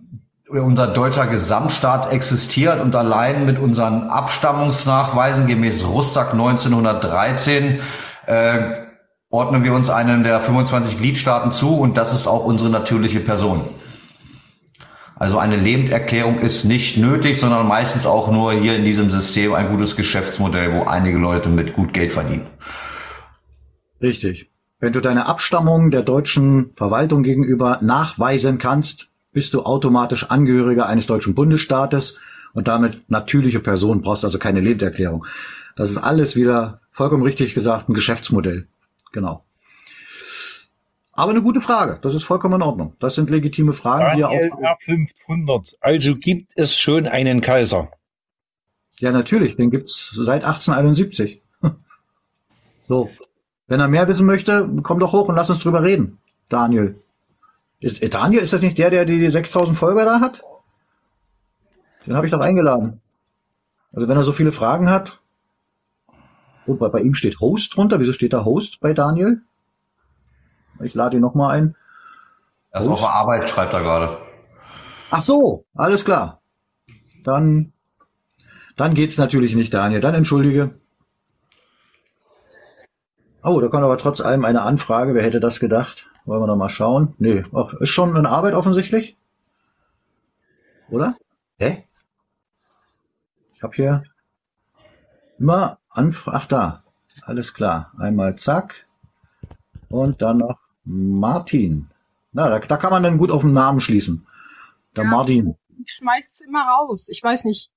unser deutscher Gesamtstaat existiert und allein mit unseren Abstammungsnachweisen gemäß Rustak 1913 äh, ordnen wir uns einen der 25 Gliedstaaten zu und das ist auch unsere natürliche Person. Also eine Lebenderklärung ist nicht nötig, sondern meistens auch nur hier in diesem System ein gutes Geschäftsmodell, wo einige Leute mit gut Geld verdienen. Richtig. Wenn du deine Abstammung der deutschen Verwaltung gegenüber nachweisen kannst, bist du automatisch Angehöriger eines deutschen Bundesstaates und damit natürliche Person, brauchst also keine Lebenserklärung. Das ist alles wieder vollkommen richtig gesagt ein Geschäftsmodell. Genau. Aber eine gute Frage. Das ist vollkommen in Ordnung. Das sind legitime Fragen, Daniel die auch. 500. Also gibt es schon einen Kaiser? Ja, natürlich. Den gibt's seit 1871. [LAUGHS] so. Wenn er mehr wissen möchte, komm doch hoch und lass uns drüber reden. Daniel. Ist, Daniel, ist das nicht der, der die 6000 Folger da hat? Den habe ich doch eingeladen. Also wenn er so viele Fragen hat. Oh, bei, bei ihm steht Host drunter. Wieso steht da Host bei Daniel? Ich lade ihn nochmal ein. Er ist auf der Arbeit, schreibt er gerade. Ach so, alles klar. Dann, dann geht's natürlich nicht, Daniel. Dann entschuldige. Oh, da kommt aber trotz allem eine Anfrage. Wer hätte das gedacht? Wollen wir noch mal schauen? Nee, ist schon eine Arbeit offensichtlich. Oder? Hä? Ich habe hier immer Anfrage. Ach da, alles klar. Einmal zack. Und dann noch Martin. Na, da, da kann man dann gut auf den Namen schließen. Der ja, Martin. Ich schmeiß's immer raus. Ich weiß nicht.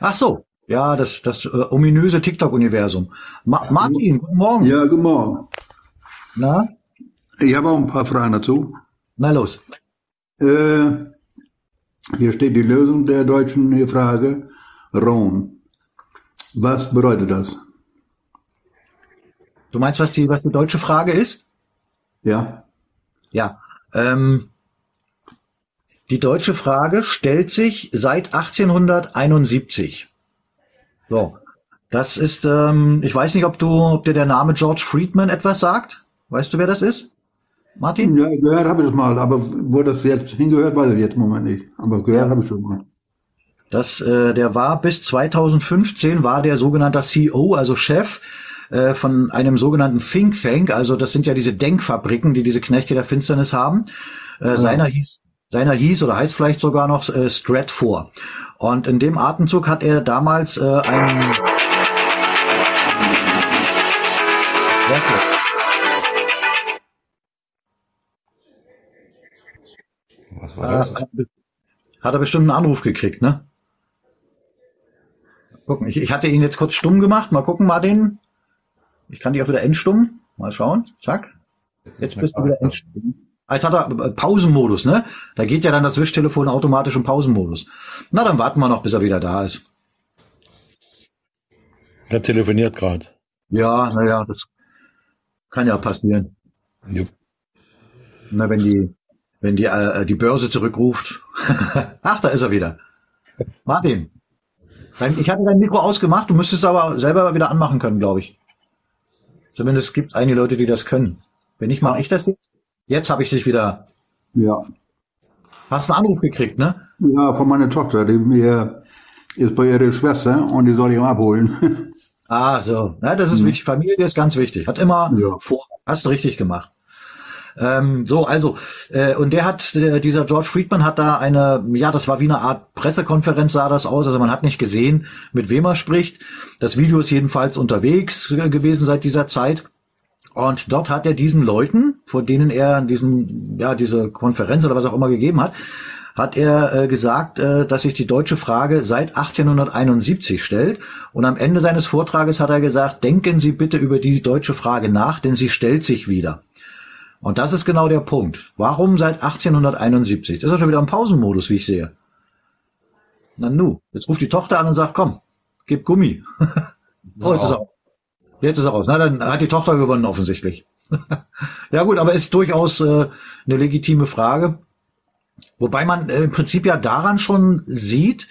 Ach so. Ja, das, das äh, ominöse TikTok-Universum. Ma Martin, guten Morgen. Ja, guten Morgen. Na? Ich habe auch ein paar Fragen dazu. Na los. Äh, hier steht die Lösung der deutschen Frage. Rom. Was bedeutet das? Du meinst, was die, was die deutsche Frage ist? Ja. Ja. Ähm, die deutsche Frage stellt sich seit 1871. So. Das ist, ähm, ich weiß nicht, ob du, ob dir der Name George Friedman etwas sagt. Weißt du, wer das ist? Martin? Ja, gehört habe ich das mal, aber wo das jetzt hingehört, weiß ich jetzt im Moment nicht. Aber gehört ja. habe ich schon mal. Das, äh, der war bis 2015 war der sogenannte CEO, also Chef äh, von einem sogenannten Think Tank. Also das sind ja diese Denkfabriken, die diese Knechte der Finsternis haben. Äh, ja. Seiner hieß seiner hieß oder heißt vielleicht sogar noch äh, Stratfor. Und in dem Atemzug hat er damals äh, einen Was war das? Hat er bestimmt einen Anruf gekriegt, ne? Gucken, ich, ich hatte ihn jetzt kurz stumm gemacht. Mal gucken, Martin. Ich kann dich auch wieder entstummen. Mal schauen. Zack. Jetzt, jetzt bist du wieder entstumm. Als hat er äh, Pausenmodus, ne? Da geht ja dann das Wischtelefon automatisch im Pausenmodus. Na, dann warten wir noch, bis er wieder da ist. Er telefoniert gerade. Ja, naja, das kann ja passieren. Jupp. Na, wenn die wenn die, äh, die Börse zurückruft. [LAUGHS] Ach, da ist er wieder. Martin, ich hatte dein Mikro ausgemacht, du müsstest aber selber wieder anmachen können, glaube ich. Zumindest gibt es einige Leute, die das können. Wenn nicht, mache ich das jetzt. Jetzt habe ich dich wieder. Ja. Hast einen Anruf gekriegt, ne? Ja, von meiner Tochter. Die mir ist bei ihrer Schwester und die soll ich abholen. [LAUGHS] Ah, so. Ja, das ist mhm. wichtig. Familie ist ganz wichtig. Hat immer ja. vor. Hast du richtig gemacht. Ähm, so, also, äh, und der hat, äh, dieser George Friedman hat da eine, ja, das war wie eine Art Pressekonferenz, sah das aus. Also man hat nicht gesehen, mit wem er spricht. Das Video ist jedenfalls unterwegs gewesen seit dieser Zeit. Und dort hat er diesen Leuten, vor denen er diesen, ja, diese Konferenz oder was auch immer gegeben hat, hat er äh, gesagt, äh, dass sich die deutsche Frage seit 1871 stellt. Und am Ende seines Vortrages hat er gesagt, denken Sie bitte über die deutsche Frage nach, denn sie stellt sich wieder. Und das ist genau der Punkt. Warum seit 1871? Das ist ja schon wieder im Pausenmodus, wie ich sehe. Na nu, jetzt ruft die Tochter an und sagt, komm, gib Gummi. [LAUGHS] so, jetzt ist er, jetzt ist er raus. Na, dann hat die Tochter gewonnen offensichtlich. [LAUGHS] ja gut, aber ist durchaus äh, eine legitime Frage. Wobei man äh, im Prinzip ja daran schon sieht,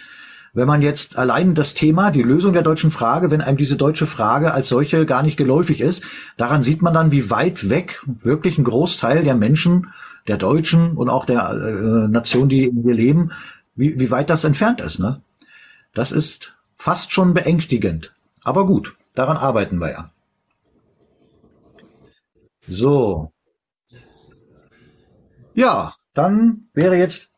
wenn man jetzt allein das Thema, die Lösung der deutschen Frage, wenn einem diese deutsche Frage als solche gar nicht geläufig ist, daran sieht man dann, wie weit weg wirklich ein Großteil der Menschen, der Deutschen und auch der äh, Nation, die hier leben, wie, wie weit das entfernt ist. Ne? Das ist fast schon beängstigend. Aber gut, daran arbeiten wir ja. So. Ja, dann wäre jetzt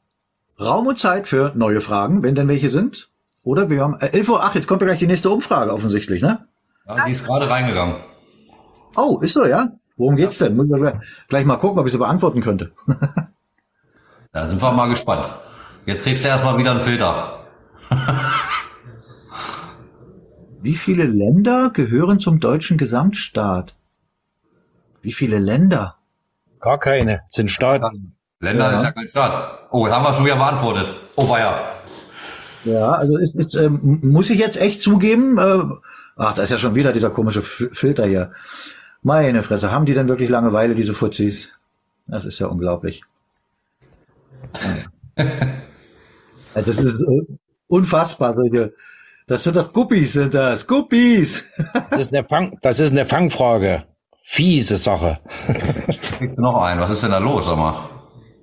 Raum und Zeit für neue Fragen, wenn denn welche sind. Oder wir haben äh, 11 Uhr, ach, jetzt kommt ja gleich die nächste Umfrage offensichtlich, ne? Ja, die ist gerade reingegangen. Oh, ist so, ja? Worum geht's denn? Muss ich gleich mal gucken, ob ich sie beantworten könnte. [LAUGHS] da sind wir mal gespannt. Jetzt kriegst du erstmal wieder einen Filter. [LAUGHS] Wie viele Länder gehören zum deutschen Gesamtstaat? Wie viele Länder? Gar keine, sind Staaten. Länder ja. ist ja kein Staat. Oh, haben wir schon wieder beantwortet. Oh, war ja. Ja, also ist, ist, ähm, muss ich jetzt echt zugeben, äh, ach, da ist ja schon wieder dieser komische F Filter hier. Meine Fresse, haben die denn wirklich Langeweile, diese Fuzis? Das ist ja unglaublich. [LAUGHS] das ist äh, unfassbar, solche. Das sind doch Guppies, sind das. Guppies! [LAUGHS] das, ist eine Fang, das ist eine Fangfrage. Fiese Sache. noch ein. Was ist denn da los, sag mal?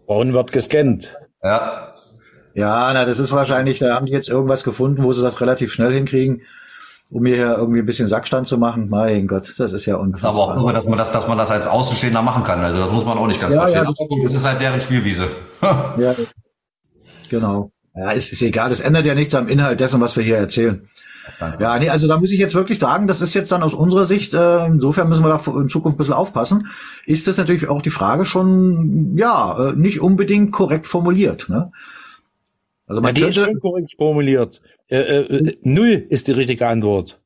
Warum wird gescannt? Ja. Ja, na, das ist wahrscheinlich, da haben die jetzt irgendwas gefunden, wo sie das relativ schnell hinkriegen, um mir hier irgendwie ein bisschen Sackstand zu machen. Mein Gott, das ist ja unfassbar. Das ist aber auch irre, dass man das, dass man das als Außenstehender machen kann. Also das muss man auch nicht ganz ja, verstehen. Ja, das, das ist halt deren Spielwiese. [LAUGHS] ja, genau. Ja, ist, ist egal. Das ändert ja nichts am Inhalt dessen, was wir hier erzählen. Ja, nee, also da muss ich jetzt wirklich sagen, das ist jetzt dann aus unserer Sicht, äh, insofern müssen wir da in Zukunft ein bisschen aufpassen, ist das natürlich auch die Frage schon, ja, äh, nicht unbedingt korrekt formuliert. Ne? Also man ja, die könnte, ist korrekt formuliert. Äh, äh, null ist die richtige Antwort.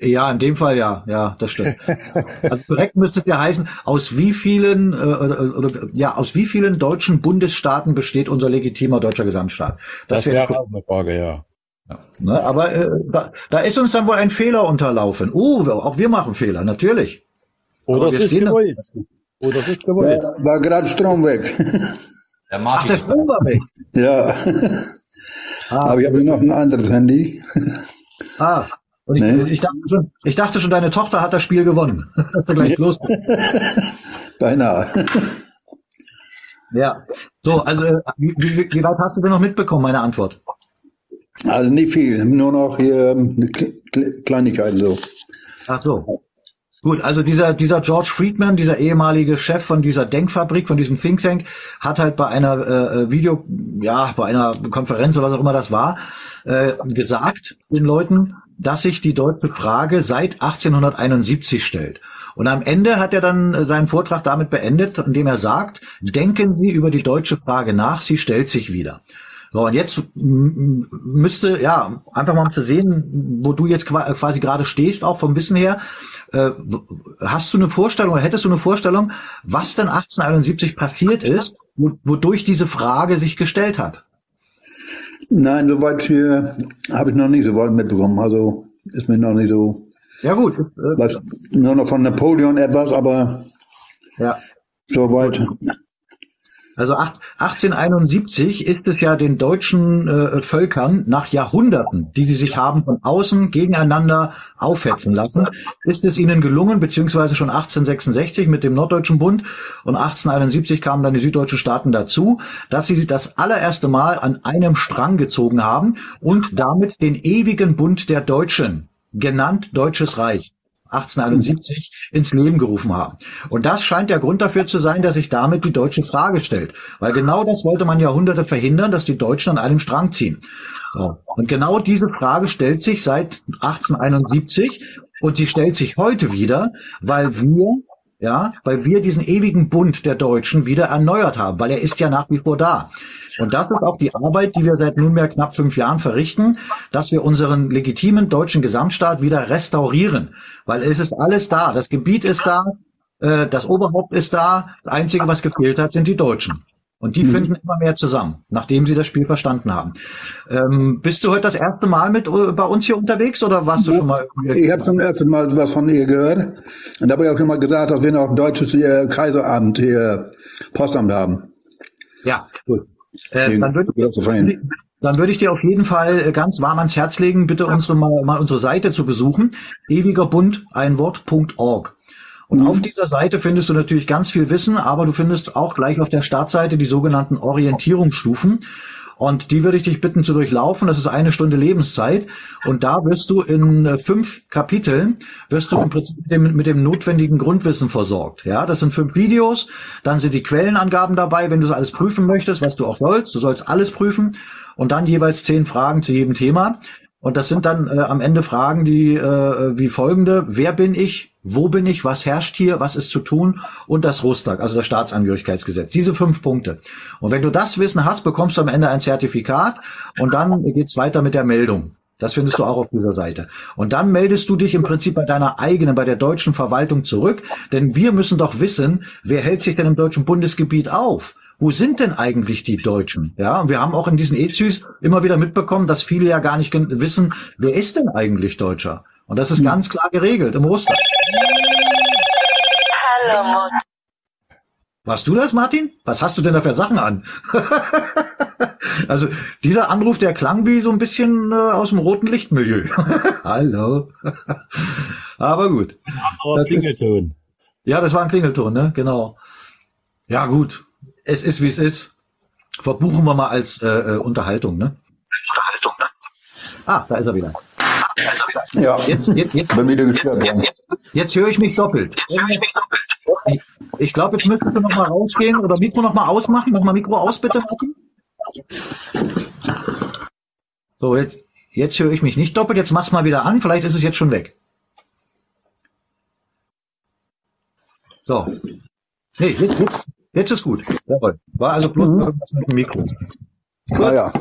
Ja, in dem Fall ja, ja, das stimmt. [LAUGHS] also korrekt müsste es ja heißen, aus wie vielen äh, oder, oder ja, aus wie vielen deutschen Bundesstaaten besteht unser legitimer deutscher Gesamtstaat? Das, das wäre wär auch eine Frage, ja. Ja. Ne, aber äh, da, da ist uns dann wohl ein Fehler unterlaufen. Oh, auch wir machen Fehler, natürlich. Oder es ist gewollt. Oder es ist gewollt. Ja, war gerade Strom weg. [LAUGHS] Der Ach, der Strom war weg. Ja. [LAUGHS] Ah, Aber ich habe noch ein anderes Handy. Ah, und ich, nee. ich, dachte schon, ich dachte schon, deine Tochter hat das Spiel gewonnen. [LAUGHS] Hast du gleich los. Beinahe. Ja. So, also wie, wie, wie weit hast du denn noch mitbekommen, meine Antwort? Also nicht viel, nur noch hier Kleinigkeiten so. Ach so. Gut, also dieser, dieser George Friedman, dieser ehemalige Chef von dieser Denkfabrik, von diesem Think Tank, hat halt bei einer äh, äh, Video, ja, bei einer Konferenz oder was auch immer das war, äh, gesagt den Leuten, dass sich die deutsche Frage seit 1871 stellt. Und am Ende hat er dann äh, seinen Vortrag damit beendet, indem er sagt, denken Sie über die deutsche Frage nach, sie stellt sich wieder. So, und jetzt müsste, ja, einfach mal um zu sehen, wo du jetzt quasi gerade stehst, auch vom Wissen her, äh, hast du eine Vorstellung oder hättest du eine Vorstellung, was denn 1871 passiert ist, wodurch diese Frage sich gestellt hat? Nein, soweit hier habe ich noch nicht so weit mitbekommen. Also ist mir noch nicht so. Ja gut. Weiß nur noch von Napoleon etwas, aber ja. soweit Also 1871 ist es ja den deutschen äh, Völkern nach Jahrhunderten, die sie sich haben von außen gegeneinander aufhetzen lassen, ist es ihnen gelungen, beziehungsweise schon 1866 mit dem Norddeutschen Bund und 1871 kamen dann die süddeutschen Staaten dazu, dass sie das allererste Mal an einem Strang gezogen haben und damit den ewigen Bund der Deutschen, genannt Deutsches Reich, 1871 ins Leben gerufen haben. Und das scheint der Grund dafür zu sein, dass sich damit die deutsche Frage stellt. Weil genau das wollte man Jahrhunderte verhindern, dass die Deutschen an einem Strang ziehen. Und genau diese Frage stellt sich seit 1871 und sie stellt sich heute wieder, weil wir ja, weil wir diesen ewigen Bund der Deutschen wieder erneuert haben, weil er ist ja nach wie vor da. Und das ist auch die Arbeit, die wir seit nunmehr knapp fünf Jahren verrichten, dass wir unseren legitimen deutschen Gesamtstaat wieder restaurieren, weil es ist alles da, das Gebiet ist da, äh, das Oberhaupt ist da, das Einzige, was gefehlt hat, sind die Deutschen. Und die mhm. finden immer mehr zusammen, nachdem sie das Spiel verstanden haben. Ähm, bist du heute das erste Mal mit äh, bei uns hier unterwegs oder warst du schon mal? Ich habe zum ersten Mal was von ihr gehört. Und da habe ich auch schon mal gesagt, dass wir noch ein deutsches äh, Kaiseramt hier, Postamt haben. Ja, gut. Äh, dann würde ich, dann würde ich dir auf jeden Fall äh, ganz warm ans Herz legen, bitte unsere mal, mal unsere Seite zu besuchen. Ewigerbund, ein Wort.org. Und mhm. auf dieser Seite findest du natürlich ganz viel Wissen, aber du findest auch gleich auf der Startseite die sogenannten Orientierungsstufen. Und die würde ich dich bitten zu durchlaufen. Das ist eine Stunde Lebenszeit. Und da wirst du in äh, fünf Kapiteln, wirst du im Prinzip mit dem, mit dem notwendigen Grundwissen versorgt. Ja, das sind fünf Videos. Dann sind die Quellenangaben dabei, wenn du das alles prüfen möchtest, was du auch sollst. Du sollst alles prüfen. Und dann jeweils zehn Fragen zu jedem Thema. Und das sind dann äh, am Ende Fragen, die äh, wie folgende. Wer bin ich? Wo bin ich? Was herrscht hier? Was ist zu tun? Und das Rustag, also das Staatsangehörigkeitsgesetz. Diese fünf Punkte. Und wenn du das Wissen hast, bekommst du am Ende ein Zertifikat und dann geht's weiter mit der Meldung. Das findest du auch auf dieser Seite. Und dann meldest du dich im Prinzip bei deiner eigenen, bei der deutschen Verwaltung zurück, denn wir müssen doch wissen, wer hält sich denn im deutschen Bundesgebiet auf? Wo sind denn eigentlich die Deutschen? Ja, und wir haben auch in diesen EZÜs immer wieder mitbekommen, dass viele ja gar nicht wissen, wer ist denn eigentlich Deutscher? Und das ist hm. ganz klar geregelt im Muster. Hallo Mut. Warst du das, Martin? Was hast du denn da für Sachen an? [LAUGHS] also dieser Anruf, der klang wie so ein bisschen äh, aus dem roten Lichtmilieu. [LAUGHS] Hallo. [LAUGHS] Aber gut. Aber Klingelton. Ist, ja, das war ein Klingelton, ne? Genau. Ja, gut es ist, wie es ist. Verbuchen wir mal als äh, äh, Unterhaltung, ne? Unterhaltung, ne? Ah, da ist er wieder. Da ist wieder. Ja. Jetzt, jetzt, jetzt, Bei mir jetzt, jetzt, jetzt, jetzt höre ich mich doppelt. Jetzt höre ich mich doppelt. Ich, ich glaube, jetzt müsstest du noch mal rausgehen oder Mikro noch mal ausmachen. Mach mal Mikro aus, bitte. So, jetzt, jetzt höre ich mich nicht doppelt. Jetzt mach's mal wieder an. Vielleicht ist es jetzt schon weg. So. Nee, jetzt, jetzt, Jetzt ist gut. Jawohl. War also bloß mhm. irgendwas mit dem Mikro. Ah, ja.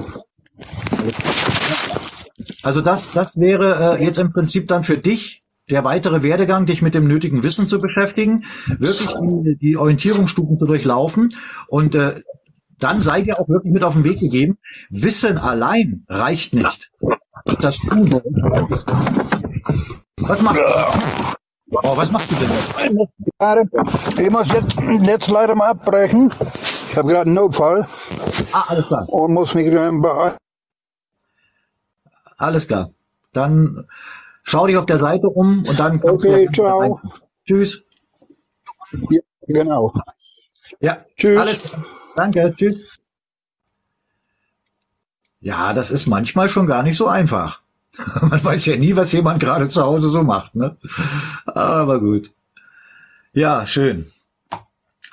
Also das, das wäre äh, jetzt im Prinzip dann für dich der weitere Werdegang, dich mit dem nötigen Wissen zu beschäftigen, wirklich die, die Orientierungsstufen zu durchlaufen und äh, dann sei dir auch wirklich mit auf den Weg gegeben. Wissen allein reicht nicht. Das tun. Was macht Oh, was machst du denn jetzt? Ich muss jetzt, jetzt leider mal abbrechen. Ich habe gerade einen Notfall. Ah, alles klar. Und muss mich Alles klar. Dann schau dich auf der Seite um und dann. Okay, ciao. Tschüss. Ja, genau. Ja, tschüss. Alles Danke, tschüss. Ja, das ist manchmal schon gar nicht so einfach. [LAUGHS] Man weiß ja nie, was jemand gerade zu Hause so macht, ne? Aber gut. Ja, schön.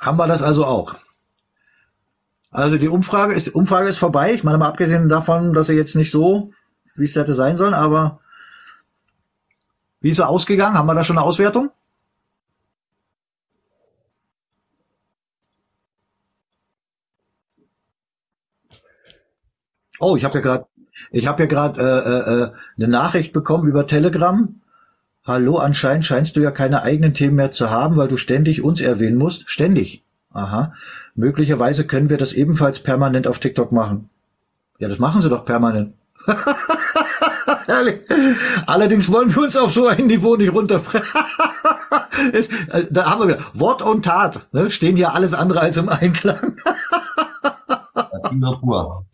Haben wir das also auch. Also die Umfrage ist, Umfrage ist vorbei. Ich meine mal abgesehen davon, dass sie jetzt nicht so, wie es hätte sein sollen, aber wie ist sie ausgegangen? Haben wir da schon eine Auswertung? Oh, ich habe ja gerade ich habe ja gerade äh, äh, eine Nachricht bekommen über Telegram. Hallo, anscheinend scheinst du ja keine eigenen Themen mehr zu haben, weil du ständig uns erwähnen musst. Ständig. Aha. Möglicherweise können wir das ebenfalls permanent auf TikTok machen. Ja, das machen sie doch permanent. [LAUGHS] Allerdings wollen wir uns auf so ein Niveau nicht runterbrechen. [LAUGHS] äh, da haben wir wieder Wort und Tat, ne, stehen hier alles andere als im Einklang. [LAUGHS] Satire pur.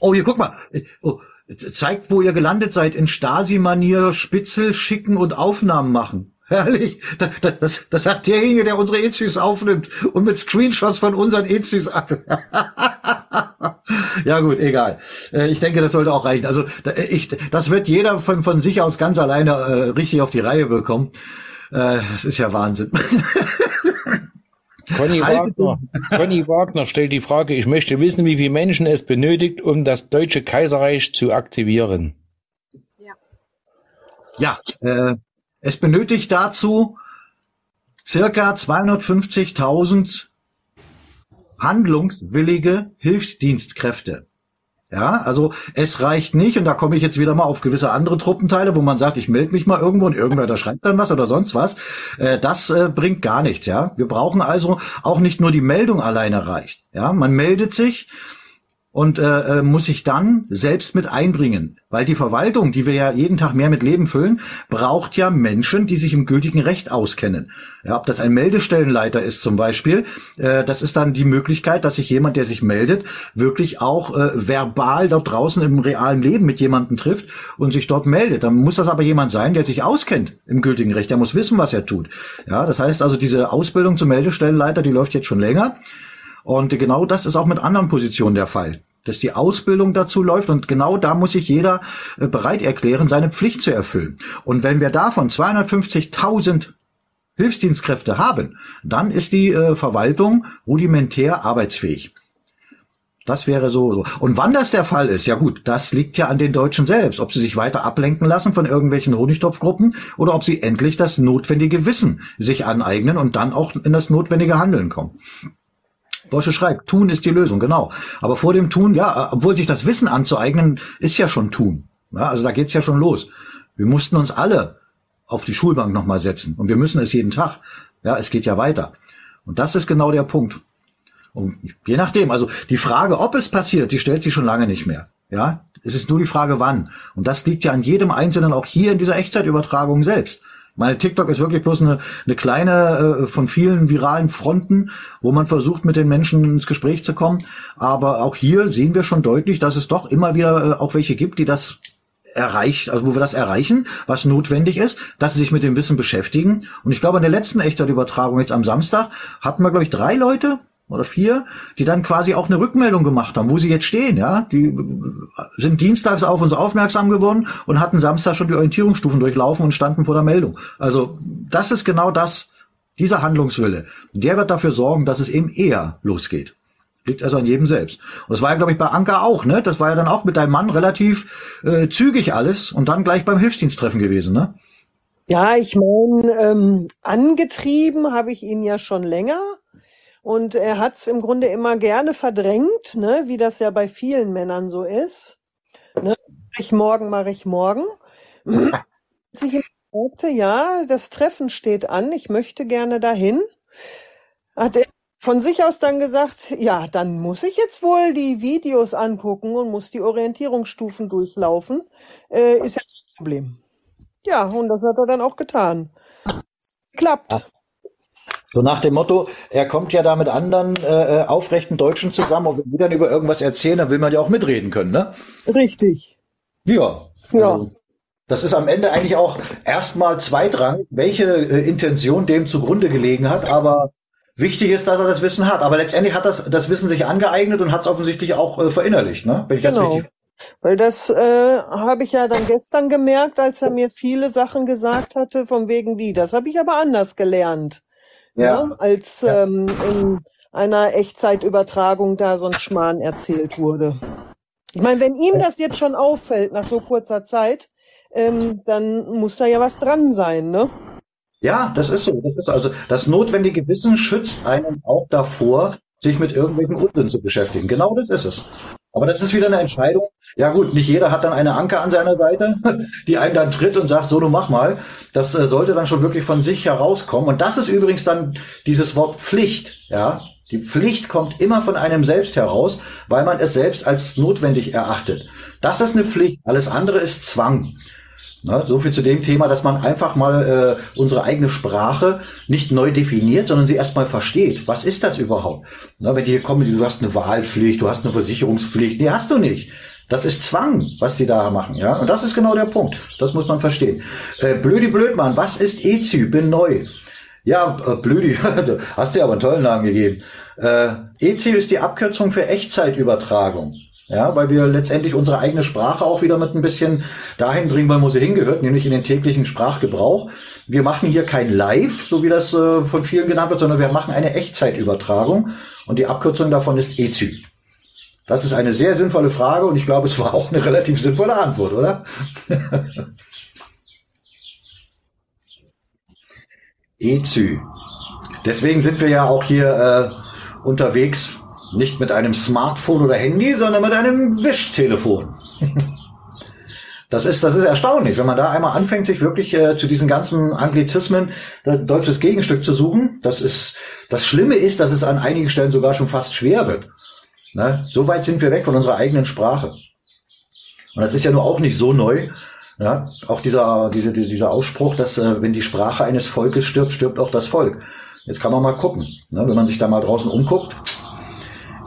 Oh, hier guck mal. Oh, zeigt, wo ihr gelandet seid. In Stasi-Manier Spitzel schicken und Aufnahmen machen. Herrlich. Das, das, das sagt derjenige, der unsere Ezys aufnimmt und mit Screenshots von unseren Ezys. [LAUGHS] ja gut, egal. Äh, ich denke, das sollte auch reichen. Also ich, das wird jeder von, von sich aus ganz alleine äh, richtig auf die Reihe bekommen. Äh, das ist ja Wahnsinn. [LAUGHS] Conny Wagner, Conny Wagner stellt die Frage, ich möchte wissen, wie viele Menschen es benötigt, um das Deutsche Kaiserreich zu aktivieren. Ja, ja äh, es benötigt dazu circa 250.000 handlungswillige Hilfsdienstkräfte. Ja, also es reicht nicht, und da komme ich jetzt wieder mal auf gewisse andere Truppenteile, wo man sagt, ich melde mich mal irgendwo und irgendwer da schreibt dann was oder sonst was. Äh, das äh, bringt gar nichts, ja. Wir brauchen also auch nicht nur die Meldung alleine reicht. Ja, man meldet sich, und äh, äh, muss sich dann selbst mit einbringen. Weil die Verwaltung, die wir ja jeden Tag mehr mit Leben füllen, braucht ja Menschen, die sich im gültigen Recht auskennen. Ja, ob das ein Meldestellenleiter ist zum Beispiel, äh, das ist dann die Möglichkeit, dass sich jemand, der sich meldet, wirklich auch äh, verbal dort draußen im realen Leben mit jemandem trifft und sich dort meldet. Dann muss das aber jemand sein, der sich auskennt im gültigen Recht. Der muss wissen, was er tut. Ja, das heißt also, diese Ausbildung zum Meldestellenleiter, die läuft jetzt schon länger. Und genau das ist auch mit anderen Positionen der Fall dass die Ausbildung dazu läuft und genau da muss sich jeder äh, bereit erklären, seine Pflicht zu erfüllen. Und wenn wir davon 250.000 Hilfsdienstkräfte haben, dann ist die äh, Verwaltung rudimentär arbeitsfähig. Das wäre so, so. Und wann das der Fall ist, ja gut, das liegt ja an den Deutschen selbst, ob sie sich weiter ablenken lassen von irgendwelchen Honigtopfgruppen oder ob sie endlich das notwendige Wissen sich aneignen und dann auch in das notwendige Handeln kommen. Bosche schreibt, tun ist die Lösung, genau. Aber vor dem Tun, ja, obwohl sich das Wissen anzueignen, ist ja schon tun. Ja, also da geht's ja schon los. Wir mussten uns alle auf die Schulbank nochmal setzen. Und wir müssen es jeden Tag. Ja, es geht ja weiter. Und das ist genau der Punkt. Und je nachdem, also die Frage, ob es passiert, die stellt sich schon lange nicht mehr. Ja, es ist nur die Frage, wann. Und das liegt ja an jedem Einzelnen, auch hier in dieser Echtzeitübertragung selbst. Meine TikTok ist wirklich bloß eine, eine kleine äh, von vielen viralen Fronten, wo man versucht, mit den Menschen ins Gespräch zu kommen. Aber auch hier sehen wir schon deutlich, dass es doch immer wieder äh, auch welche gibt, die das erreicht, also wo wir das erreichen, was notwendig ist, dass sie sich mit dem Wissen beschäftigen. Und ich glaube, in der letzten Echtzeitübertragung jetzt am Samstag hatten wir, glaube ich, drei Leute, oder vier, die dann quasi auch eine Rückmeldung gemacht haben, wo sie jetzt stehen, ja. Die sind dienstags auf uns aufmerksam geworden und hatten Samstag schon die Orientierungsstufen durchlaufen und standen vor der Meldung. Also das ist genau das, dieser Handlungswille. Der wird dafür sorgen, dass es eben eher losgeht. Liegt also an jedem selbst. Und das war ja, glaube ich, bei Anka auch, ne? Das war ja dann auch mit deinem Mann relativ äh, zügig alles und dann gleich beim Hilfsdiensttreffen gewesen, ne? Ja, ich meine, ähm, angetrieben habe ich ihn ja schon länger. Und er hat es im Grunde immer gerne verdrängt, ne, wie das ja bei vielen Männern so ist. Ne, mach ich morgen, mache ich morgen. [CLEARS THROAT] Sich sagte, ja, das Treffen steht an, ich möchte gerne dahin. Hat er von sich aus dann gesagt, ja, dann muss ich jetzt wohl die Videos angucken und muss die Orientierungsstufen durchlaufen. Äh, ist ja kein Problem. Ja, und das hat er dann auch getan. Klappt. So nach dem Motto, er kommt ja da mit anderen äh, äh, aufrechten Deutschen zusammen und wenn die dann über irgendwas erzählen, dann will man ja auch mitreden können, ne? Richtig. Ja. Ja. Also, das ist am Ende eigentlich auch erstmal zweitrangig, welche äh, Intention dem zugrunde gelegen hat, aber wichtig ist, dass er das Wissen hat. Aber letztendlich hat das, das Wissen sich angeeignet und hat es offensichtlich auch äh, verinnerlicht, ne? Wenn ich genau. jetzt richtig weil das äh, habe ich ja dann gestern gemerkt, als er mir viele Sachen gesagt hatte, von wegen wie. Das habe ich aber anders gelernt ja. ne, als ja. ähm, in einer Echtzeitübertragung da so ein Schmarrn erzählt wurde. Ich meine, wenn ihm das jetzt schon auffällt nach so kurzer Zeit, ähm, dann muss da ja was dran sein, ne? Ja, das ist so. Das ist also das notwendige Wissen schützt einen auch davor, sich mit irgendwelchen Unsinn zu beschäftigen. Genau das ist es. Aber das ist wieder eine Entscheidung. Ja gut, nicht jeder hat dann eine Anker an seiner Seite, [LAUGHS] die einen dann tritt und sagt, so du mach mal. Das äh, sollte dann schon wirklich von sich herauskommen. Und das ist übrigens dann dieses Wort Pflicht. Ja, die Pflicht kommt immer von einem selbst heraus, weil man es selbst als notwendig erachtet. Das ist eine Pflicht. Alles andere ist Zwang. Na, so viel zu dem Thema, dass man einfach mal äh, unsere eigene Sprache nicht neu definiert, sondern sie erstmal versteht. Was ist das überhaupt? Na, wenn die hier kommen, du hast eine Wahlpflicht, du hast eine Versicherungspflicht, nee, hast du nicht. Das ist Zwang, was die da machen, ja. Und das ist genau der Punkt. Das muss man verstehen. Äh, Blödi Blödmann, was ist EZÜ? Bin neu. Ja, äh, Blödi, [LAUGHS] hast dir aber einen tollen Namen gegeben. Äh, EZÜ ist die Abkürzung für Echtzeitübertragung. Ja, weil wir letztendlich unsere eigene Sprache auch wieder mit ein bisschen dahin bringen wollen, wo sie hingehört, nämlich in den täglichen Sprachgebrauch. Wir machen hier kein Live, so wie das äh, von vielen genannt wird, sondern wir machen eine Echtzeitübertragung und die Abkürzung davon ist EZÜ. Das ist eine sehr sinnvolle Frage und ich glaube, es war auch eine relativ sinnvolle Antwort, oder? [LAUGHS] EZÜ. Deswegen sind wir ja auch hier äh, unterwegs nicht mit einem Smartphone oder Handy, sondern mit einem Wischtelefon. [LAUGHS] Das ist, das ist erstaunlich, wenn man da einmal anfängt, sich wirklich äh, zu diesen ganzen Anglizismen ein deutsches Gegenstück zu suchen. Das ist, das Schlimme ist, dass es an einigen Stellen sogar schon fast schwer wird. Ne? So weit sind wir weg von unserer eigenen Sprache. Und das ist ja nur auch nicht so neu. Ja? Auch dieser, diese, dieser Ausspruch, dass äh, wenn die Sprache eines Volkes stirbt, stirbt auch das Volk. Jetzt kann man mal gucken. Ne? Wenn man sich da mal draußen umguckt,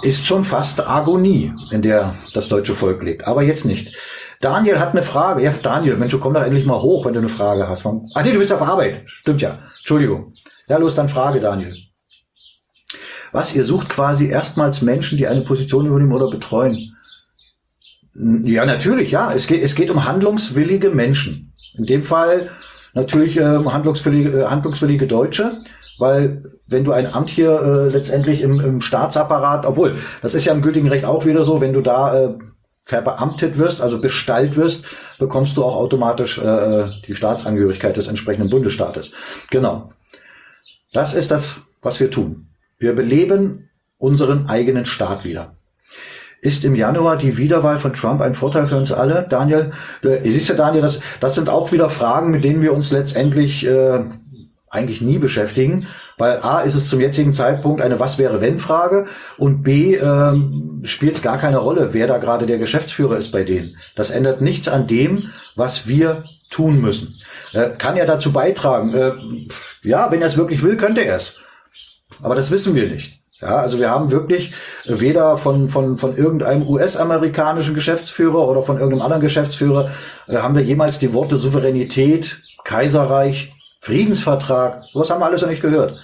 ist schon fast Agonie, in der das deutsche Volk lebt. Aber jetzt nicht. Daniel hat eine Frage. Ja, Daniel, Mensch, komm doch endlich mal hoch, wenn du eine Frage hast. Ah nee, du bist auf Arbeit. Stimmt ja. Entschuldigung. Ja, los, dann Frage, Daniel. Was, ihr sucht quasi erstmals Menschen, die eine Position übernehmen oder betreuen? Ja, natürlich, ja. Es geht, es geht um handlungswillige Menschen. In dem Fall natürlich äh, handlungswillige, äh, handlungswillige Deutsche, weil wenn du ein Amt hier äh, letztendlich im, im Staatsapparat, obwohl, das ist ja im gültigen Recht auch wieder so, wenn du da äh, verbeamtet wirst, also bestallt wirst, bekommst du auch automatisch äh, die Staatsangehörigkeit des entsprechenden Bundesstaates. Genau. Das ist das, was wir tun. Wir beleben unseren eigenen Staat wieder. Ist im Januar die Wiederwahl von Trump ein Vorteil für uns alle? Daniel, du siehst ja, Daniel, das, das sind auch wieder Fragen, mit denen wir uns letztendlich äh, eigentlich nie beschäftigen, weil A ist es zum jetzigen Zeitpunkt eine Was wäre wenn Frage und B ähm, spielt es gar keine Rolle, wer da gerade der Geschäftsführer ist bei denen. Das ändert nichts an dem, was wir tun müssen. Äh, kann ja dazu beitragen. Äh, ja, wenn er es wirklich will, könnte er es. Aber das wissen wir nicht. Ja, also wir haben wirklich weder von, von, von irgendeinem US-amerikanischen Geschäftsführer oder von irgendeinem anderen Geschäftsführer äh, haben wir jemals die Worte Souveränität, Kaiserreich, Friedensvertrag, sowas haben wir alles noch nicht gehört.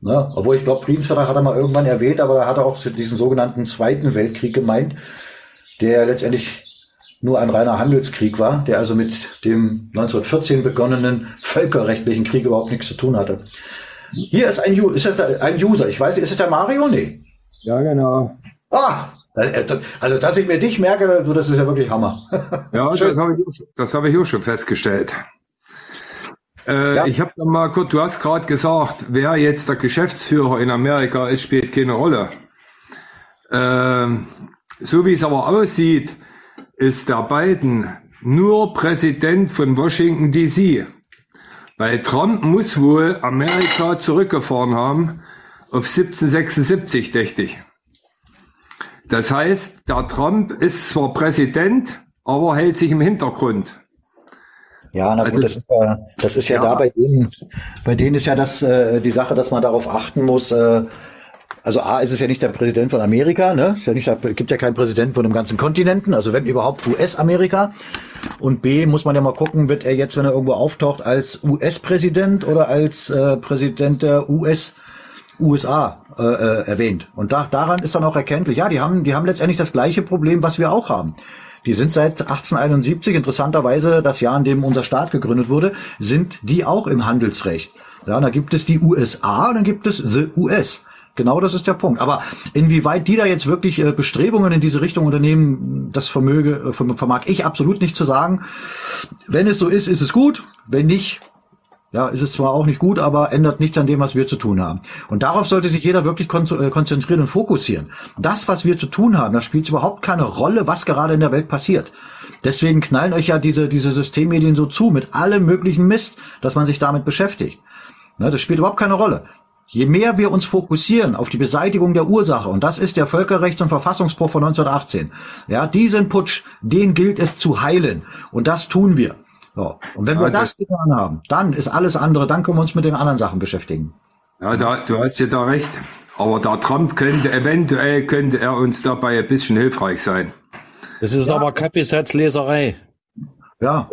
Ne? Obwohl ich glaube, Friedensvertrag hat er mal irgendwann erwähnt, aber er hat auch diesen sogenannten Zweiten Weltkrieg gemeint, der letztendlich nur ein reiner Handelskrieg war, der also mit dem 1914 begonnenen völkerrechtlichen Krieg überhaupt nichts zu tun hatte. Hier ist ein, ist das ein User. Ich weiß, ist es der Mario? Nee. Ja, genau. Ah, also dass ich mir dich merke, du, das ist ja wirklich Hammer. Ja, [LAUGHS] das habe ich, das hab ich auch schon festgestellt. Äh, ja. Ich habe mal kurz, du hast gerade gesagt, wer jetzt der Geschäftsführer in Amerika ist, spielt keine Rolle. Äh, so wie es aber aussieht, ist der Biden nur Präsident von Washington DC. Weil Trump muss wohl Amerika zurückgefahren haben auf 1776, dächte ich. Das heißt, der Trump ist zwar Präsident, aber hält sich im Hintergrund. Ja, na gut, das ist ja, das ist ja, ja, da bei denen, bei denen ist ja das äh, die Sache, dass man darauf achten muss. Äh, also A ist es ja nicht der Präsident von Amerika, ne? Ist ja nicht, gibt ja keinen Präsidenten von dem ganzen Kontinenten, also wenn überhaupt US-Amerika. Und B muss man ja mal gucken, wird er jetzt, wenn er irgendwo auftaucht, als US-Präsident oder als äh, Präsident der US USA äh, äh, erwähnt. Und da, daran ist dann auch erkenntlich, ja, die haben, die haben letztendlich das gleiche Problem, was wir auch haben. Die sind seit 1871, interessanterweise das Jahr, in dem unser Staat gegründet wurde, sind die auch im Handelsrecht. Ja, da gibt es die USA und dann gibt es the US. Genau das ist der Punkt. Aber inwieweit die da jetzt wirklich äh, Bestrebungen in diese Richtung unternehmen, das vermöge, äh, vermag ich absolut nicht zu sagen. Wenn es so ist, ist es gut. Wenn nicht, ja, ist es zwar auch nicht gut, aber ändert nichts an dem, was wir zu tun haben. Und darauf sollte sich jeder wirklich äh, konzentrieren und fokussieren. Das, was wir zu tun haben, das spielt überhaupt keine Rolle, was gerade in der Welt passiert. Deswegen knallen euch ja diese, diese Systemmedien so zu mit allem möglichen Mist, dass man sich damit beschäftigt. Ne, das spielt überhaupt keine Rolle. Je mehr wir uns fokussieren auf die Beseitigung der Ursache, und das ist der Völkerrechts- und Verfassungsbruch von 1918, ja, diesen Putsch, den gilt es zu heilen. Und das tun wir. So. Und wenn wir das getan haben, dann ist alles andere, dann können wir uns mit den anderen Sachen beschäftigen. Ja, da, du hast ja da recht. Aber der Trump könnte, eventuell könnte er uns dabei ein bisschen hilfreich sein. Das ist ja. aber Kaffeesatzleserei. Ja,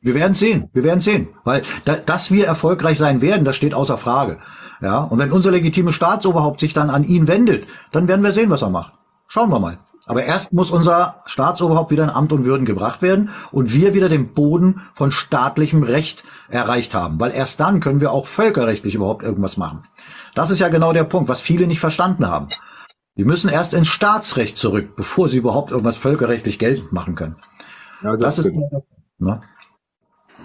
wir werden sehen. Wir werden sehen. Weil, da, dass wir erfolgreich sein werden, das steht außer Frage. Ja, und wenn unser legitime Staatsoberhaupt sich dann an ihn wendet, dann werden wir sehen, was er macht. Schauen wir mal. Aber erst muss unser Staatsoberhaupt wieder in Amt und Würden gebracht werden und wir wieder den Boden von staatlichem Recht erreicht haben. Weil erst dann können wir auch völkerrechtlich überhaupt irgendwas machen. Das ist ja genau der Punkt, was viele nicht verstanden haben. Die müssen erst ins Staatsrecht zurück, bevor sie überhaupt irgendwas völkerrechtlich geltend machen können. Ja, das, das ist, ne?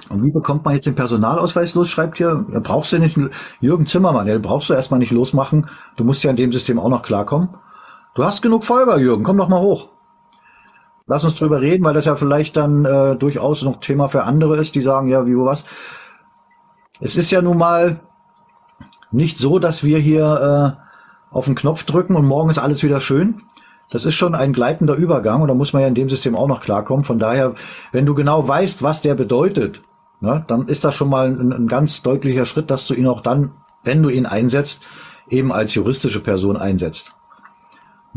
Und wie bekommt man jetzt den Personalausweis los? Schreibt hier, brauchst du nicht, Jürgen Zimmermann, ja, brauchst du erstmal nicht losmachen. Du musst ja in dem System auch noch klarkommen. Du hast genug Folger, Jürgen, komm doch mal hoch. Lass uns drüber reden, weil das ja vielleicht dann äh, durchaus noch Thema für andere ist, die sagen, ja, wie, wo, was. Es ist ja nun mal nicht so, dass wir hier äh, auf den Knopf drücken und morgen ist alles wieder schön. Das ist schon ein gleitender Übergang und da muss man ja in dem System auch noch klarkommen. Von daher, wenn du genau weißt, was der bedeutet, ne, dann ist das schon mal ein, ein ganz deutlicher Schritt, dass du ihn auch dann, wenn du ihn einsetzt, eben als juristische Person einsetzt.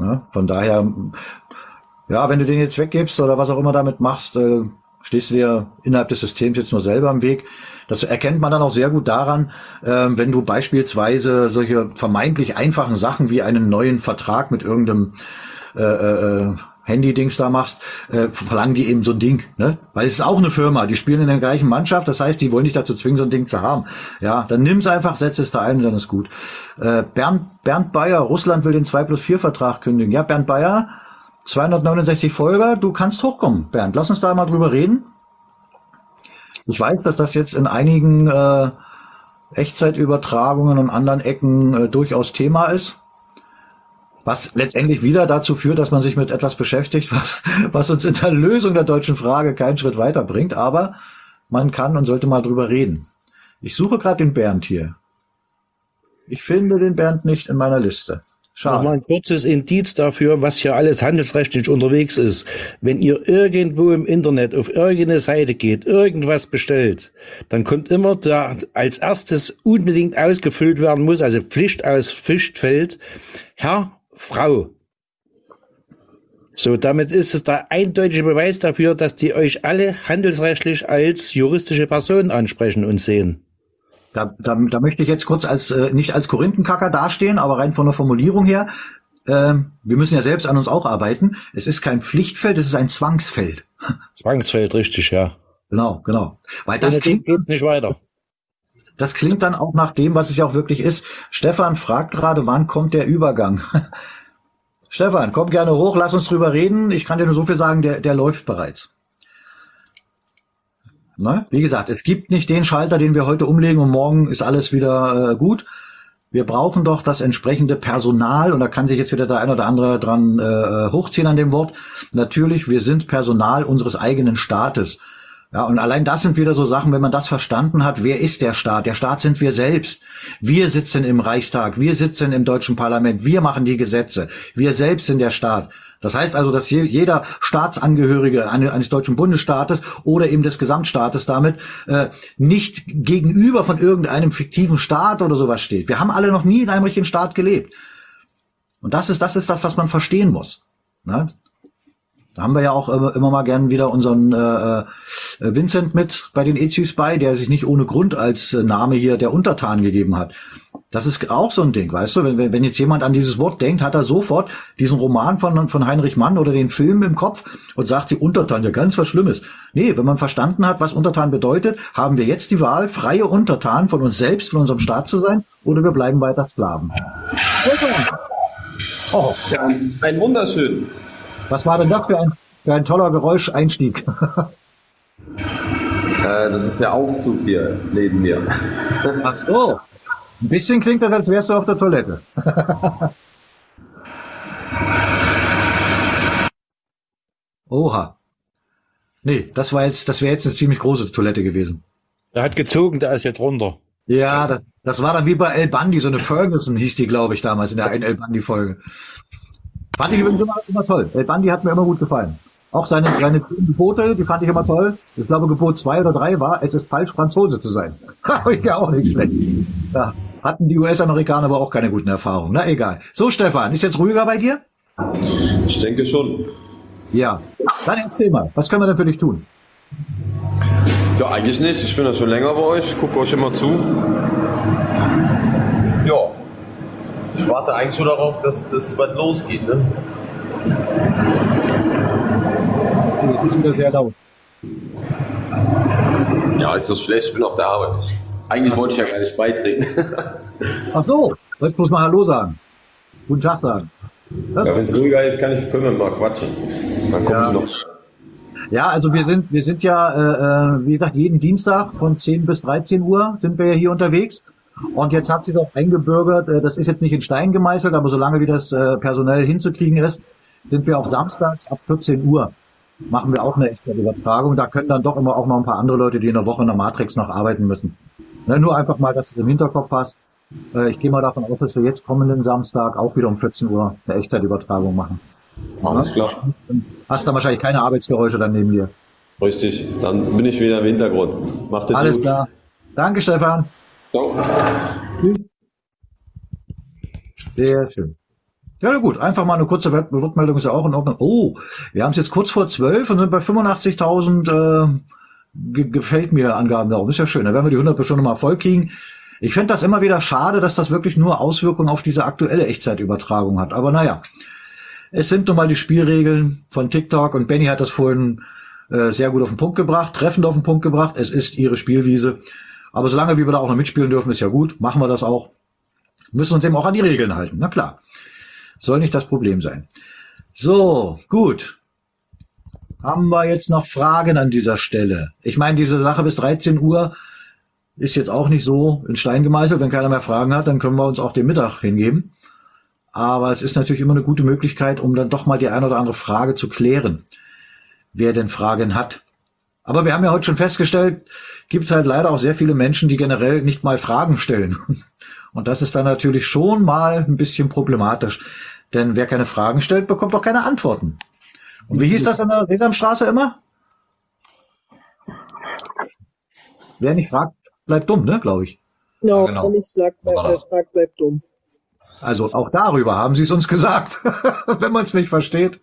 Ne, von daher, ja, wenn du den jetzt weggibst oder was auch immer damit machst, äh, stehst du dir innerhalb des Systems jetzt nur selber im Weg. Das erkennt man dann auch sehr gut daran, äh, wenn du beispielsweise solche vermeintlich einfachen Sachen wie einen neuen Vertrag mit irgendeinem äh, äh, Handy-Dings da machst, äh, verlangen die eben so ein Ding, ne? Weil es ist auch eine Firma, die spielen in der gleichen Mannschaft, das heißt, die wollen dich dazu zwingen, so ein Ding zu haben. Ja, dann nimm's einfach, setz es da ein und dann ist gut. Äh, Bernd, Bernd Bayer, Russland will den 2 plus 4 Vertrag kündigen. Ja, Bernd Bayer, 269 Folger, du kannst hochkommen. Bernd, lass uns da mal drüber reden. Ich weiß, dass das jetzt in einigen äh, Echtzeitübertragungen und anderen Ecken äh, durchaus Thema ist. Was letztendlich wieder dazu führt, dass man sich mit etwas beschäftigt, [LAUGHS] was, was uns in der Lösung der deutschen Frage keinen Schritt weiterbringt. Aber man kann und sollte mal drüber reden. Ich suche gerade den Bernd hier. Ich finde den Bernd nicht in meiner Liste. Schade. Nochmal ein kurzes Indiz dafür, was hier alles handelsrechtlich unterwegs ist. Wenn ihr irgendwo im Internet auf irgendeine Seite geht, irgendwas bestellt, dann kommt immer da als erstes unbedingt ausgefüllt werden muss, also Pflicht aus Pflichtfeld, Herr Frau. So, damit ist es der eindeutige Beweis dafür, dass die euch alle handelsrechtlich als juristische Person ansprechen und sehen. Da, da, da möchte ich jetzt kurz als äh, nicht als Korinthenkacker dastehen, aber rein von der Formulierung her. Äh, wir müssen ja selbst an uns auch arbeiten. Es ist kein Pflichtfeld, es ist ein Zwangsfeld. Zwangsfeld, richtig, ja. Genau, genau. Weil das klingt geht's nicht weiter. Das klingt dann auch nach dem, was es ja auch wirklich ist. Stefan fragt gerade, wann kommt der Übergang? [LAUGHS] Stefan, komm gerne hoch, lass uns drüber reden. Ich kann dir nur so viel sagen, der, der läuft bereits. Ne? Wie gesagt, es gibt nicht den Schalter, den wir heute umlegen und morgen ist alles wieder äh, gut. Wir brauchen doch das entsprechende Personal und da kann sich jetzt wieder der ein oder andere dran äh, hochziehen an dem Wort. Natürlich, wir sind Personal unseres eigenen Staates. Ja, und allein das sind wieder so Sachen, wenn man das verstanden hat, wer ist der Staat? Der Staat sind wir selbst. Wir sitzen im Reichstag, wir sitzen im deutschen Parlament, wir machen die Gesetze. Wir selbst sind der Staat. Das heißt also, dass jeder Staatsangehörige eines deutschen Bundesstaates oder eben des Gesamtstaates damit äh, nicht gegenüber von irgendeinem fiktiven Staat oder sowas steht. Wir haben alle noch nie in einem richtigen Staat gelebt. Und das ist das ist das, was man verstehen muss. Ne? Da haben wir ja auch immer, immer mal gern wieder unseren äh, äh, Vincent mit bei den Ezis bei, der sich nicht ohne Grund als äh, Name hier der Untertan gegeben hat. Das ist auch so ein Ding, weißt du? Wenn, wenn jetzt jemand an dieses Wort denkt, hat er sofort diesen Roman von, von Heinrich Mann oder den Film im Kopf und sagt, die Untertan, ja ganz was Schlimmes. Nee, wenn man verstanden hat, was Untertan bedeutet, haben wir jetzt die Wahl, freie Untertan von uns selbst, von unserem Staat zu sein, oder wir bleiben weiter Sklaven. Oh. Ja, ein wunderschön. Was war denn das für ein, für ein toller Geräuscheinstieg? [LAUGHS] Äh, das ist der Aufzug hier neben mir. Ach so. Ein bisschen klingt das, als wärst du auf der Toilette. [LAUGHS] Oha. Nee, das war jetzt, das wäre jetzt eine ziemlich große Toilette gewesen. Er hat gezogen, der ist jetzt runter. Ja, das, das war dann wie bei El Bandi, so eine Ferguson hieß die, glaube ich, damals in der einen El Bandi-Folge. Fand ich übrigens immer, immer toll. El Bandi hat mir immer gut gefallen. Auch seine, seine Gebote, die fand ich immer toll. Ich glaube, Gebot zwei oder drei war, es ist falsch, Franzose zu sein. [LAUGHS] ja auch nicht schlecht. Ja, hatten die US-Amerikaner aber auch keine guten Erfahrungen. Na egal. So, Stefan, ist jetzt ruhiger bei dir? Ich denke schon. Ja. Dann erzähl mal, was können wir denn für dich tun? Ja, eigentlich nicht. Ich bin ja schon länger bei euch, gucke euch immer zu. Ich warte eigentlich nur darauf, dass es bald losgeht, ne? Jetzt ist wieder sehr laut. Ja, ist so schlecht, ich bin auf der Arbeit. Eigentlich wollte ich ja gar nicht beitreten. [LAUGHS] Ach so, jetzt muss man Hallo sagen. Guten Tag sagen. Ja, wenn es ruhiger ist, kann ich, können wir mal quatschen. Dann komme ja. ich noch. Ja, also wir sind, wir sind ja, äh, äh wie gesagt, jeden Dienstag von 10 bis 13 Uhr sind wir ja hier unterwegs. Und jetzt hat sich auch eingebürgert, äh, das ist jetzt nicht in Stein gemeißelt, aber solange wie das äh, personell hinzukriegen ist, sind wir auch samstags ab 14 Uhr machen wir auch eine echte Übertragung. Da können dann doch immer auch noch ein paar andere Leute, die in der Woche in der Matrix noch arbeiten müssen. Ne, nur einfach mal, dass du es im Hinterkopf hast. Äh, ich gehe mal davon aus, dass wir jetzt kommenden Samstag auch wieder um 14 Uhr eine Echtzeitübertragung machen. Alles klar. Hast dann wahrscheinlich keine Arbeitsgeräusche dann neben dir. Richtig, dann bin ich wieder im Hintergrund. Macht Alles gut. klar. Danke, Stefan. Ciao. Sehr schön. Ja, gut, einfach mal eine kurze Wortmeldung ist ja auch in Ordnung. Oh, wir haben es jetzt kurz vor zwölf und sind bei 85.000 äh, gefällt mir Angaben darum. Ist ja schön, da werden wir die 100 bestimmt mal voll kriegen. Ich finde das immer wieder schade, dass das wirklich nur Auswirkungen auf diese aktuelle Echtzeitübertragung hat. Aber naja, es sind nun mal die Spielregeln von TikTok und Benny hat das vorhin äh, sehr gut auf den Punkt gebracht, treffend auf den Punkt gebracht. Es ist ihre Spielwiese. Aber solange wir da auch noch mitspielen dürfen, ist ja gut. Machen wir das auch. Müssen uns eben auch an die Regeln halten. Na klar. Soll nicht das Problem sein. So, gut. Haben wir jetzt noch Fragen an dieser Stelle? Ich meine, diese Sache bis 13 Uhr ist jetzt auch nicht so in Stein gemeißelt. Wenn keiner mehr Fragen hat, dann können wir uns auch den Mittag hingeben. Aber es ist natürlich immer eine gute Möglichkeit, um dann doch mal die eine oder andere Frage zu klären. Wer denn Fragen hat. Aber wir haben ja heute schon festgestellt, gibt halt leider auch sehr viele Menschen, die generell nicht mal Fragen stellen. [LAUGHS] Und das ist dann natürlich schon mal ein bisschen problematisch. Denn wer keine Fragen stellt, bekommt auch keine Antworten. Und wie hieß das an der Sesamstraße immer? Wer nicht fragt, bleibt dumm, ne, glaube ich. No, ja, genau, wer nicht sagt, wer fragt, bleibt dumm. Also auch darüber haben sie es uns gesagt, [LAUGHS] wenn man es nicht versteht.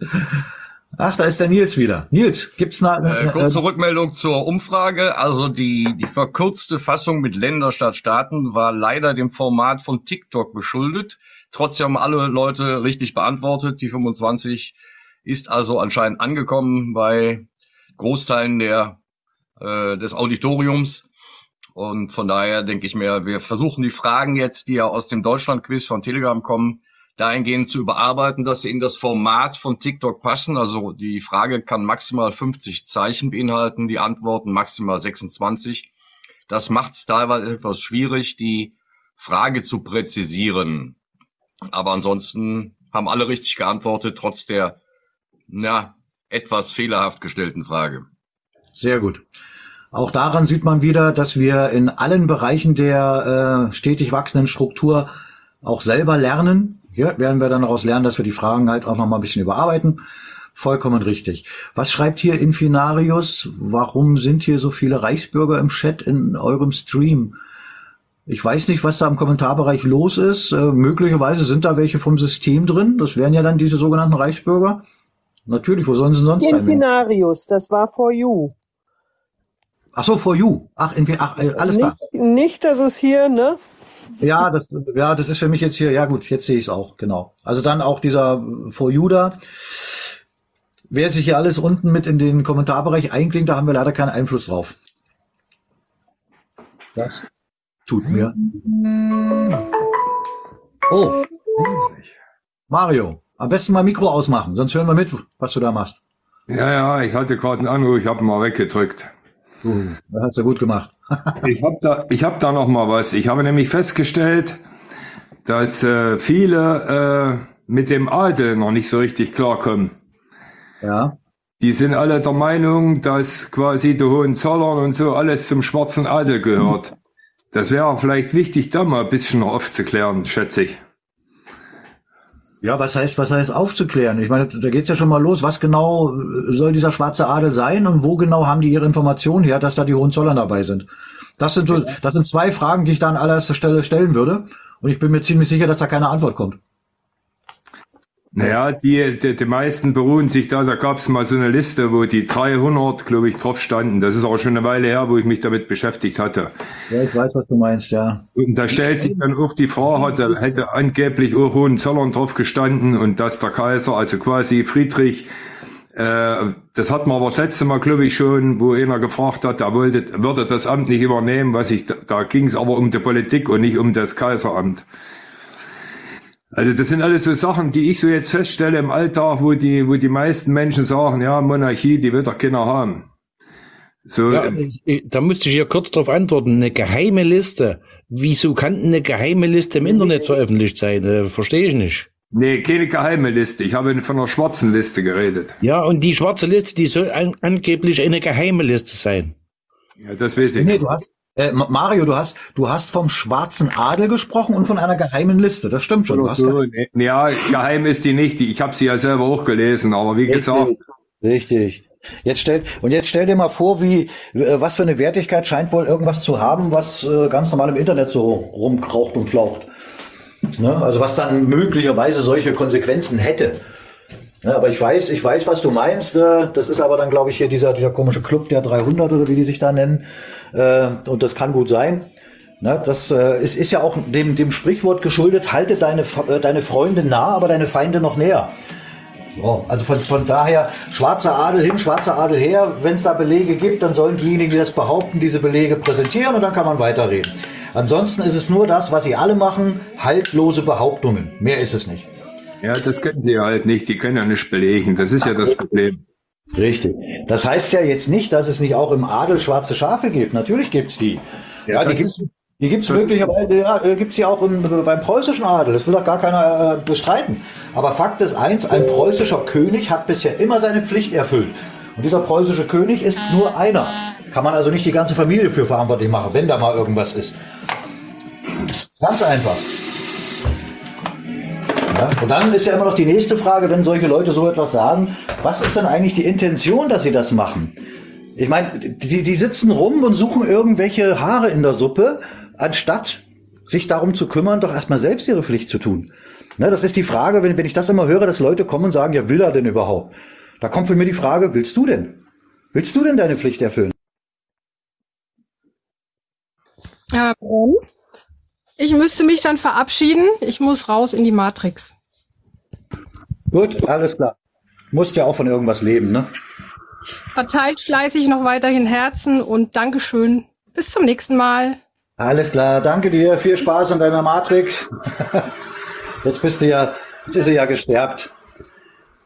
Ach, da ist der Nils wieder. Nils, gibt's eine, äh, kurze äh, Rückmeldung zur Umfrage. Also die, die verkürzte Fassung mit Länder statt Staaten war leider dem Format von TikTok geschuldet. Trotzdem haben alle Leute richtig beantwortet. Die 25 ist also anscheinend angekommen bei Großteilen der, äh, des Auditoriums. Und von daher denke ich mir, wir versuchen die Fragen jetzt, die ja aus dem Deutschland-Quiz von Telegram kommen, dahingehend zu überarbeiten, dass sie in das Format von TikTok passen. Also die Frage kann maximal 50 Zeichen beinhalten, die Antworten maximal 26. Das macht es teilweise etwas schwierig, die Frage zu präzisieren. Aber ansonsten haben alle richtig geantwortet, trotz der ja, etwas fehlerhaft gestellten Frage. Sehr gut. Auch daran sieht man wieder, dass wir in allen Bereichen der äh, stetig wachsenden Struktur auch selber lernen. Hier werden wir dann daraus lernen, dass wir die Fragen halt auch noch mal ein bisschen überarbeiten. Vollkommen richtig. Was schreibt hier Infinarius? Warum sind hier so viele Reichsbürger im Chat in eurem Stream? Ich weiß nicht, was da im Kommentarbereich los ist. Äh, möglicherweise sind da welche vom System drin. Das wären ja dann diese sogenannten Reichsbürger. Natürlich, wo sollen sie sonst sein? Infinarius, das war for you. Ach so, for you. Ach, ach äh, alles nicht, klar. Nicht, dass es hier, ne? Ja, das, ja, das ist für mich jetzt hier, ja gut, jetzt sehe ich es auch, genau. Also dann auch dieser for you da. Wer sich hier alles unten mit in den Kommentarbereich einklingt, da haben wir leider keinen Einfluss drauf. Das tut mir. Oh. Mario, am besten mal Mikro ausmachen, sonst hören wir mit, was du da machst. Ja, ja, ich hatte gerade einen Anruf, ich habe mal weggedrückt. Uh, das hast du gut gemacht. Ich habe da, ich habe da noch mal was. Ich habe nämlich festgestellt, dass äh, viele äh, mit dem Adel noch nicht so richtig klarkommen. Ja. Die sind alle der Meinung, dass quasi die Hohenzollern und so alles zum schwarzen Adel gehört. Das wäre vielleicht wichtig, da mal ein bisschen aufzuklären, schätze ich. Ja, was heißt, was heißt aufzuklären? Ich meine, da geht's ja schon mal los. Was genau soll dieser schwarze Adel sein und wo genau haben die ihre Informationen her, dass da die Hohenzollern dabei sind? Das sind so, das sind zwei Fragen, die ich da an allererster Stelle stellen würde. Und ich bin mir ziemlich sicher, dass da keine Antwort kommt. Naja, die, die, die meisten beruhen sich da, da gab es mal so eine Liste, wo die 300, glaube ich, drauf standen. Das ist auch schon eine Weile her, wo ich mich damit beschäftigt hatte. Ja, ich weiß, was du meinst, ja. Und da stellt sich dann auch die Frage, da hätte angeblich auch Hohenzollern drauf gestanden und dass der Kaiser, also quasi Friedrich, äh, das hat man aber das letzte Mal, glaube ich, schon, wo einer gefragt hat, er wollte, würde das Amt nicht übernehmen, was ich, da, da ging es aber um die Politik und nicht um das Kaiseramt. Also das sind alles so Sachen, die ich so jetzt feststelle im Alltag, wo die, wo die meisten Menschen sagen, ja, Monarchie, die will doch keiner haben. So, ja, da musste ich ja kurz darauf antworten. Eine geheime Liste. Wieso kann eine geheime Liste im Internet veröffentlicht sein? Äh, Verstehe ich nicht. Nee, keine geheime Liste. Ich habe von einer schwarzen Liste geredet. Ja, und die schwarze Liste, die soll an, angeblich eine geheime Liste sein. Ja, das weiß ich nee, nicht. Du hast, äh, Mario, du hast, du hast vom schwarzen Adel gesprochen und von einer geheimen Liste. Das stimmt schon. So, ja, geheim ist die nicht. Ich habe sie ja selber auch gelesen, aber wie Richtig. gesagt. Richtig. Jetzt stell, und jetzt stell dir mal vor, wie, äh, was für eine Wertigkeit scheint wohl irgendwas zu haben, was äh, ganz normal im Internet so rumkraucht und flaucht. Ne? Also was dann möglicherweise solche Konsequenzen hätte. Ja, aber ich weiß, ich weiß, was du meinst. Äh, das ist aber dann, glaube ich, hier dieser, dieser komische Club der 300 oder wie die sich da nennen. Äh, und das kann gut sein. Ne, das äh, ist, ist ja auch dem, dem Sprichwort geschuldet, halte deine, deine Freunde nah, aber deine Feinde noch näher. So, also von, von daher, schwarzer Adel hin, schwarzer Adel her, wenn es da Belege gibt, dann sollen diejenigen, die das behaupten, diese Belege präsentieren und dann kann man weiterreden. Ansonsten ist es nur das, was sie alle machen, haltlose Behauptungen. Mehr ist es nicht. Ja, das können die halt nicht. Die können ja nicht belegen. Das ist ja das Problem. Richtig. Das heißt ja jetzt nicht, dass es nicht auch im Adel schwarze Schafe gibt. Natürlich gibt's die. Ja, ja die gibt's. Die gibt's möglicherweise, ja, äh, gibt's ja auch im, beim preußischen Adel. Das will doch gar keiner äh, bestreiten. Aber Fakt ist eins, ein preußischer König hat bisher immer seine Pflicht erfüllt. Und dieser preußische König ist nur einer. Kann man also nicht die ganze Familie für verantwortlich machen, wenn da mal irgendwas ist. Ganz einfach. Ja, und dann ist ja immer noch die nächste Frage, wenn solche Leute so etwas sagen, was ist denn eigentlich die Intention, dass sie das machen? Ich meine, die, die sitzen rum und suchen irgendwelche Haare in der Suppe, anstatt sich darum zu kümmern, doch erstmal selbst ihre Pflicht zu tun. Ne, das ist die Frage, wenn, wenn ich das immer höre, dass Leute kommen und sagen, ja, will er denn überhaupt? Da kommt für mir die Frage, willst du denn? Willst du denn deine Pflicht erfüllen? Ähm, ich müsste mich dann verabschieden. Ich muss raus in die Matrix. Gut, alles klar. Musst ja auch von irgendwas leben, ne? Verteilt fleißig noch weiterhin Herzen und Dankeschön. Bis zum nächsten Mal. Alles klar, danke dir. Viel Spaß an deiner Matrix. [LAUGHS] Jetzt bist du ja, jetzt ist sie ja gestärkt.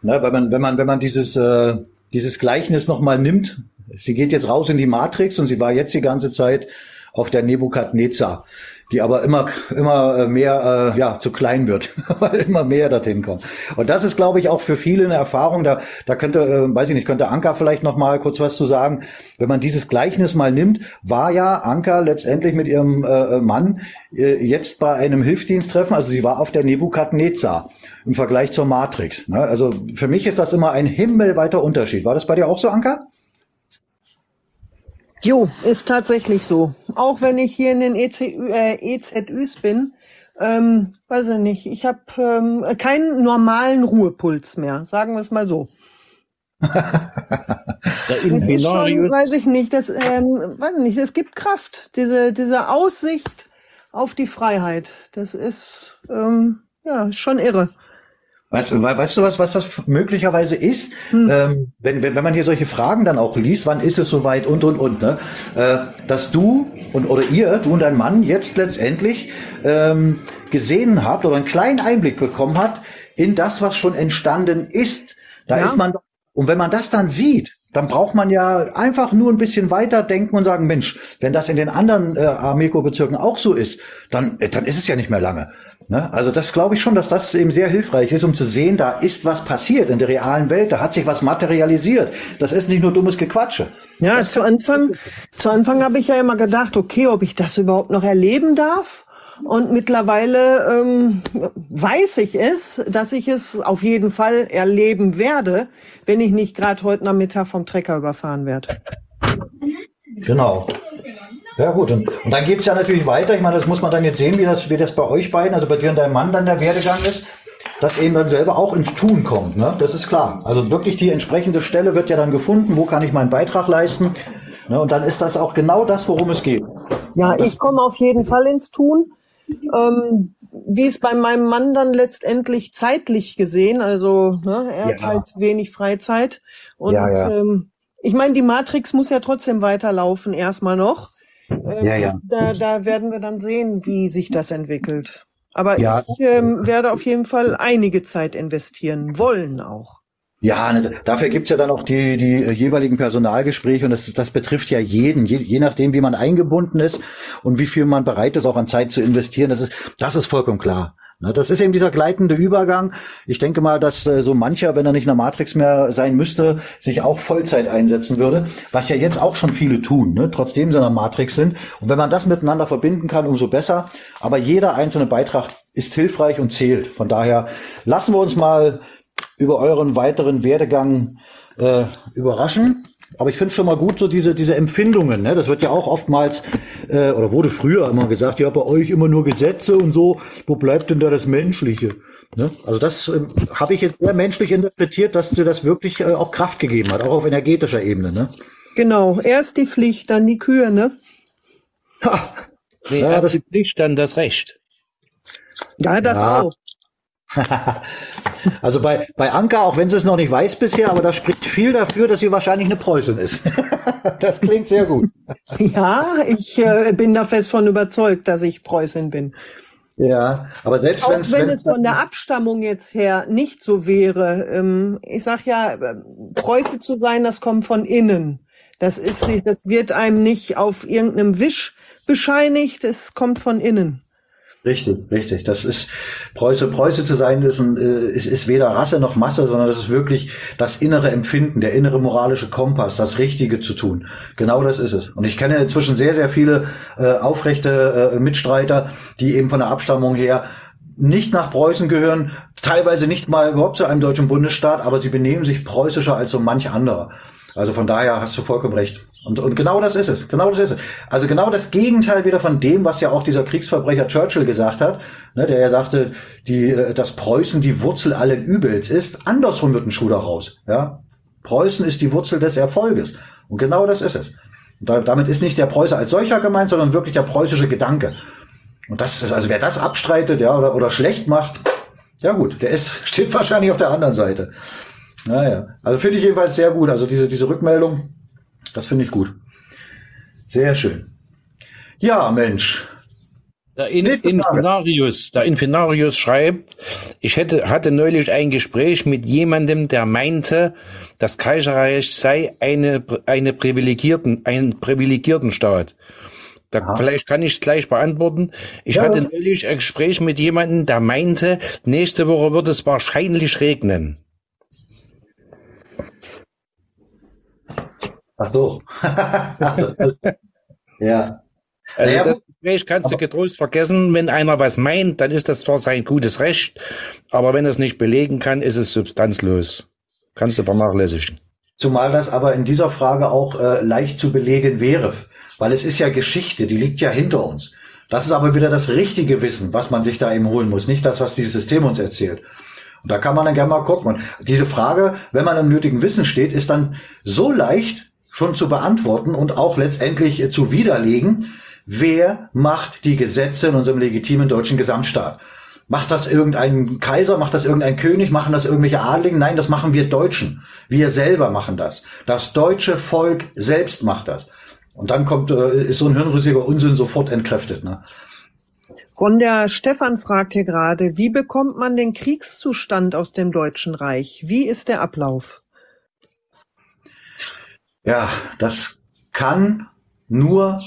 Ne, wenn man, wenn man, wenn man dieses, äh, dieses Gleichnis nochmal nimmt, sie geht jetzt raus in die Matrix und sie war jetzt die ganze Zeit auf der Nebukadnezar die aber immer immer äh, mehr äh, ja zu klein wird, [LAUGHS] weil immer mehr dorthin kommt. Und das ist, glaube ich, auch für viele eine Erfahrung. Da da könnte, äh, weiß ich nicht, könnte Anka vielleicht noch mal kurz was zu sagen. Wenn man dieses Gleichnis mal nimmt, war ja Anka letztendlich mit ihrem äh, Mann äh, jetzt bei einem Hilfsdiensttreffen. Also sie war auf der Nebukadnezar im Vergleich zur Matrix. Ne? Also für mich ist das immer ein himmelweiter Unterschied. War das bei dir auch so, Anka? Jo, ist tatsächlich so. Auch wenn ich hier in den ECU, äh, EZÜs bin, ähm, weiß ich nicht, ich habe ähm, keinen normalen Ruhepuls mehr, sagen wir es mal so. [LAUGHS] das ist schon, weiß ich nicht, das, ähm, weiß ich nicht, es gibt Kraft, diese, diese Aussicht auf die Freiheit. Das ist ähm, ja schon irre. Weißt, weißt du was, was das möglicherweise ist? Hm. Ähm, wenn, wenn, wenn man hier solche Fragen dann auch liest, wann ist es soweit und und und, ne? Äh, dass du und oder ihr, du und dein Mann jetzt letztendlich ähm, gesehen habt oder einen kleinen Einblick bekommen habt in das, was schon entstanden ist. Da ja. ist man und wenn man das dann sieht, dann braucht man ja einfach nur ein bisschen weiter denken und sagen, Mensch, wenn das in den anderen äh, Armeeko-Bezirken auch so ist, dann, äh, dann ist es ja nicht mehr lange. Ne? Also das glaube ich schon, dass das eben sehr hilfreich ist, um zu sehen, da ist was passiert in der realen Welt, da hat sich was materialisiert. Das ist nicht nur dummes Gequatsche. Ja, das zu Anfang, zu Anfang habe ich ja immer gedacht, okay, ob ich das überhaupt noch erleben darf. Und mittlerweile ähm, weiß ich es, dass ich es auf jeden Fall erleben werde, wenn ich nicht gerade heute Nachmittag vom Trecker überfahren werde. Genau. Ja gut, und, und dann geht's ja natürlich weiter. Ich meine, das muss man dann jetzt sehen, wie das, wie das bei euch beiden, also bei dir und deinem Mann dann der Werdegang ist, dass eben dann selber auch ins Tun kommt. Ne? Das ist klar. Also wirklich die entsprechende Stelle wird ja dann gefunden, wo kann ich meinen Beitrag leisten. Ne? Und dann ist das auch genau das, worum es geht. Ja, ich komme auf jeden Fall ins Tun. Ähm, wie es bei meinem Mann dann letztendlich zeitlich gesehen, also ne, er ja. hat halt wenig Freizeit. Und ja, ja. Ähm, ich meine, die Matrix muss ja trotzdem weiterlaufen, erstmal noch. Ähm, ja, ja. Da, da werden wir dann sehen, wie sich das entwickelt. Aber ja. ich ähm, werde auf jeden Fall einige Zeit investieren wollen auch. Ja, ne, dafür gibt's ja dann auch die, die jeweiligen Personalgespräche und das, das betrifft ja jeden, je, je nachdem, wie man eingebunden ist und wie viel man bereit ist, auch an Zeit zu investieren. Das ist, das ist vollkommen klar. Ne, das ist eben dieser gleitende Übergang. Ich denke mal, dass äh, so mancher, wenn er nicht in der Matrix mehr sein müsste, sich auch Vollzeit einsetzen würde, was ja jetzt auch schon viele tun, ne? trotzdem sie in der Matrix sind. Und wenn man das miteinander verbinden kann, umso besser. Aber jeder einzelne Beitrag ist hilfreich und zählt. Von daher lassen wir uns mal über euren weiteren Werdegang äh, überraschen. Aber ich finde schon mal gut, so diese, diese Empfindungen. Ne? Das wird ja auch oftmals, äh, oder wurde früher immer gesagt, ja, bei euch immer nur Gesetze und so. Wo bleibt denn da das Menschliche? Ne? Also das äh, habe ich jetzt sehr menschlich interpretiert, dass dir das wirklich äh, auch Kraft gegeben hat, auch auf energetischer Ebene. Ne? Genau, erst die Pflicht, dann die Kühe, ne? Ha. Nee, ja, das die Pflicht, dann das Recht. Ja, das ja. auch. [LAUGHS] also bei, bei Anka, auch wenn sie es noch nicht weiß bisher, aber da spricht viel dafür, dass sie wahrscheinlich eine Preußin ist. [LAUGHS] das klingt sehr gut. [LAUGHS] Ja, ich äh, bin da fest von überzeugt, dass ich Preußin bin. Ja, aber selbst auch wenn es von der Abstammung jetzt her nicht so wäre, ähm, ich sag ja, äh, Preuße zu sein, das kommt von innen. Das ist, das wird einem nicht auf irgendeinem Wisch bescheinigt, es kommt von innen. Richtig, richtig. Das ist Preuße. Preuße zu sein ist, ein, äh, ist, ist weder Rasse noch Masse, sondern das ist wirklich das innere Empfinden, der innere moralische Kompass, das Richtige zu tun. Genau das ist es. Und ich kenne inzwischen sehr, sehr viele äh, aufrechte äh, Mitstreiter, die eben von der Abstammung her nicht nach Preußen gehören, teilweise nicht mal überhaupt zu einem deutschen Bundesstaat, aber sie benehmen sich preußischer als so manch anderer. Also von daher hast du vollkommen recht. Und, und genau das ist es. Genau das ist es. Also genau das Gegenteil wieder von dem, was ja auch dieser Kriegsverbrecher Churchill gesagt hat, ne, der ja sagte, die, äh, dass Preußen die Wurzel allen Übels ist. Andersrum wird ein Schuh daraus. Ja? Preußen ist die Wurzel des Erfolges. Und genau das ist es. Und da, damit ist nicht der Preuße als solcher gemeint, sondern wirklich der preußische Gedanke. Und das ist, also wer das abstreitet, ja, oder, oder schlecht macht, ja gut, der ist, [LAUGHS] steht wahrscheinlich auf der anderen Seite. Naja, also finde ich jedenfalls sehr gut. Also diese, diese Rückmeldung, das finde ich gut. Sehr schön. Ja, Mensch. Der In Infinarius, der Infinarius schreibt, ich hätte, hatte neulich ein Gespräch mit jemandem, der meinte, das Kaiserreich sei eine, eine privilegierten, ein privilegierten Staat. Da, vielleicht kann ich es gleich beantworten. Ich ja. hatte neulich ein Gespräch mit jemandem, der meinte, nächste Woche wird es wahrscheinlich regnen. Ach so. [LAUGHS] ja. Also naja, das Gespräch kannst du getrost vergessen. Wenn einer was meint, dann ist das zwar sein gutes Recht, aber wenn er es nicht belegen kann, ist es substanzlos. Kannst du vernachlässigen. Zumal das aber in dieser Frage auch äh, leicht zu belegen wäre, weil es ist ja Geschichte, die liegt ja hinter uns. Das ist aber wieder das richtige Wissen, was man sich da eben holen muss, nicht das, was dieses System uns erzählt. Und da kann man dann gerne mal gucken. Und diese Frage, wenn man im nötigen Wissen steht, ist dann so leicht, schon zu beantworten und auch letztendlich zu widerlegen, wer macht die Gesetze in unserem legitimen deutschen Gesamtstaat? Macht das irgendein Kaiser, macht das irgendein König, machen das irgendwelche Adligen? Nein, das machen wir Deutschen. Wir selber machen das. Das deutsche Volk selbst macht das. Und dann kommt, äh, ist so ein hirnrissiger Unsinn sofort entkräftet. Ne? Ron, der Stefan fragt hier gerade, wie bekommt man den Kriegszustand aus dem Deutschen Reich? Wie ist der Ablauf? Ja, das kann nur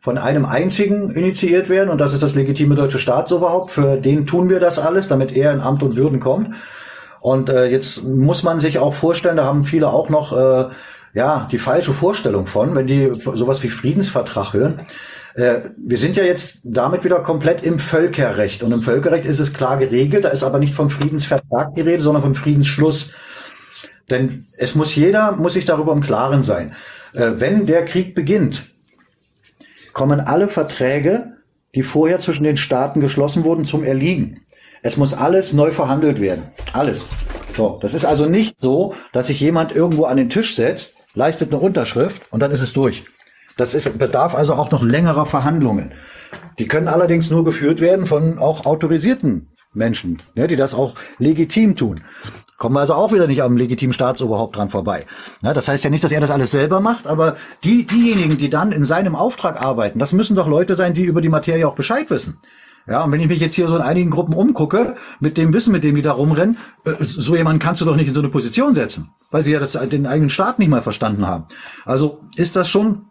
von einem einzigen initiiert werden und das ist das legitime deutsche Staatsoberhaupt. Für den tun wir das alles, damit er in Amt und Würden kommt. Und äh, jetzt muss man sich auch vorstellen, da haben viele auch noch äh, ja die falsche Vorstellung von, wenn die sowas wie Friedensvertrag hören. Äh, wir sind ja jetzt damit wieder komplett im Völkerrecht und im Völkerrecht ist es klar geregelt. Da ist aber nicht vom Friedensvertrag die Rede, sondern vom Friedensschluss. Denn es muss jeder muss sich darüber im Klaren sein. Äh, wenn der Krieg beginnt, kommen alle Verträge, die vorher zwischen den Staaten geschlossen wurden, zum Erliegen. Es muss alles neu verhandelt werden. Alles. So. Das ist also nicht so, dass sich jemand irgendwo an den Tisch setzt, leistet eine Unterschrift und dann ist es durch. Das ist, bedarf also auch noch längerer Verhandlungen. Die können allerdings nur geführt werden von auch autorisierten Menschen, ne, die das auch legitim tun. Kommen wir also auch wieder nicht am legitimen Staatsoberhaupt dran vorbei. Ja, das heißt ja nicht, dass er das alles selber macht, aber die, diejenigen, die dann in seinem Auftrag arbeiten, das müssen doch Leute sein, die über die Materie auch Bescheid wissen. Ja, und wenn ich mich jetzt hier so in einigen Gruppen umgucke, mit dem Wissen, mit dem die da rumrennen, äh, so jemanden kannst du doch nicht in so eine Position setzen, weil sie ja das, den eigenen Staat nicht mal verstanden haben. Also ist das schon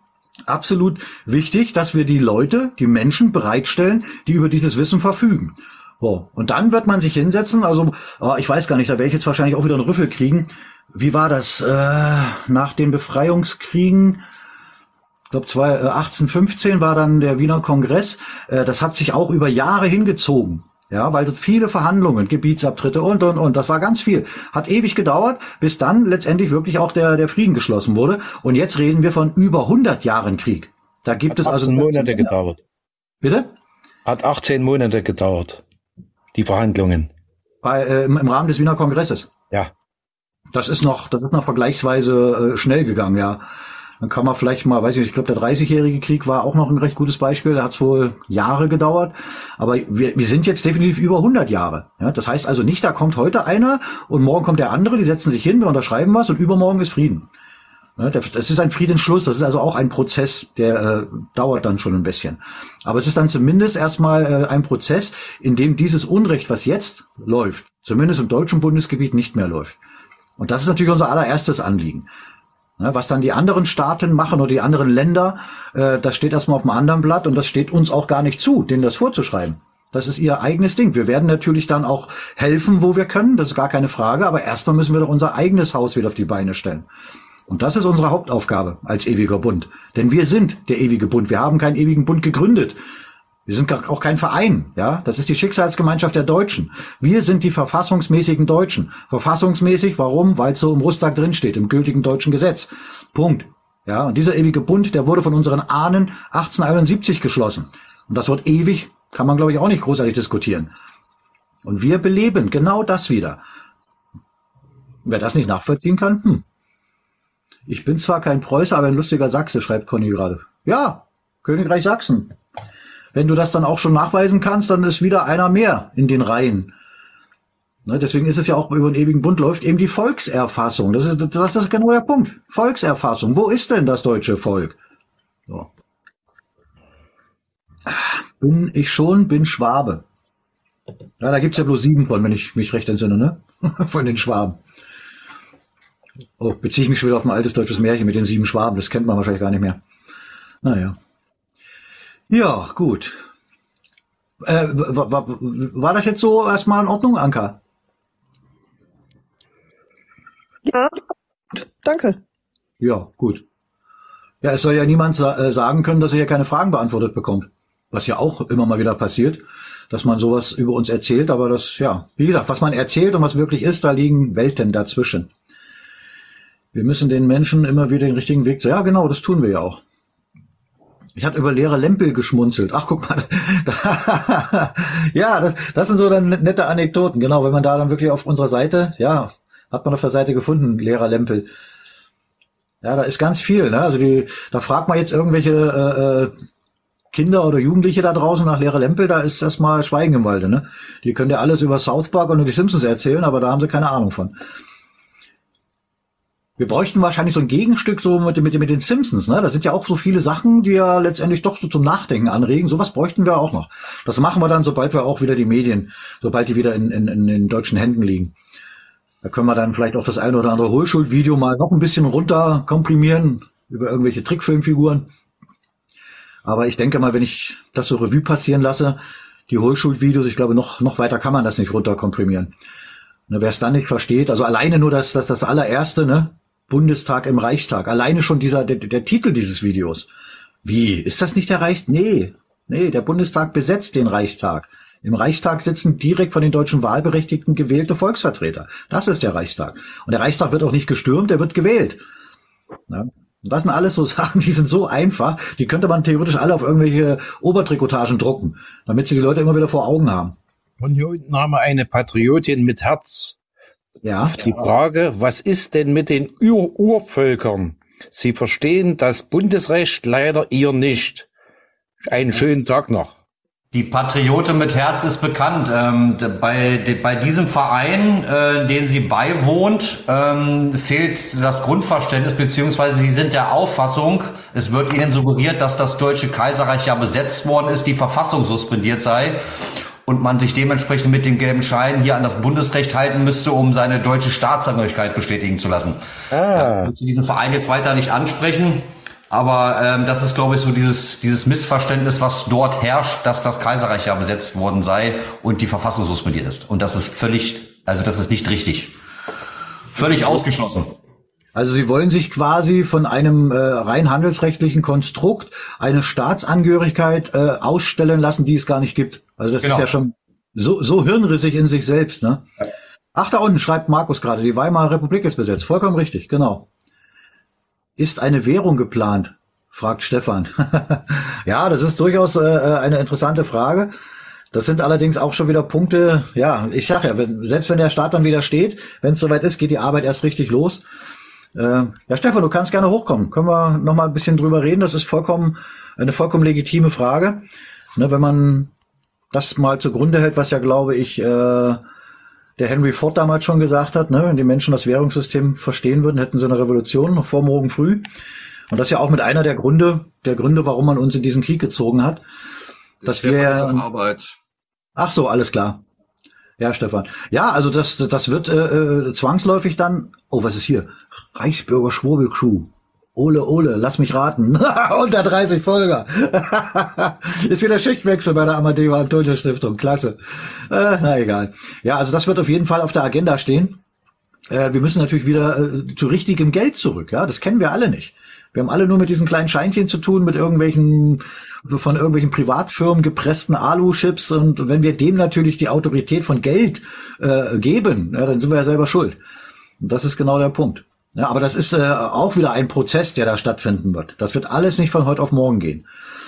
absolut wichtig, dass wir die Leute, die Menschen bereitstellen, die über dieses Wissen verfügen. So. Und dann wird man sich hinsetzen, also oh, ich weiß gar nicht, da werde ich jetzt wahrscheinlich auch wieder einen Rüffel kriegen. Wie war das äh, nach den Befreiungskriegen? Ich glaube, 1815 war dann der Wiener Kongress. Äh, das hat sich auch über Jahre hingezogen. Ja, weil viele Verhandlungen, Gebietsabtritte und, und, und, das war ganz viel. Hat ewig gedauert, bis dann letztendlich wirklich auch der, der Frieden geschlossen wurde. Und jetzt reden wir von über 100 Jahren Krieg. Da gibt Hat es also. 18 Monate [LAUGHS] gedauert. Bitte? Hat 18 Monate gedauert die Verhandlungen? Bei, äh, im, Rahmen des Wiener Kongresses. Ja. Das ist noch, das ist noch vergleichsweise äh, schnell gegangen, ja. Dann kann man vielleicht mal, weiß ich nicht, ich glaube, der 30-jährige Krieg war auch noch ein recht gutes Beispiel. Da hat es wohl Jahre gedauert. Aber wir, wir sind jetzt definitiv über 100 Jahre. Ja, das heißt also nicht, da kommt heute einer und morgen kommt der andere, die setzen sich hin, wir unterschreiben was und übermorgen ist Frieden. Ne, das ist ein Friedensschluss, das ist also auch ein Prozess, der äh, dauert dann schon ein bisschen. Aber es ist dann zumindest erstmal äh, ein Prozess, in dem dieses Unrecht, was jetzt läuft, zumindest im deutschen Bundesgebiet nicht mehr läuft. Und das ist natürlich unser allererstes Anliegen. Ne, was dann die anderen Staaten machen oder die anderen Länder, äh, das steht erstmal auf einem anderen Blatt und das steht uns auch gar nicht zu, denen das vorzuschreiben. Das ist ihr eigenes Ding. Wir werden natürlich dann auch helfen, wo wir können, das ist gar keine Frage, aber erstmal müssen wir doch unser eigenes Haus wieder auf die Beine stellen. Und das ist unsere Hauptaufgabe als ewiger Bund. Denn wir sind der ewige Bund. Wir haben keinen ewigen Bund gegründet. Wir sind auch kein Verein, ja. Das ist die Schicksalsgemeinschaft der Deutschen. Wir sind die verfassungsmäßigen Deutschen. Verfassungsmäßig, warum? Weil es so im Rustag drinsteht, im gültigen deutschen Gesetz. Punkt. Ja, und dieser ewige Bund, der wurde von unseren Ahnen 1871 geschlossen. Und das wird ewig, kann man glaube ich auch nicht großartig diskutieren. Und wir beleben genau das wieder. Wer das nicht nachvollziehen kann, hm, ich bin zwar kein Preußer, aber ein lustiger Sachse, schreibt Conny gerade. Ja, Königreich Sachsen. Wenn du das dann auch schon nachweisen kannst, dann ist wieder einer mehr in den Reihen. Ne, deswegen ist es ja auch über den ewigen Bund läuft eben die Volkserfassung. Das ist, das ist genau der Punkt. Volkserfassung. Wo ist denn das deutsche Volk? So. Bin ich schon, bin Schwabe. Ja, da gibt's ja bloß sieben von, wenn ich mich recht entsinne, ne? [LAUGHS] von den Schwaben. Oh, beziehe ich mich schon wieder auf ein altes deutsches Märchen mit den sieben Schwaben. Das kennt man wahrscheinlich gar nicht mehr. Naja. Ja, gut. Äh, war, das jetzt so erstmal in Ordnung, Anka? Ja, danke. Ja, gut. Ja, es soll ja niemand sa äh, sagen können, dass er hier keine Fragen beantwortet bekommt. Was ja auch immer mal wieder passiert, dass man sowas über uns erzählt, aber das, ja, wie gesagt, was man erzählt und was wirklich ist, da liegen Welten dazwischen. Wir müssen den Menschen immer wieder den richtigen Weg. Ja, genau, das tun wir ja auch. Ich hatte über Lehrer Lempel geschmunzelt. Ach, guck mal. [LAUGHS] ja, das, das sind so dann nette Anekdoten. Genau, wenn man da dann wirklich auf unserer Seite, ja, hat man auf der Seite gefunden, Lehrer Lempel. Ja, da ist ganz viel. Ne? Also die, da fragt man jetzt irgendwelche äh, äh, Kinder oder Jugendliche da draußen nach Lehrer Lempel, da ist erstmal Schweigen im Walde. Ne? Die können ja alles über South Park und die Simpsons erzählen, aber da haben sie keine Ahnung von. Wir bräuchten wahrscheinlich so ein Gegenstück so mit, mit, mit den Simpsons, ne? Da sind ja auch so viele Sachen, die ja letztendlich doch so zum Nachdenken anregen. Sowas bräuchten wir auch noch. Das machen wir dann, sobald wir auch wieder die Medien, sobald die wieder in, in, in den deutschen Händen liegen. Da können wir dann vielleicht auch das eine oder andere Hohlschuld-Video mal noch ein bisschen runter komprimieren über irgendwelche Trickfilmfiguren. Aber ich denke mal, wenn ich das so Revue passieren lasse, die Hohlschulvideos, ich glaube, noch, noch weiter kann man das nicht runterkomprimieren. Ne, Wer es dann nicht versteht, also alleine nur das, das, das allererste, ne? Bundestag im Reichstag, alleine schon dieser, der, der Titel dieses Videos. Wie? Ist das nicht der Reich? Nee. Nee, der Bundestag besetzt den Reichstag. Im Reichstag sitzen direkt von den deutschen Wahlberechtigten gewählte Volksvertreter. Das ist der Reichstag. Und der Reichstag wird auch nicht gestürmt, der wird gewählt. Ja. Und das sind alles so [LAUGHS] Sachen, die sind so einfach, die könnte man theoretisch alle auf irgendwelche Obertrikotagen drucken, damit sie die Leute immer wieder vor Augen haben. Und hier unten haben wir eine Patriotin mit Herz. Ja. Die Frage, was ist denn mit den Ur Urvölkern? Sie verstehen das Bundesrecht leider ihr nicht. Einen schönen Tag noch. Die Patriote mit Herz ist bekannt. Ähm, bei, de, bei diesem Verein, äh, den sie beiwohnt, ähm, fehlt das Grundverständnis, beziehungsweise sie sind der Auffassung, es wird ihnen suggeriert, dass das Deutsche Kaiserreich ja besetzt worden ist, die Verfassung suspendiert sei und man sich dementsprechend mit dem gelben Schein hier an das Bundesrecht halten müsste, um seine deutsche Staatsangehörigkeit bestätigen zu lassen. Ah. Ich diesen Verein jetzt weiter nicht ansprechen. Aber ähm, das ist, glaube ich, so dieses, dieses Missverständnis, was dort herrscht, dass das Kaiserreich ja besetzt worden sei und die Verfassung suspendiert ist. Und das ist völlig, also das ist nicht richtig. Völlig ausgeschlossen. Also Sie wollen sich quasi von einem äh, rein handelsrechtlichen Konstrukt eine Staatsangehörigkeit äh, ausstellen lassen, die es gar nicht gibt. Also das genau. ist ja schon so, so hirnrissig in sich selbst. Ne? Ach, da unten schreibt Markus gerade, die Weimarer Republik ist besetzt. Vollkommen richtig, genau. Ist eine Währung geplant? fragt Stefan. [LAUGHS] ja, das ist durchaus äh, äh, eine interessante Frage. Das sind allerdings auch schon wieder Punkte, ja, ich sag ja, wenn, selbst wenn der Staat dann wieder steht, wenn es soweit ist, geht die Arbeit erst richtig los. Äh, ja, Stefan, du kannst gerne hochkommen. Können wir noch mal ein bisschen drüber reden? Das ist vollkommen eine vollkommen legitime Frage. Ne, wenn man das mal zugrunde hält, was ja, glaube ich, äh, der Henry Ford damals schon gesagt hat, ne, wenn die Menschen das Währungssystem verstehen würden, hätten sie eine Revolution noch vor morgen früh. Und das ist ja auch mit einer der Gründe, der Gründe, warum man uns in diesen Krieg gezogen hat. Dass wir Arbeit. Ach so, alles klar. Ja, Stefan. Ja, also das, das wird äh, äh, zwangsläufig dann. Oh, was ist hier? Reichsbürger Schwurbel Crew. Ole, Ole, lass mich raten. [LAUGHS] Unter 30 Folger. [LAUGHS] ist wieder Schichtwechsel bei der Amadeo Antonio Stiftung. Klasse. Äh, na egal. Ja, also das wird auf jeden Fall auf der Agenda stehen. Äh, wir müssen natürlich wieder äh, zu richtigem Geld zurück. Ja, das kennen wir alle nicht. Wir haben alle nur mit diesen kleinen Scheinchen zu tun, mit irgendwelchen, von irgendwelchen Privatfirmen gepressten Alu-Chips. Und wenn wir dem natürlich die Autorität von Geld äh, geben, ja, dann sind wir ja selber schuld. Und das ist genau der Punkt. Ja, aber das ist äh, auch wieder ein Prozess, der da stattfinden wird. Das wird alles nicht von heute auf morgen gehen.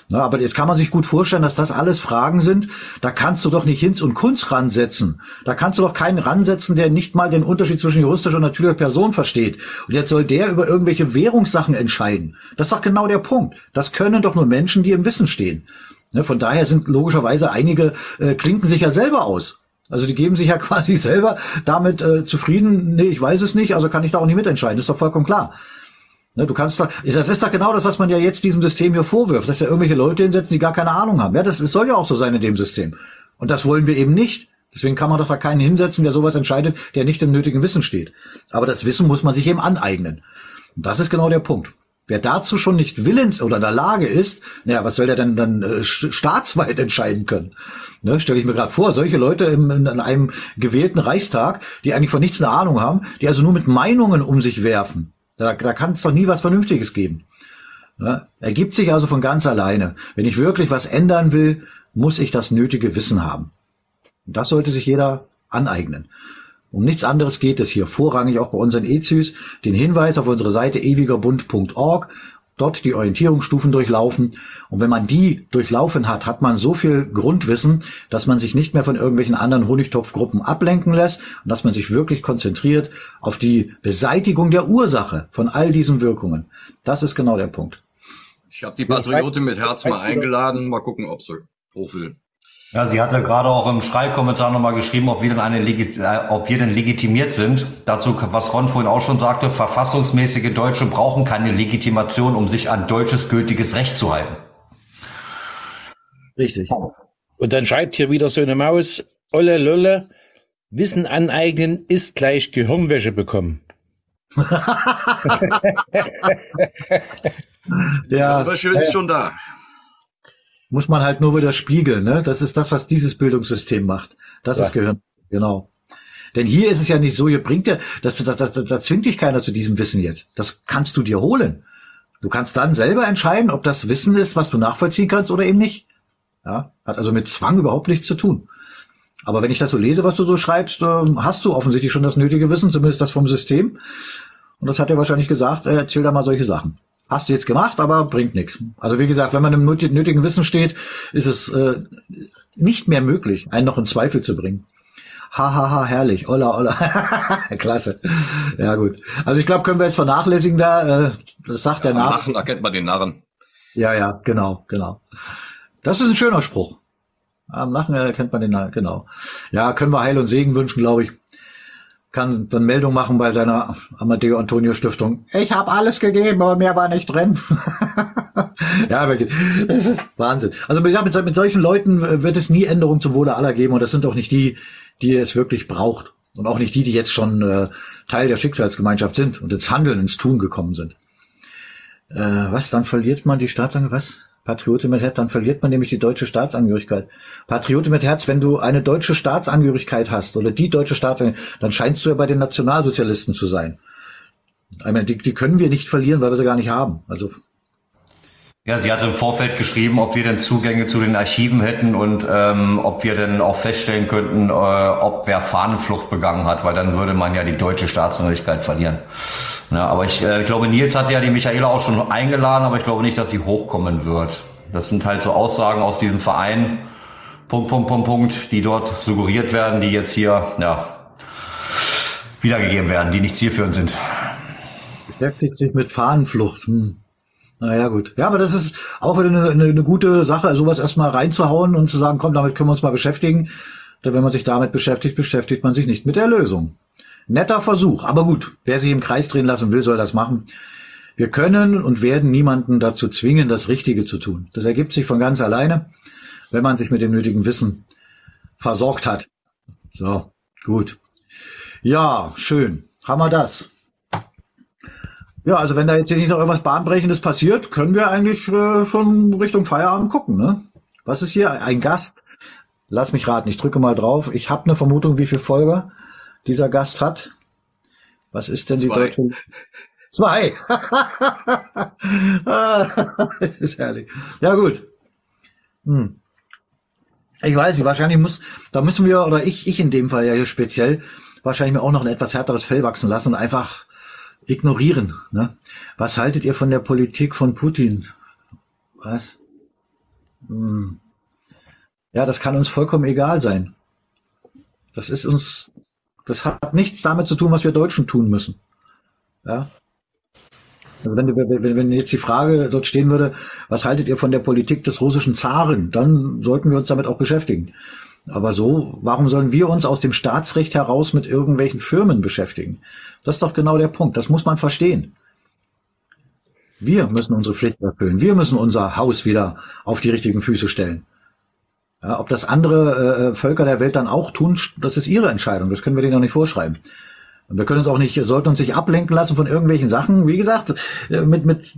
Na, aber jetzt kann man sich gut vorstellen, dass das alles Fragen sind. Da kannst du doch nicht Hinz und Kunst ransetzen. Da kannst du doch keinen ransetzen, der nicht mal den Unterschied zwischen juristischer und natürlicher Person versteht. Und jetzt soll der über irgendwelche Währungssachen entscheiden. Das ist doch genau der Punkt. Das können doch nur Menschen, die im Wissen stehen. Ne, von daher sind logischerweise einige äh, klinken sich ja selber aus. Also die geben sich ja [LAUGHS] quasi selber damit äh, zufrieden, nee, ich weiß es nicht, also kann ich da auch nicht mitentscheiden, ist doch vollkommen klar. Ne, du kannst doch, das ist doch genau das, was man ja jetzt diesem System hier vorwirft, dass ja irgendwelche Leute hinsetzen, die gar keine Ahnung haben. Ja, das, das soll ja auch so sein in dem System. Und das wollen wir eben nicht. Deswegen kann man doch da keinen hinsetzen, der sowas entscheidet, der nicht im nötigen Wissen steht. Aber das Wissen muss man sich eben aneignen. Und das ist genau der Punkt. Wer dazu schon nicht willens oder in der Lage ist, naja, was soll der denn dann äh, staatsweit [LAUGHS] entscheiden können? Ne, Stelle ich mir gerade vor, solche Leute im, in, in einem gewählten Reichstag, die eigentlich von nichts eine Ahnung haben, die also nur mit Meinungen um sich werfen. Da, da kann es doch nie was Vernünftiges geben. Ne? Ergibt sich also von ganz alleine. Wenn ich wirklich was ändern will, muss ich das nötige Wissen haben. Und das sollte sich jeder aneignen. Um nichts anderes geht es hier vorrangig auch bei unseren EZÜs. Den Hinweis auf unsere Seite ewigerbund.org, dort die Orientierungsstufen durchlaufen. Und wenn man die durchlaufen hat, hat man so viel Grundwissen, dass man sich nicht mehr von irgendwelchen anderen Honigtopfgruppen ablenken lässt und dass man sich wirklich konzentriert auf die Beseitigung der Ursache von all diesen Wirkungen. Das ist genau der Punkt. Ich habe die Patriotin mit Herz mal eingeladen. Mal gucken, ob sie hoch will. Ja, sie hatte gerade auch im Schreibkommentar nochmal geschrieben, ob wir denn eine äh, ob wir denn legitimiert sind. Dazu, was Ron vorhin auch schon sagte, verfassungsmäßige Deutsche brauchen keine Legitimation, um sich an deutsches gültiges Recht zu halten. Richtig. Und dann schreibt hier wieder so eine Maus, Olle Lolle, Wissen aneignen ist gleich Gehirnwäsche bekommen. [LAUGHS] ja, Wäsche ist schon da. Muss man halt nur wieder spiegeln, ne? Das ist das, was dieses Bildungssystem macht. Das ja. ist Gehirn, genau. Denn hier ist es ja nicht so, hier bringt dir, das, da, da, da zwingt dich keiner zu diesem Wissen jetzt. Das kannst du dir holen. Du kannst dann selber entscheiden, ob das Wissen ist, was du nachvollziehen kannst oder eben nicht. Ja, hat also mit Zwang überhaupt nichts zu tun. Aber wenn ich das so lese, was du so schreibst, ähm, hast du offensichtlich schon das nötige Wissen, zumindest das vom System. Und das hat er wahrscheinlich gesagt, äh, erzähl da mal solche Sachen. Hast du jetzt gemacht, aber bringt nichts. Also wie gesagt, wenn man im nötigen Wissen steht, ist es äh, nicht mehr möglich, einen noch in Zweifel zu bringen. Hahaha, ha, ha, herrlich. Olla, olla. [LAUGHS] Klasse. Ja, gut. Also ich glaube, können wir jetzt vernachlässigen da. Äh, das sagt ja, der Narr. Lachen erkennt man den Narren. Ja, ja, genau, genau. Das ist ein schöner Spruch. Am Lachen erkennt man den Narren, genau. Ja, können wir Heil und Segen wünschen, glaube ich. Kann dann Meldung machen bei seiner Amadeo Antonio Stiftung. Ich habe alles gegeben, aber mehr war nicht drin. [LAUGHS] ja, wirklich. Das ist Wahnsinn. Also mit, mit solchen Leuten wird es nie Änderungen zum Wohle aller geben und das sind auch nicht die, die es wirklich braucht. Und auch nicht die, die jetzt schon äh, Teil der Schicksalsgemeinschaft sind und ins Handeln, ins Tun gekommen sind. Äh, was, dann verliert man die Staatsangehörigkeit? Was? Patriote mit Herz, dann verliert man nämlich die deutsche Staatsangehörigkeit. Patriote mit Herz, wenn du eine deutsche Staatsangehörigkeit hast oder die deutsche Staatsangehörigkeit, dann scheinst du ja bei den Nationalsozialisten zu sein. Ich meine, die, die können wir nicht verlieren, weil wir sie gar nicht haben. Also ja, sie hatte im Vorfeld geschrieben, ob wir denn Zugänge zu den Archiven hätten und ähm, ob wir denn auch feststellen könnten, äh, ob wer Fahnenflucht begangen hat, weil dann würde man ja die deutsche Staatsangehörigkeit verlieren. Ja, aber ich äh, glaube, Nils hat ja die Michaela auch schon eingeladen, aber ich glaube nicht, dass sie hochkommen wird. Das sind halt so Aussagen aus diesem Verein, Punkt, Punkt, Punkt, Punkt, die dort suggeriert werden, die jetzt hier ja, wiedergegeben werden, die nicht zielführend sind. Beschäftigt sich mit Fahnenflucht. Hm. Naja, gut. Ja, aber das ist auch wieder eine, eine, eine gute Sache, sowas erstmal reinzuhauen und zu sagen, komm, damit können wir uns mal beschäftigen. Denn wenn man sich damit beschäftigt, beschäftigt man sich nicht mit der Lösung. Netter Versuch, aber gut. Wer sich im Kreis drehen lassen will, soll das machen. Wir können und werden niemanden dazu zwingen, das Richtige zu tun. Das ergibt sich von ganz alleine, wenn man sich mit dem nötigen Wissen versorgt hat. So, gut. Ja, schön. Haben wir das. Ja, also wenn da jetzt nicht noch irgendwas Bahnbrechendes passiert, können wir eigentlich äh, schon Richtung Feierabend gucken. Ne? Was ist hier? Ein Gast? Lass mich raten, ich drücke mal drauf. Ich habe eine Vermutung, wie viel Folge dieser Gast hat. Was ist denn Zwei. die deutsche? Zwei. das [LAUGHS] [LAUGHS] ist herrlich. Ja gut. Hm. Ich weiß nicht, wahrscheinlich muss, da müssen wir, oder ich, ich in dem Fall ja hier speziell, wahrscheinlich mir auch noch ein etwas härteres Fell wachsen lassen und einfach ignorieren. Ne? Was haltet ihr von der Politik von Putin? Was? Hm. Ja, das kann uns vollkommen egal sein. Das ist uns, das hat nichts damit zu tun, was wir Deutschen tun müssen. Ja. Also wenn, wenn, wenn jetzt die Frage dort stehen würde, was haltet ihr von der Politik des russischen Zaren, dann sollten wir uns damit auch beschäftigen. Aber so, warum sollen wir uns aus dem Staatsrecht heraus mit irgendwelchen Firmen beschäftigen? Das ist doch genau der Punkt. Das muss man verstehen. Wir müssen unsere Pflicht erfüllen. Wir müssen unser Haus wieder auf die richtigen Füße stellen. Ja, ob das andere äh, Völker der Welt dann auch tun, das ist ihre Entscheidung. Das können wir denen noch nicht vorschreiben. Und wir können uns auch nicht, sollten uns nicht ablenken lassen von irgendwelchen Sachen. Wie gesagt, äh, mit, mit,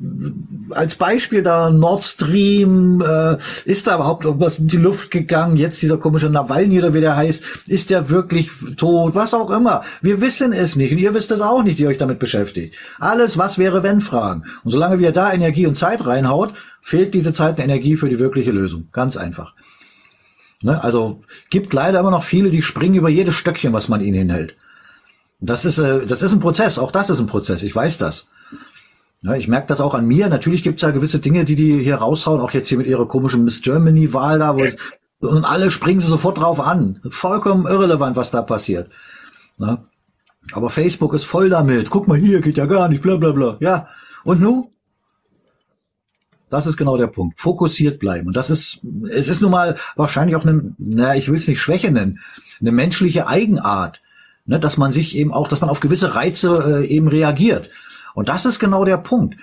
als Beispiel da Nord Stream, äh, ist da überhaupt irgendwas in die Luft gegangen? Jetzt dieser komische Nawalny oder wie der heißt, ist der wirklich tot? Was auch immer. Wir wissen es nicht und ihr wisst es auch nicht, die euch damit beschäftigt. Alles, was wäre, wenn Fragen. Und solange wir da Energie und Zeit reinhaut, fehlt diese Zeit und Energie für die wirkliche Lösung. Ganz einfach. Ne? Also, gibt leider immer noch viele, die springen über jedes Stöckchen, was man ihnen hinhält. Das ist, äh, das ist ein Prozess, auch das ist ein Prozess, ich weiß das. Ich merke das auch an mir. Natürlich gibt es ja gewisse Dinge, die die hier raushauen, auch jetzt hier mit ihrer komischen Miss Germany-Wahl da, wo ich, und alle springen sie sofort drauf an. Vollkommen irrelevant, was da passiert. Aber Facebook ist voll damit. Guck mal hier, geht ja gar nicht, bla bla bla. Ja. Und nu? Das ist genau der Punkt. Fokussiert bleiben. Und das ist, es ist nun mal wahrscheinlich auch eine, na, ich will es nicht Schwäche nennen, eine menschliche Eigenart ne, dass man sich eben auch, dass man auf gewisse Reize äh, eben reagiert. Und das ist genau der Punkt.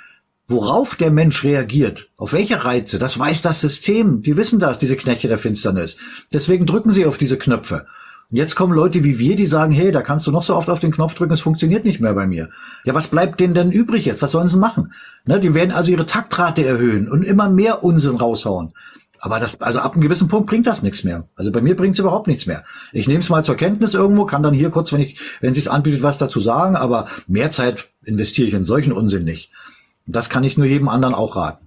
Worauf der Mensch reagiert, auf welche Reize, das weiß das System. Die wissen das, diese Knechte der Finsternis. Deswegen drücken sie auf diese Knöpfe. Und jetzt kommen Leute wie wir, die sagen, hey, da kannst du noch so oft auf den Knopf drücken, es funktioniert nicht mehr bei mir. Ja, was bleibt denen denn übrig jetzt? Was sollen sie machen? Ne, die werden also ihre Taktrate erhöhen und immer mehr Unsinn raushauen. Aber das, also ab einem gewissen Punkt bringt das nichts mehr. Also bei mir bringt es überhaupt nichts mehr. Ich nehme es mal zur Kenntnis irgendwo, kann dann hier kurz, wenn ich, wenn es anbietet, was dazu sagen, aber mehr Zeit investiere ich in solchen Unsinn nicht. Das kann ich nur jedem anderen auch raten.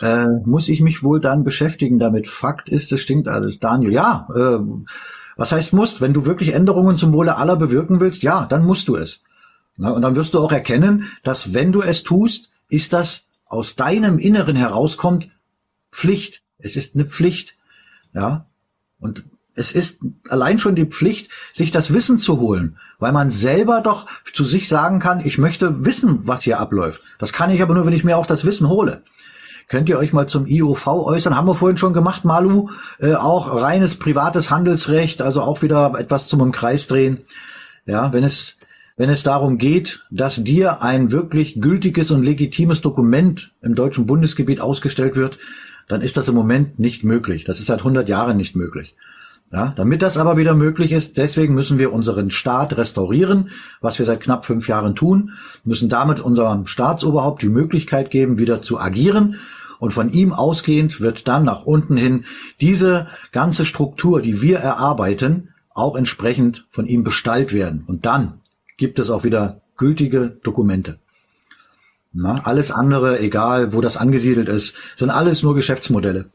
Äh, muss ich mich wohl dann beschäftigen damit? Fakt ist, es stinkt alles. Daniel, ja. Äh, was heißt musst? Wenn du wirklich Änderungen zum Wohle aller bewirken willst, ja, dann musst du es. Na, und dann wirst du auch erkennen, dass wenn du es tust, ist das aus deinem Inneren herauskommt, Pflicht. Es ist eine Pflicht. Ja. Und es ist allein schon die Pflicht, sich das Wissen zu holen, weil man selber doch zu sich sagen kann, ich möchte wissen, was hier abläuft. Das kann ich aber nur, wenn ich mir auch das Wissen hole. Könnt ihr euch mal zum IOV äußern? Haben wir vorhin schon gemacht, Malu. Äh, auch reines privates Handelsrecht, also auch wieder etwas zum im Kreis drehen. Ja, wenn es, wenn es darum geht, dass dir ein wirklich gültiges und legitimes Dokument im deutschen Bundesgebiet ausgestellt wird, dann ist das im Moment nicht möglich. Das ist seit 100 Jahren nicht möglich. Ja, damit das aber wieder möglich ist, deswegen müssen wir unseren Staat restaurieren, was wir seit knapp fünf Jahren tun, müssen damit unserem Staatsoberhaupt die Möglichkeit geben, wieder zu agieren. Und von ihm ausgehend wird dann nach unten hin diese ganze Struktur, die wir erarbeiten, auch entsprechend von ihm bestallt werden. Und dann gibt es auch wieder gültige Dokumente. Na, alles andere, egal wo das angesiedelt ist, sind alles nur Geschäftsmodelle.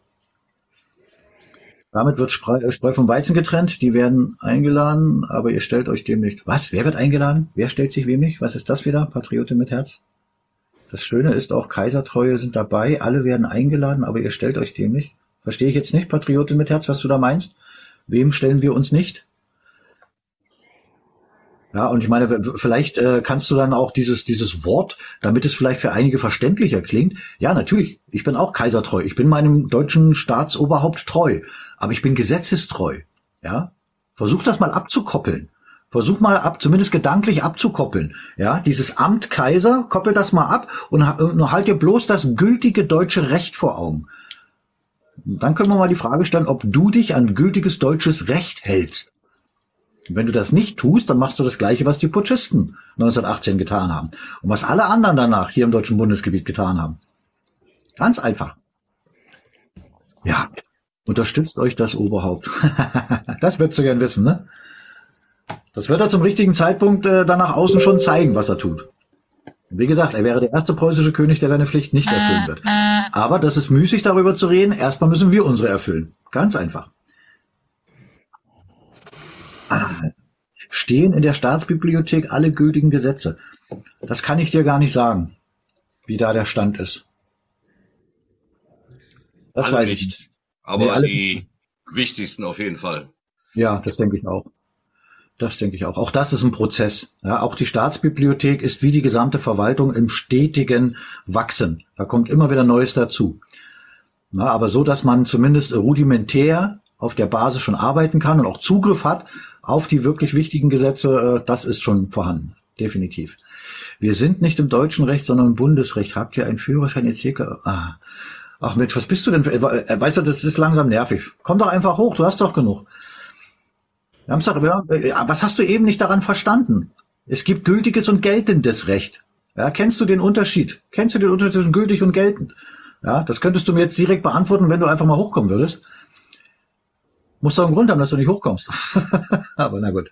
Damit wird Spreu, äh, Spreu vom Weizen getrennt. Die werden eingeladen, aber ihr stellt euch dem nicht. Was? Wer wird eingeladen? Wer stellt sich wem nicht? Was ist das wieder? Patriote mit Herz? Das Schöne ist auch, Kaisertreue sind dabei. Alle werden eingeladen, aber ihr stellt euch dem nicht. Verstehe ich jetzt nicht, Patriote mit Herz, was du da meinst? Wem stellen wir uns nicht? Ja, und ich meine, vielleicht äh, kannst du dann auch dieses, dieses Wort, damit es vielleicht für einige verständlicher klingt. Ja, natürlich, ich bin auch kaisertreu. Ich bin meinem deutschen Staatsoberhaupt treu. Aber ich bin gesetzestreu. Ja, versuch das mal abzukoppeln. Versuch mal ab, zumindest gedanklich abzukoppeln. Ja, dieses Amt Kaiser, koppel das mal ab und, und halt dir bloß das gültige deutsche Recht vor Augen. Dann können wir mal die Frage stellen, ob du dich an gültiges deutsches Recht hältst. Wenn du das nicht tust, dann machst du das Gleiche, was die Putschisten 1918 getan haben und was alle anderen danach hier im deutschen Bundesgebiet getan haben. Ganz einfach. Ja, unterstützt euch das Oberhaupt. [LAUGHS] das würdest du gern wissen, ne? Das wird er zum richtigen Zeitpunkt äh, dann nach außen schon zeigen, was er tut. Wie gesagt, er wäre der erste preußische König, der seine Pflicht nicht erfüllen wird. Aber das ist müßig, darüber zu reden. Erstmal müssen wir unsere erfüllen. Ganz einfach. Stehen in der Staatsbibliothek alle gültigen Gesetze? Das kann ich dir gar nicht sagen, wie da der Stand ist. Das alle weiß nicht. ich. Aber nee, die wichtigsten auf jeden Fall. Ja, das denke ich auch. Das denke ich auch. Auch das ist ein Prozess. Ja, auch die Staatsbibliothek ist wie die gesamte Verwaltung im stetigen Wachsen. Da kommt immer wieder Neues dazu. Na, aber so, dass man zumindest rudimentär auf der Basis schon arbeiten kann und auch Zugriff hat auf die wirklich wichtigen Gesetze, äh, das ist schon vorhanden. Definitiv. Wir sind nicht im deutschen Recht, sondern im Bundesrecht. Habt ihr einen Führerschein etc.? Ah. Ach Mensch, was bist du denn? Für, äh, weißt du, das ist langsam nervig. Komm doch einfach hoch, du hast doch genug. Äh, was hast du eben nicht daran verstanden? Es gibt gültiges und geltendes Recht. Ja, kennst du den Unterschied? Kennst du den Unterschied zwischen gültig und geltend? Ja, das könntest du mir jetzt direkt beantworten, wenn du einfach mal hochkommen würdest. Muss doch einen Grund haben, dass du nicht hochkommst. [LAUGHS] Aber na gut.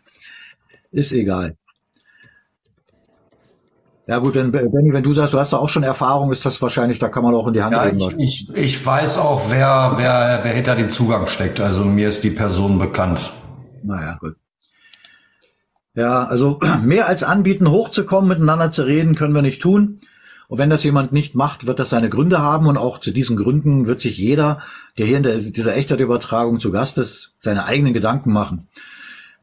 Ist egal. Ja gut, wenn, Benny, wenn du sagst, du hast da auch schon Erfahrung, ist das wahrscheinlich, da kann man auch in die Hand ja, Ich, ich, ich weiß auch, wer, wer, wer hinter dem Zugang steckt. Also mir ist die Person bekannt. Naja, gut. Ja, also [CLEARS THROAT] mehr als anbieten, hochzukommen, miteinander zu reden, können wir nicht tun. Und wenn das jemand nicht macht, wird das seine Gründe haben und auch zu diesen Gründen wird sich jeder, der hier in der, dieser Echtzeitübertragung zu Gast ist, seine eigenen Gedanken machen.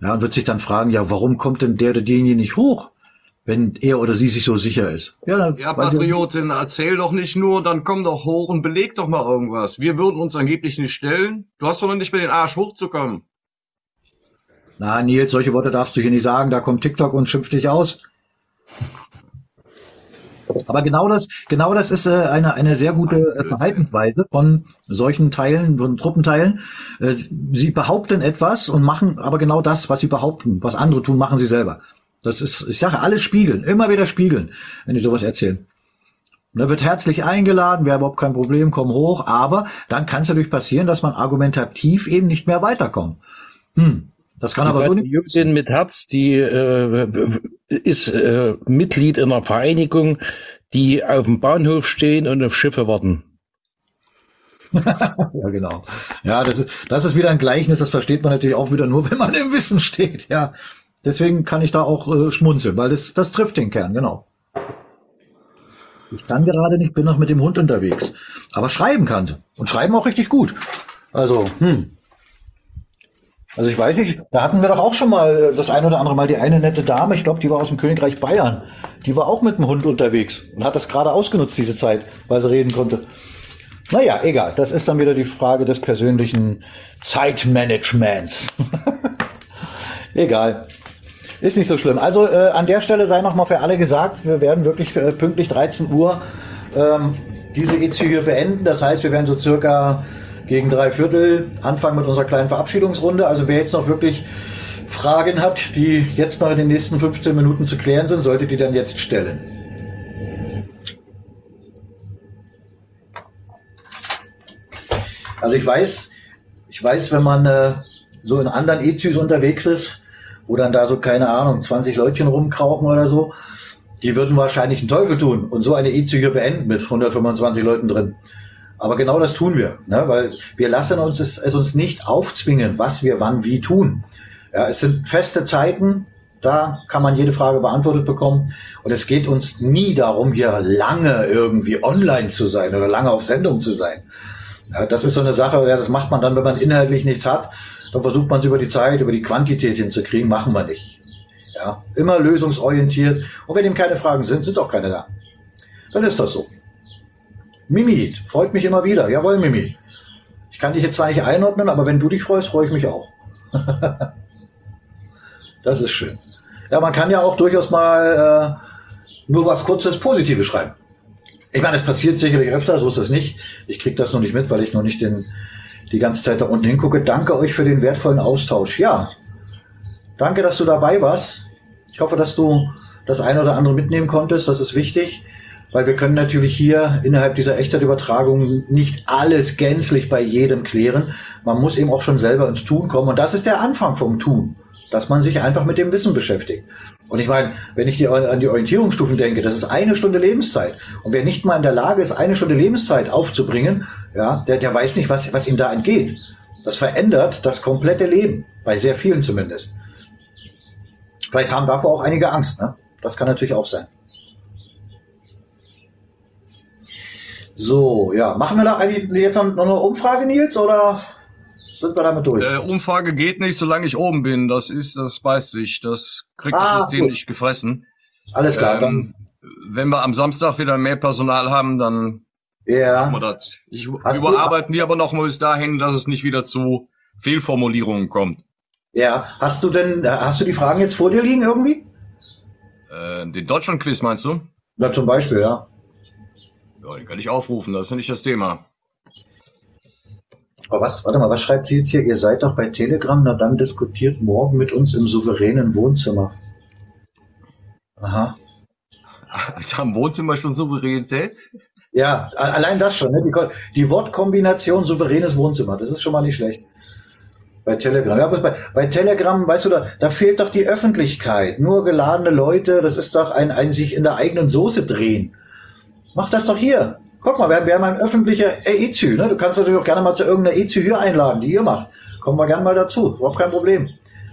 Ja, und wird sich dann fragen, ja, warum kommt denn der oder derjenige nicht hoch, wenn er oder sie sich so sicher ist? Ja, ja Patriotin, erzähl doch nicht nur, dann komm doch hoch und beleg doch mal irgendwas. Wir würden uns angeblich nicht stellen. Du hast doch noch nicht mehr den Arsch hochzukommen. Na, Nils, solche Worte darfst du hier nicht sagen, da kommt TikTok und schimpft dich aus. Aber genau das, genau das ist äh, eine, eine sehr gute äh, Verhaltensweise von solchen Teilen, von Truppenteilen. Äh, sie behaupten etwas und machen aber genau das, was sie behaupten. Was andere tun, machen sie selber. Das ist, ich sage, alles spiegeln, immer wieder spiegeln, wenn die sowas erzählen. Ne, wird herzlich eingeladen, wäre überhaupt kein Problem, komm hoch, aber dann kann es natürlich passieren, dass man argumentativ eben nicht mehr weiterkommt. Hm, das kann aber so nicht. Mit Herz, die äh, ist äh, Mitglied in einer Vereinigung, die auf dem Bahnhof stehen und auf Schiffe warten. [LAUGHS] ja, genau. Ja, das ist, das ist wieder ein Gleichnis, das versteht man natürlich auch wieder nur, [LAUGHS] wenn man im Wissen steht. Ja, deswegen kann ich da auch äh, schmunzeln, weil das, das trifft den Kern, genau. Ich kann gerade nicht, bin noch mit dem Hund unterwegs. Aber schreiben kannte. Und schreiben auch richtig gut. Also, hm. Also ich weiß nicht, da hatten wir doch auch schon mal das ein oder andere Mal die eine nette Dame, ich glaube, die war aus dem Königreich Bayern. Die war auch mit dem Hund unterwegs und hat das gerade ausgenutzt, diese Zeit, weil sie reden konnte. Naja, egal. Das ist dann wieder die Frage des persönlichen Zeitmanagements. [LAUGHS] egal. Ist nicht so schlimm. Also äh, an der Stelle sei nochmal für alle gesagt, wir werden wirklich äh, pünktlich 13 Uhr ähm, diese EZ hier beenden. Das heißt, wir werden so circa gegen drei Viertel anfangen mit unserer kleinen Verabschiedungsrunde. Also wer jetzt noch wirklich Fragen hat, die jetzt noch in den nächsten 15 Minuten zu klären sind, sollte die dann jetzt stellen. Also ich weiß, ich weiß, wenn man äh, so in anderen EZUs unterwegs ist, wo dann da so, keine Ahnung, 20 Leutchen rumkrauchen oder so, die würden wahrscheinlich einen Teufel tun und so eine EZU hier beenden mit 125 Leuten drin. Aber genau das tun wir, ne? weil wir lassen uns es, es uns nicht aufzwingen, was wir wann wie tun. Ja, es sind feste Zeiten, da kann man jede Frage beantwortet bekommen. Und es geht uns nie darum, hier lange irgendwie online zu sein oder lange auf Sendung zu sein. Ja, das ist so eine Sache, ja, das macht man dann, wenn man inhaltlich nichts hat dann versucht man es über die Zeit, über die Quantität hinzukriegen, machen wir nicht. Ja, immer lösungsorientiert. Und wenn ihm keine Fragen sind, sind auch keine da. Dann ist das so. Mimi, freut mich immer wieder. Jawohl, Mimi. Ich kann dich jetzt zwar nicht einordnen, aber wenn du dich freust, freue ich mich auch. [LAUGHS] das ist schön. Ja, man kann ja auch durchaus mal äh, nur was Kurzes Positives schreiben. Ich meine, es passiert sicherlich öfter, so ist das nicht. Ich kriege das noch nicht mit, weil ich noch nicht den die ganze Zeit da unten hingucke. Danke euch für den wertvollen Austausch. Ja, danke, dass du dabei warst. Ich hoffe, dass du das eine oder andere mitnehmen konntest. Das ist wichtig, weil wir können natürlich hier innerhalb dieser Echtzeitübertragung nicht alles gänzlich bei jedem klären. Man muss eben auch schon selber ins Tun kommen. Und das ist der Anfang vom Tun, dass man sich einfach mit dem Wissen beschäftigt. Und ich meine, wenn ich die, an die Orientierungsstufen denke, das ist eine Stunde Lebenszeit. Und wer nicht mal in der Lage ist, eine Stunde Lebenszeit aufzubringen, ja, der, der weiß nicht, was, was ihm da entgeht. Das verändert das komplette Leben. Bei sehr vielen zumindest. Vielleicht haben davor auch einige Angst, ne? Das kann natürlich auch sein. So, ja. Machen wir da jetzt noch eine Umfrage, Nils, oder sind wir damit durch? Äh, Umfrage geht nicht, solange ich oben bin. Das ist, das beißt sich. Das kriegt ah, das System gut. nicht gefressen. Alles klar. Ähm, wenn wir am Samstag wieder mehr Personal haben, dann ja. machen wir das. Ich, überarbeiten die aber noch mal bis dahin, dass es nicht wieder zu Fehlformulierungen kommt. Ja. Hast du denn, hast du die Fragen jetzt vor dir liegen irgendwie? Äh, den Deutschland-Quiz meinst du? Na, zum Beispiel, ja. Ja, den kann ich aufrufen, das ist ja nicht das Thema. Aber was, warte mal, was schreibt sie jetzt hier? Ihr seid doch bei Telegram, na dann diskutiert morgen mit uns im souveränen Wohnzimmer. Aha. [LAUGHS] Also am Wohnzimmer schon Souveränität? Ja, allein das schon. Ne? Die, die, Wortkombination souveränes Wohnzimmer, das ist schon mal nicht schlecht. Bei Telegram. Ja, bei, bei Telegram, weißt du, da, da fehlt doch die Öffentlichkeit. Nur geladene Leute, das ist doch ein, ein sich in der eigenen Soße drehen. Mach das doch hier. Guck mal, wir, wir haben ein öffentlicher EZÜ. Ne? Du kannst natürlich auch gerne mal zu irgendeiner EZÜ hier einladen, die ihr macht. Kommen wir gerne mal dazu. Überhaupt kein Problem.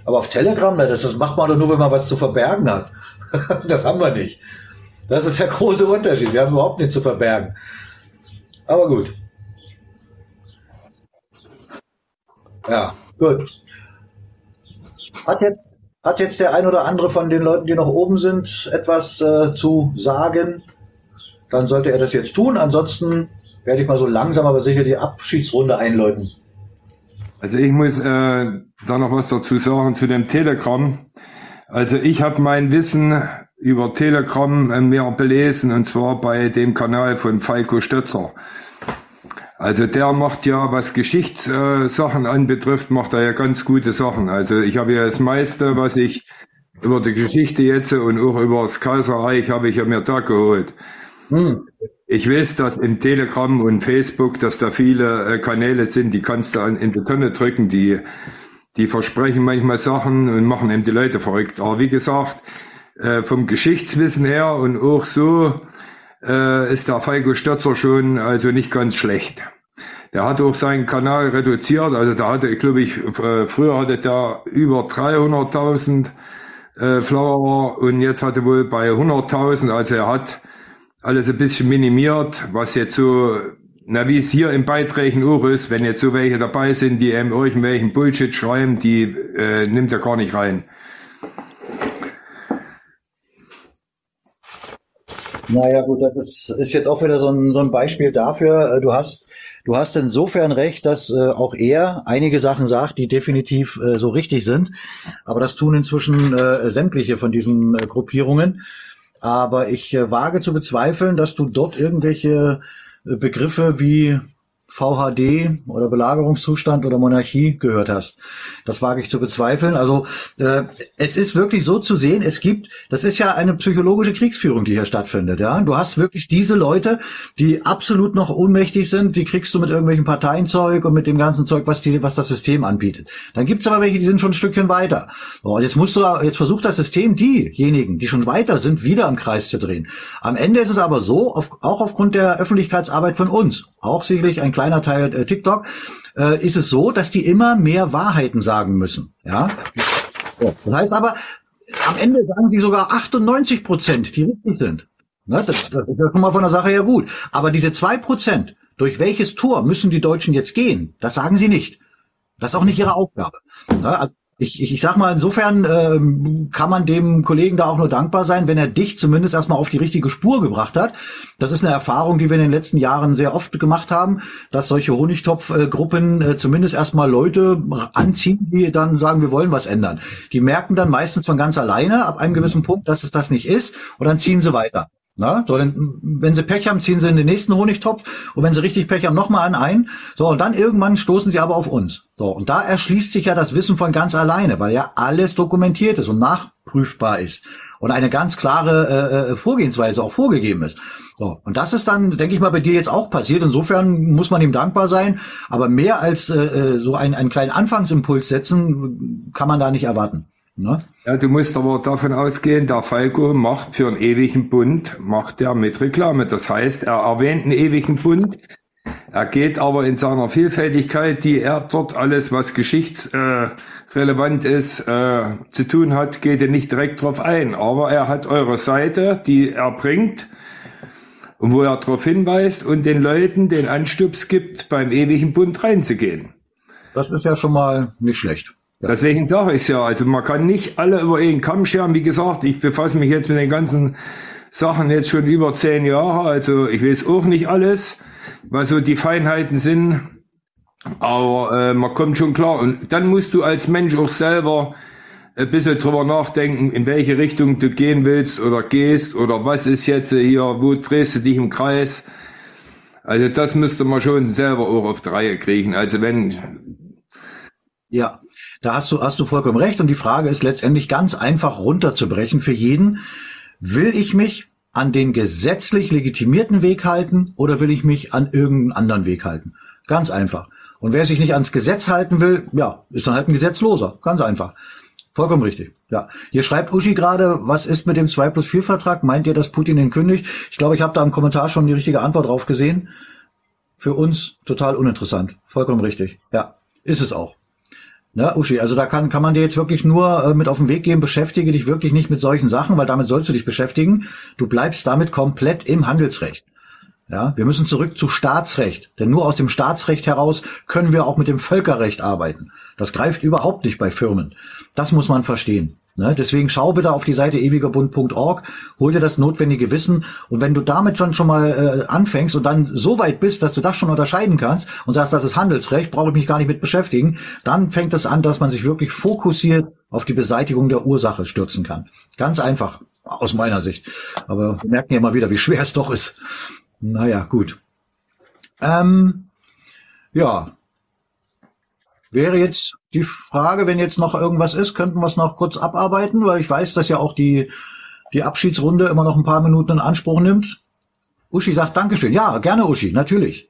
Aber auf Telegram, ne, das, das macht man doch nur, wenn man was zu verbergen hat. [LAUGHS] das haben wir nicht. Das ist der große Unterschied. Wir haben überhaupt nichts zu verbergen. Aber gut. Ja, gut. Hat jetzt, hat jetzt der ein oder andere von den Leuten, die noch oben sind, etwas äh, zu sagen? Dann sollte er das jetzt tun. Ansonsten werde ich mal so langsam aber sicher die Abschiedsrunde einläuten. Also ich muss äh, da noch was dazu sagen zu dem Telegram. Also ich habe mein Wissen über Telegram äh, mehr belesen und zwar bei dem Kanal von Falco Stötzer. Also der macht ja, was Geschichtssachen äh, anbetrifft, macht er ja ganz gute Sachen. Also ich habe ja das meiste, was ich über die Geschichte jetzt und auch über das Kaiserreich habe ich ja mir da geholt. Hm. Ich weiß, dass im Telegram und Facebook, dass da viele äh, Kanäle sind, die kannst du in die Tonne drücken, die, die versprechen manchmal Sachen und machen eben die Leute verrückt. Aber wie gesagt, äh, vom Geschichtswissen her und auch so äh, ist der Falco Stürzer schon also nicht ganz schlecht. Der hat auch seinen Kanal reduziert, also da hatte, glaube ich, früher hatte der über 300.000 äh, Flower und jetzt hatte wohl bei 100.000, also er hat alles ein bisschen minimiert, was jetzt so, na wie es hier in Beiträgen auch ist, wenn jetzt so welche dabei sind, die eben irgendwelchen Bullshit schreiben, die äh, nimmt er gar nicht rein. Naja gut, das ist, ist jetzt auch wieder so ein, so ein Beispiel dafür. Äh, du hast, du hast insofern recht, dass äh, auch er einige Sachen sagt, die definitiv äh, so richtig sind. Aber das tun inzwischen äh, sämtliche von diesen äh, Gruppierungen. Aber ich äh, wage zu bezweifeln, dass du dort irgendwelche äh, Begriffe wie VHD oder Belagerungszustand oder Monarchie gehört hast. Das wage ich zu bezweifeln. Also äh, es ist wirklich so zu sehen, es gibt, das ist ja eine psychologische Kriegsführung, die hier stattfindet. Ja, Du hast wirklich diese Leute, die absolut noch ohnmächtig sind, die kriegst du mit irgendwelchen Parteienzeug und mit dem ganzen Zeug, was, die, was das System anbietet. Dann gibt's aber welche, die sind schon ein Stückchen weiter. So, jetzt musst du, jetzt versucht das System diejenigen, die schon weiter sind, wieder im Kreis zu drehen. Am Ende ist es aber so, auf, auch aufgrund der Öffentlichkeitsarbeit von uns, auch sicherlich ein kleiner Teil äh, TikTok, äh, ist es so, dass die immer mehr Wahrheiten sagen müssen. Ja. So, das heißt aber, am Ende sagen sie sogar 98 Prozent, die richtig sind. Ne, das, das ist ja schon mal von der Sache her gut. Aber diese zwei Prozent, durch welches Tor müssen die Deutschen jetzt gehen? Das sagen sie nicht. Das ist auch nicht ihre Aufgabe. Ne, ich, ich, ich sag mal, insofern ähm, kann man dem Kollegen da auch nur dankbar sein, wenn er dich zumindest erstmal auf die richtige Spur gebracht hat. Das ist eine Erfahrung, die wir in den letzten Jahren sehr oft gemacht haben, dass solche Honigtopfgruppen äh, zumindest erstmal Leute anziehen, die dann sagen, wir wollen was ändern. Die merken dann meistens von ganz alleine ab einem gewissen Punkt, dass es das nicht ist, und dann ziehen sie weiter. Na, so, dann, wenn sie Pech haben, ziehen sie in den nächsten Honigtopf und wenn sie richtig Pech haben, nochmal an ein. So, und dann irgendwann stoßen sie aber auf uns. So, und da erschließt sich ja das Wissen von ganz alleine, weil ja alles dokumentiert ist und nachprüfbar ist und eine ganz klare äh, äh Vorgehensweise auch vorgegeben ist. So, und das ist dann, denke ich mal, bei dir jetzt auch passiert. Insofern muss man ihm dankbar sein, aber mehr als äh, äh so einen, einen kleinen Anfangsimpuls setzen, kann man da nicht erwarten. Ne? Ja, du musst aber davon ausgehen, der Falco macht für einen ewigen Bund, macht er mit Reklame. Das heißt, er erwähnt einen ewigen Bund. Er geht aber in seiner Vielfältigkeit, die er dort alles, was geschichtsrelevant äh, ist, äh, zu tun hat, geht er nicht direkt drauf ein. Aber er hat eure Seite, die er bringt und wo er darauf hinweist und den Leuten den Anstups gibt, beim ewigen Bund reinzugehen. Das ist ja schon mal nicht schlecht. Ja. Deswegen sage ich ja, also man kann nicht alle über einen Kamm scheren. Wie gesagt, ich befasse mich jetzt mit den ganzen Sachen jetzt schon über zehn Jahre, also ich weiß auch nicht alles, was so die Feinheiten sind. Aber äh, man kommt schon klar. Und dann musst du als Mensch auch selber ein bisschen drüber nachdenken, in welche Richtung du gehen willst oder gehst oder was ist jetzt hier, wo drehst du dich im Kreis. Also das müsste man schon selber auch auf die Reihe kriegen. Also wenn ja, da hast du, hast du vollkommen recht. Und die Frage ist letztendlich ganz einfach runterzubrechen für jeden. Will ich mich an den gesetzlich legitimierten Weg halten oder will ich mich an irgendeinen anderen Weg halten? Ganz einfach. Und wer sich nicht ans Gesetz halten will, ja, ist dann halt ein Gesetzloser. Ganz einfach. Vollkommen richtig. Ja. Hier schreibt Uschi gerade, was ist mit dem 2 plus 4 Vertrag? Meint ihr, dass Putin den kündigt? Ich glaube, ich habe da im Kommentar schon die richtige Antwort drauf gesehen. Für uns total uninteressant. Vollkommen richtig. Ja, ist es auch. Ne, Uschi, also da kann, kann man dir jetzt wirklich nur äh, mit auf den Weg geben, beschäftige dich wirklich nicht mit solchen Sachen, weil damit sollst du dich beschäftigen. Du bleibst damit komplett im Handelsrecht. Ja, wir müssen zurück zu Staatsrecht, denn nur aus dem Staatsrecht heraus können wir auch mit dem Völkerrecht arbeiten. Das greift überhaupt nicht bei Firmen. Das muss man verstehen. Ne? Deswegen schau bitte auf die Seite ewigerbund.org, hol dir das notwendige Wissen und wenn du damit schon schon mal äh, anfängst und dann so weit bist, dass du das schon unterscheiden kannst und sagst, das ist Handelsrecht, brauche ich mich gar nicht mit beschäftigen, dann fängt es an, dass man sich wirklich fokussiert auf die Beseitigung der Ursache stürzen kann. Ganz einfach, aus meiner Sicht. Aber wir merken ja immer wieder, wie schwer es doch ist. Naja, gut. Ähm, ja, Wäre jetzt die Frage, wenn jetzt noch irgendwas ist, könnten wir es noch kurz abarbeiten, weil ich weiß, dass ja auch die, die Abschiedsrunde immer noch ein paar Minuten in Anspruch nimmt. Uschi sagt Dankeschön. Ja, gerne Uschi, natürlich.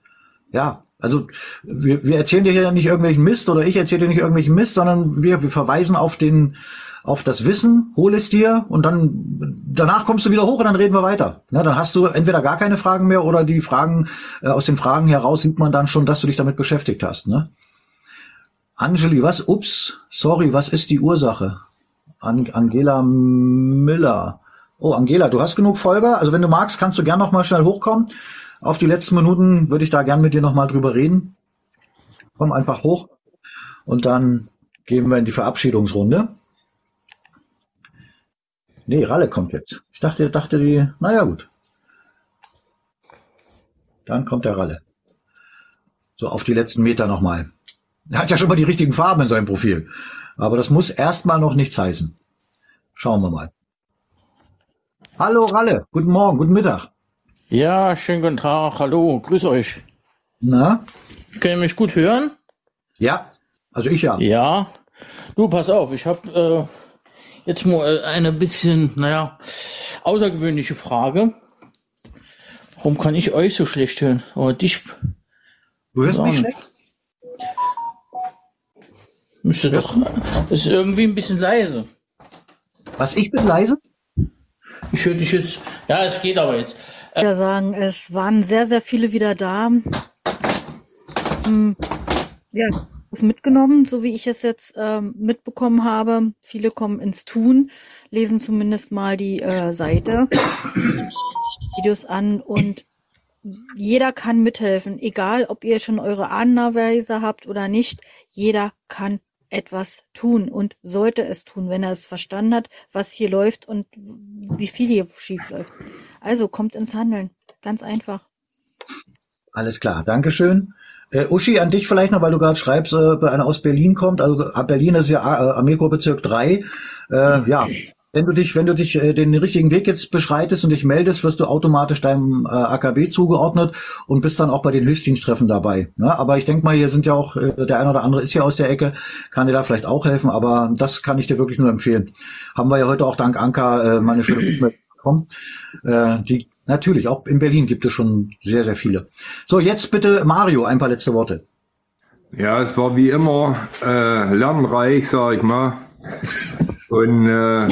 Ja, also wir, wir erzählen dir hier nicht irgendwelchen Mist oder ich erzähle dir nicht irgendwelchen Mist, sondern wir, wir verweisen auf den auf das Wissen, hol es dir und dann danach kommst du wieder hoch und dann reden wir weiter. Ne, dann hast du entweder gar keine Fragen mehr oder die Fragen äh, aus den Fragen heraus sieht man dann schon, dass du dich damit beschäftigt hast. Ne? Angeli, was? Ups, sorry, was ist die Ursache? An Angela Miller. Oh, Angela, du hast genug Folger. Also wenn du magst, kannst du gern noch mal schnell hochkommen. Auf die letzten Minuten würde ich da gern mit dir noch mal drüber reden. Komm einfach hoch und dann gehen wir in die Verabschiedungsrunde. Nee, Ralle kommt jetzt. Ich dachte, dachte die, naja gut. Dann kommt der Ralle. So auf die letzten Meter nochmal. Er hat ja schon mal die richtigen Farben in seinem Profil. Aber das muss erstmal noch nichts heißen. Schauen wir mal. Hallo Ralle, guten Morgen, guten Mittag. Ja, schönen guten Tag, hallo, grüß euch. Na? Können ihr mich gut hören? Ja, also ich ja. Ja. Du, pass auf, ich habe äh, jetzt mal eine bisschen, naja, außergewöhnliche Frage. Warum kann ich euch so schlecht hören? Aber dich. Du hörst mich schlecht? Müsste doch. Das ist irgendwie ein bisschen leise. Was, ich bin leise? Ich höre dich jetzt. Ja, es geht aber jetzt. Ich würde sagen, es waren sehr, sehr viele wieder da. Hm, ja, ist mitgenommen, so wie ich es jetzt ähm, mitbekommen habe. Viele kommen ins Tun, lesen zumindest mal die äh, Seite, schauen sich die Videos an und jeder kann mithelfen, egal ob ihr schon eure Ahnenweise habt oder nicht. Jeder kann etwas tun und sollte es tun, wenn er es verstanden hat, was hier läuft und wie viel hier schief läuft. Also kommt ins Handeln. Ganz einfach. Alles klar. Dankeschön. Äh, Uschi, an dich vielleicht noch, weil du gerade schreibst, äh, einer aus Berlin kommt. Also Berlin ist ja äh, Armeekorpsbezirk 3. Äh, ja, wenn du dich, wenn du dich äh, den richtigen Weg jetzt beschreitest und dich meldest, wirst du automatisch deinem äh, AKB zugeordnet und bist dann auch bei den Hilfsdiensttreffen dabei. Ne? Aber ich denke mal, hier sind ja auch, äh, der eine oder andere ist ja aus der Ecke, kann dir da vielleicht auch helfen, aber das kann ich dir wirklich nur empfehlen. Haben wir ja heute auch dank Anka äh, meine schöne Rückmeldung bekommen. Äh, die natürlich, auch in Berlin gibt es schon sehr, sehr viele. So, jetzt bitte Mario, ein paar letzte Worte. Ja, es war wie immer äh, lernreich, sag ich mal. Und äh,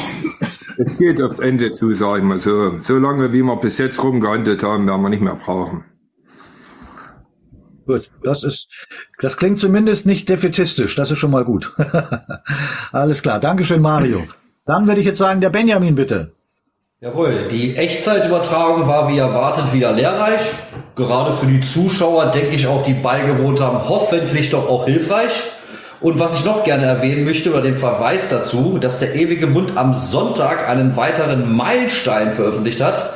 es geht aufs Ende zu, sag ich mal so. So lange, wie wir bis jetzt rumgehandelt haben, werden wir nicht mehr brauchen. Gut, das ist, das klingt zumindest nicht defetistisch. Das ist schon mal gut. [LAUGHS] Alles klar. Dankeschön, Mario. Dann würde ich jetzt sagen, der Benjamin bitte. Jawohl, die Echtzeitübertragung war wie erwartet wieder lehrreich. Gerade für die Zuschauer, denke ich, auch die beigewohnt haben, hoffentlich doch auch hilfreich. Und was ich noch gerne erwähnen möchte, oder den Verweis dazu, dass der Ewige Bund am Sonntag einen weiteren Meilenstein veröffentlicht hat.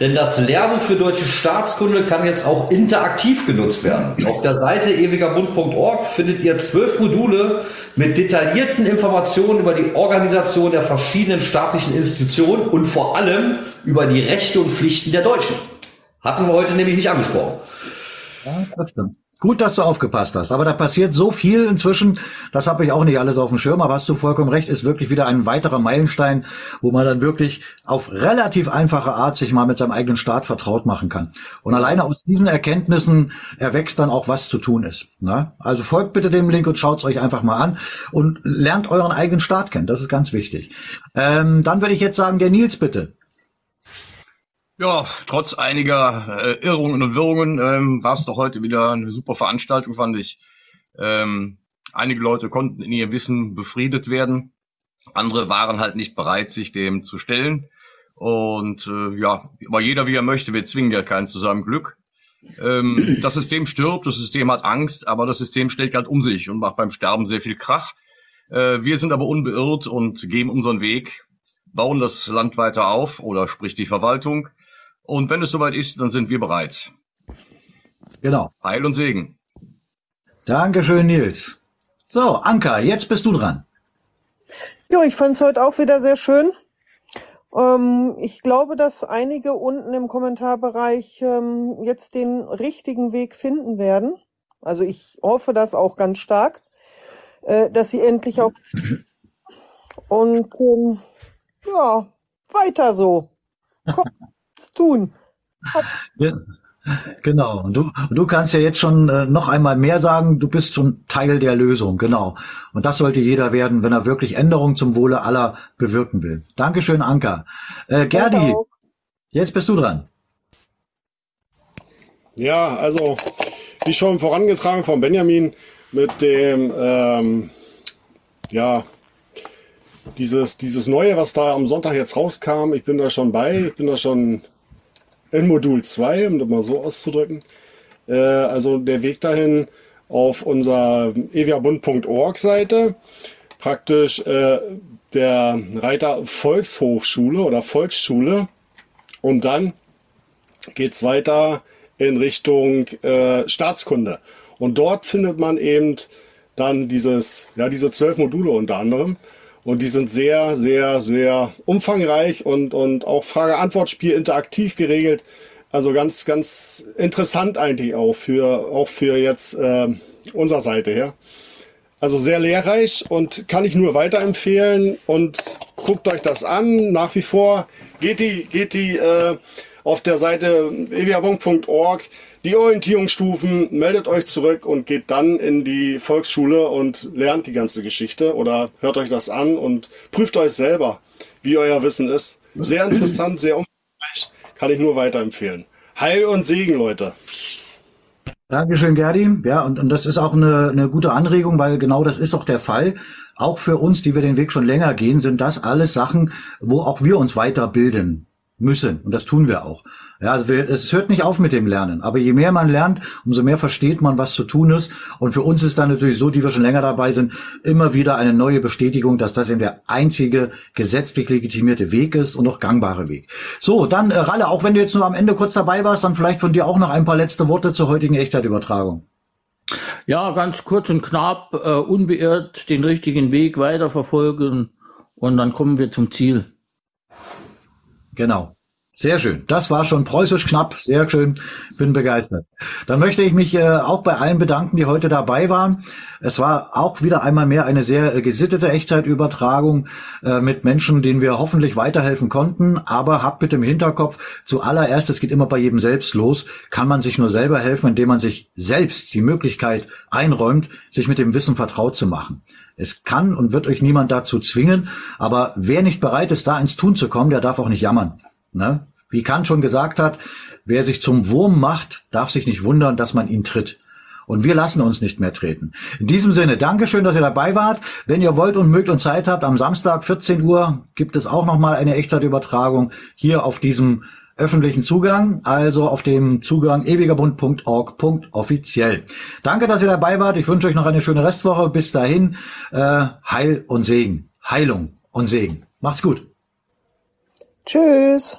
Denn das Lehrbuch für deutsche Staatskunde kann jetzt auch interaktiv genutzt werden. Auf der Seite ewigerbund.org findet ihr zwölf Module mit detaillierten Informationen über die Organisation der verschiedenen staatlichen Institutionen und vor allem über die Rechte und Pflichten der Deutschen. Hatten wir heute nämlich nicht angesprochen. Ja, das stimmt. Gut, dass du aufgepasst hast. Aber da passiert so viel inzwischen, das habe ich auch nicht alles auf dem Schirm, aber hast du vollkommen recht, ist wirklich wieder ein weiterer Meilenstein, wo man dann wirklich auf relativ einfache Art sich mal mit seinem eigenen Staat vertraut machen kann. Und alleine aus diesen Erkenntnissen erwächst dann auch, was zu tun ist. Na? Also folgt bitte dem Link und schaut es euch einfach mal an und lernt euren eigenen Staat kennen. Das ist ganz wichtig. Ähm, dann würde ich jetzt sagen, der Nils bitte. Ja, trotz einiger äh, Irrungen und Wirrungen ähm, war es doch heute wieder eine super Veranstaltung, fand ich. Ähm, einige Leute konnten in ihr Wissen befriedet werden, andere waren halt nicht bereit, sich dem zu stellen. Und äh, ja, aber jeder wie er möchte, wir zwingen ja keinen zu seinem Glück. Ähm, [CLEARS THROAT] das System stirbt, das System hat Angst, aber das System stellt halt um sich und macht beim Sterben sehr viel Krach. Äh, wir sind aber unbeirrt und gehen unseren Weg, bauen das Land weiter auf oder sprich die Verwaltung und wenn es soweit ist, dann sind wir bereit. Genau. Heil und Segen. Dankeschön, Nils. So, Anka, jetzt bist du dran. Ja, ich fand es heute auch wieder sehr schön. Ähm, ich glaube, dass einige unten im Kommentarbereich ähm, jetzt den richtigen Weg finden werden. Also ich hoffe das auch ganz stark, äh, dass sie endlich auch und ähm, ja, weiter so. Komm, tun. Ja. Genau. Und du, du kannst ja jetzt schon äh, noch einmal mehr sagen, du bist schon Teil der Lösung, genau. Und das sollte jeder werden, wenn er wirklich Änderungen zum Wohle aller bewirken will. Dankeschön, Anka. Äh, Gerdi, jetzt bist du dran. Ja, also wie schon vorangetragen von Benjamin mit dem, ähm, ja, dieses, dieses Neue, was da am Sonntag jetzt rauskam, ich bin da schon bei, ich bin da schon in Modul 2, um das mal so auszudrücken. Äh, also der Weg dahin auf unserer eviabund.org Seite, praktisch äh, der Reiter Volkshochschule oder Volksschule und dann geht es weiter in Richtung äh, Staatskunde. Und dort findet man eben dann dieses, ja, diese zwölf Module unter anderem. Und die sind sehr, sehr, sehr umfangreich und, und auch Frage-Antwort-Spiel interaktiv geregelt. Also ganz, ganz interessant eigentlich auch für, auch für jetzt äh, unserer Seite her. Also sehr lehrreich und kann ich nur weiterempfehlen und guckt euch das an. Nach wie vor geht die, geht die äh, auf der Seite eviabong.org die Orientierungsstufen, meldet euch zurück und geht dann in die Volksschule und lernt die ganze Geschichte oder hört euch das an und prüft euch selber, wie euer Wissen ist. Sehr interessant, sehr umfangreich, kann ich nur weiterempfehlen. Heil und Segen, Leute. Dankeschön, Gerdi. Ja, und, und das ist auch eine, eine gute Anregung, weil genau das ist auch der Fall. Auch für uns, die wir den Weg schon länger gehen, sind das alles Sachen, wo auch wir uns weiterbilden müssen. Und das tun wir auch. Ja, also wir, es hört nicht auf mit dem Lernen. Aber je mehr man lernt, umso mehr versteht man, was zu tun ist. Und für uns ist dann natürlich so, die wir schon länger dabei sind, immer wieder eine neue Bestätigung, dass das eben der einzige gesetzlich legitimierte Weg ist und auch gangbare Weg. So, dann äh, Ralle, auch wenn du jetzt nur am Ende kurz dabei warst, dann vielleicht von dir auch noch ein paar letzte Worte zur heutigen Echtzeitübertragung. Ja, ganz kurz und knapp, äh, unbeirrt den richtigen Weg weiterverfolgen und dann kommen wir zum Ziel. Genau. Sehr schön. Das war schon preußisch knapp. Sehr schön. Bin begeistert. Dann möchte ich mich äh, auch bei allen bedanken, die heute dabei waren. Es war auch wieder einmal mehr eine sehr äh, gesittete Echtzeitübertragung äh, mit Menschen, denen wir hoffentlich weiterhelfen konnten. Aber habt bitte im Hinterkopf, zuallererst, es geht immer bei jedem selbst los, kann man sich nur selber helfen, indem man sich selbst die Möglichkeit einräumt, sich mit dem Wissen vertraut zu machen. Es kann und wird euch niemand dazu zwingen, aber wer nicht bereit ist, da ins Tun zu kommen, der darf auch nicht jammern. Ne? Wie Kant schon gesagt hat, wer sich zum Wurm macht, darf sich nicht wundern, dass man ihn tritt. Und wir lassen uns nicht mehr treten. In diesem Sinne, Dankeschön, dass ihr dabei wart. Wenn ihr wollt und mögt und Zeit habt, am Samstag 14 Uhr gibt es auch nochmal eine Echtzeitübertragung hier auf diesem öffentlichen Zugang, also auf dem Zugang ewigerbund.org.offiziell. Danke, dass ihr dabei wart. Ich wünsche euch noch eine schöne Restwoche. Bis dahin, äh, Heil und Segen. Heilung und Segen. Macht's gut. Tschüss.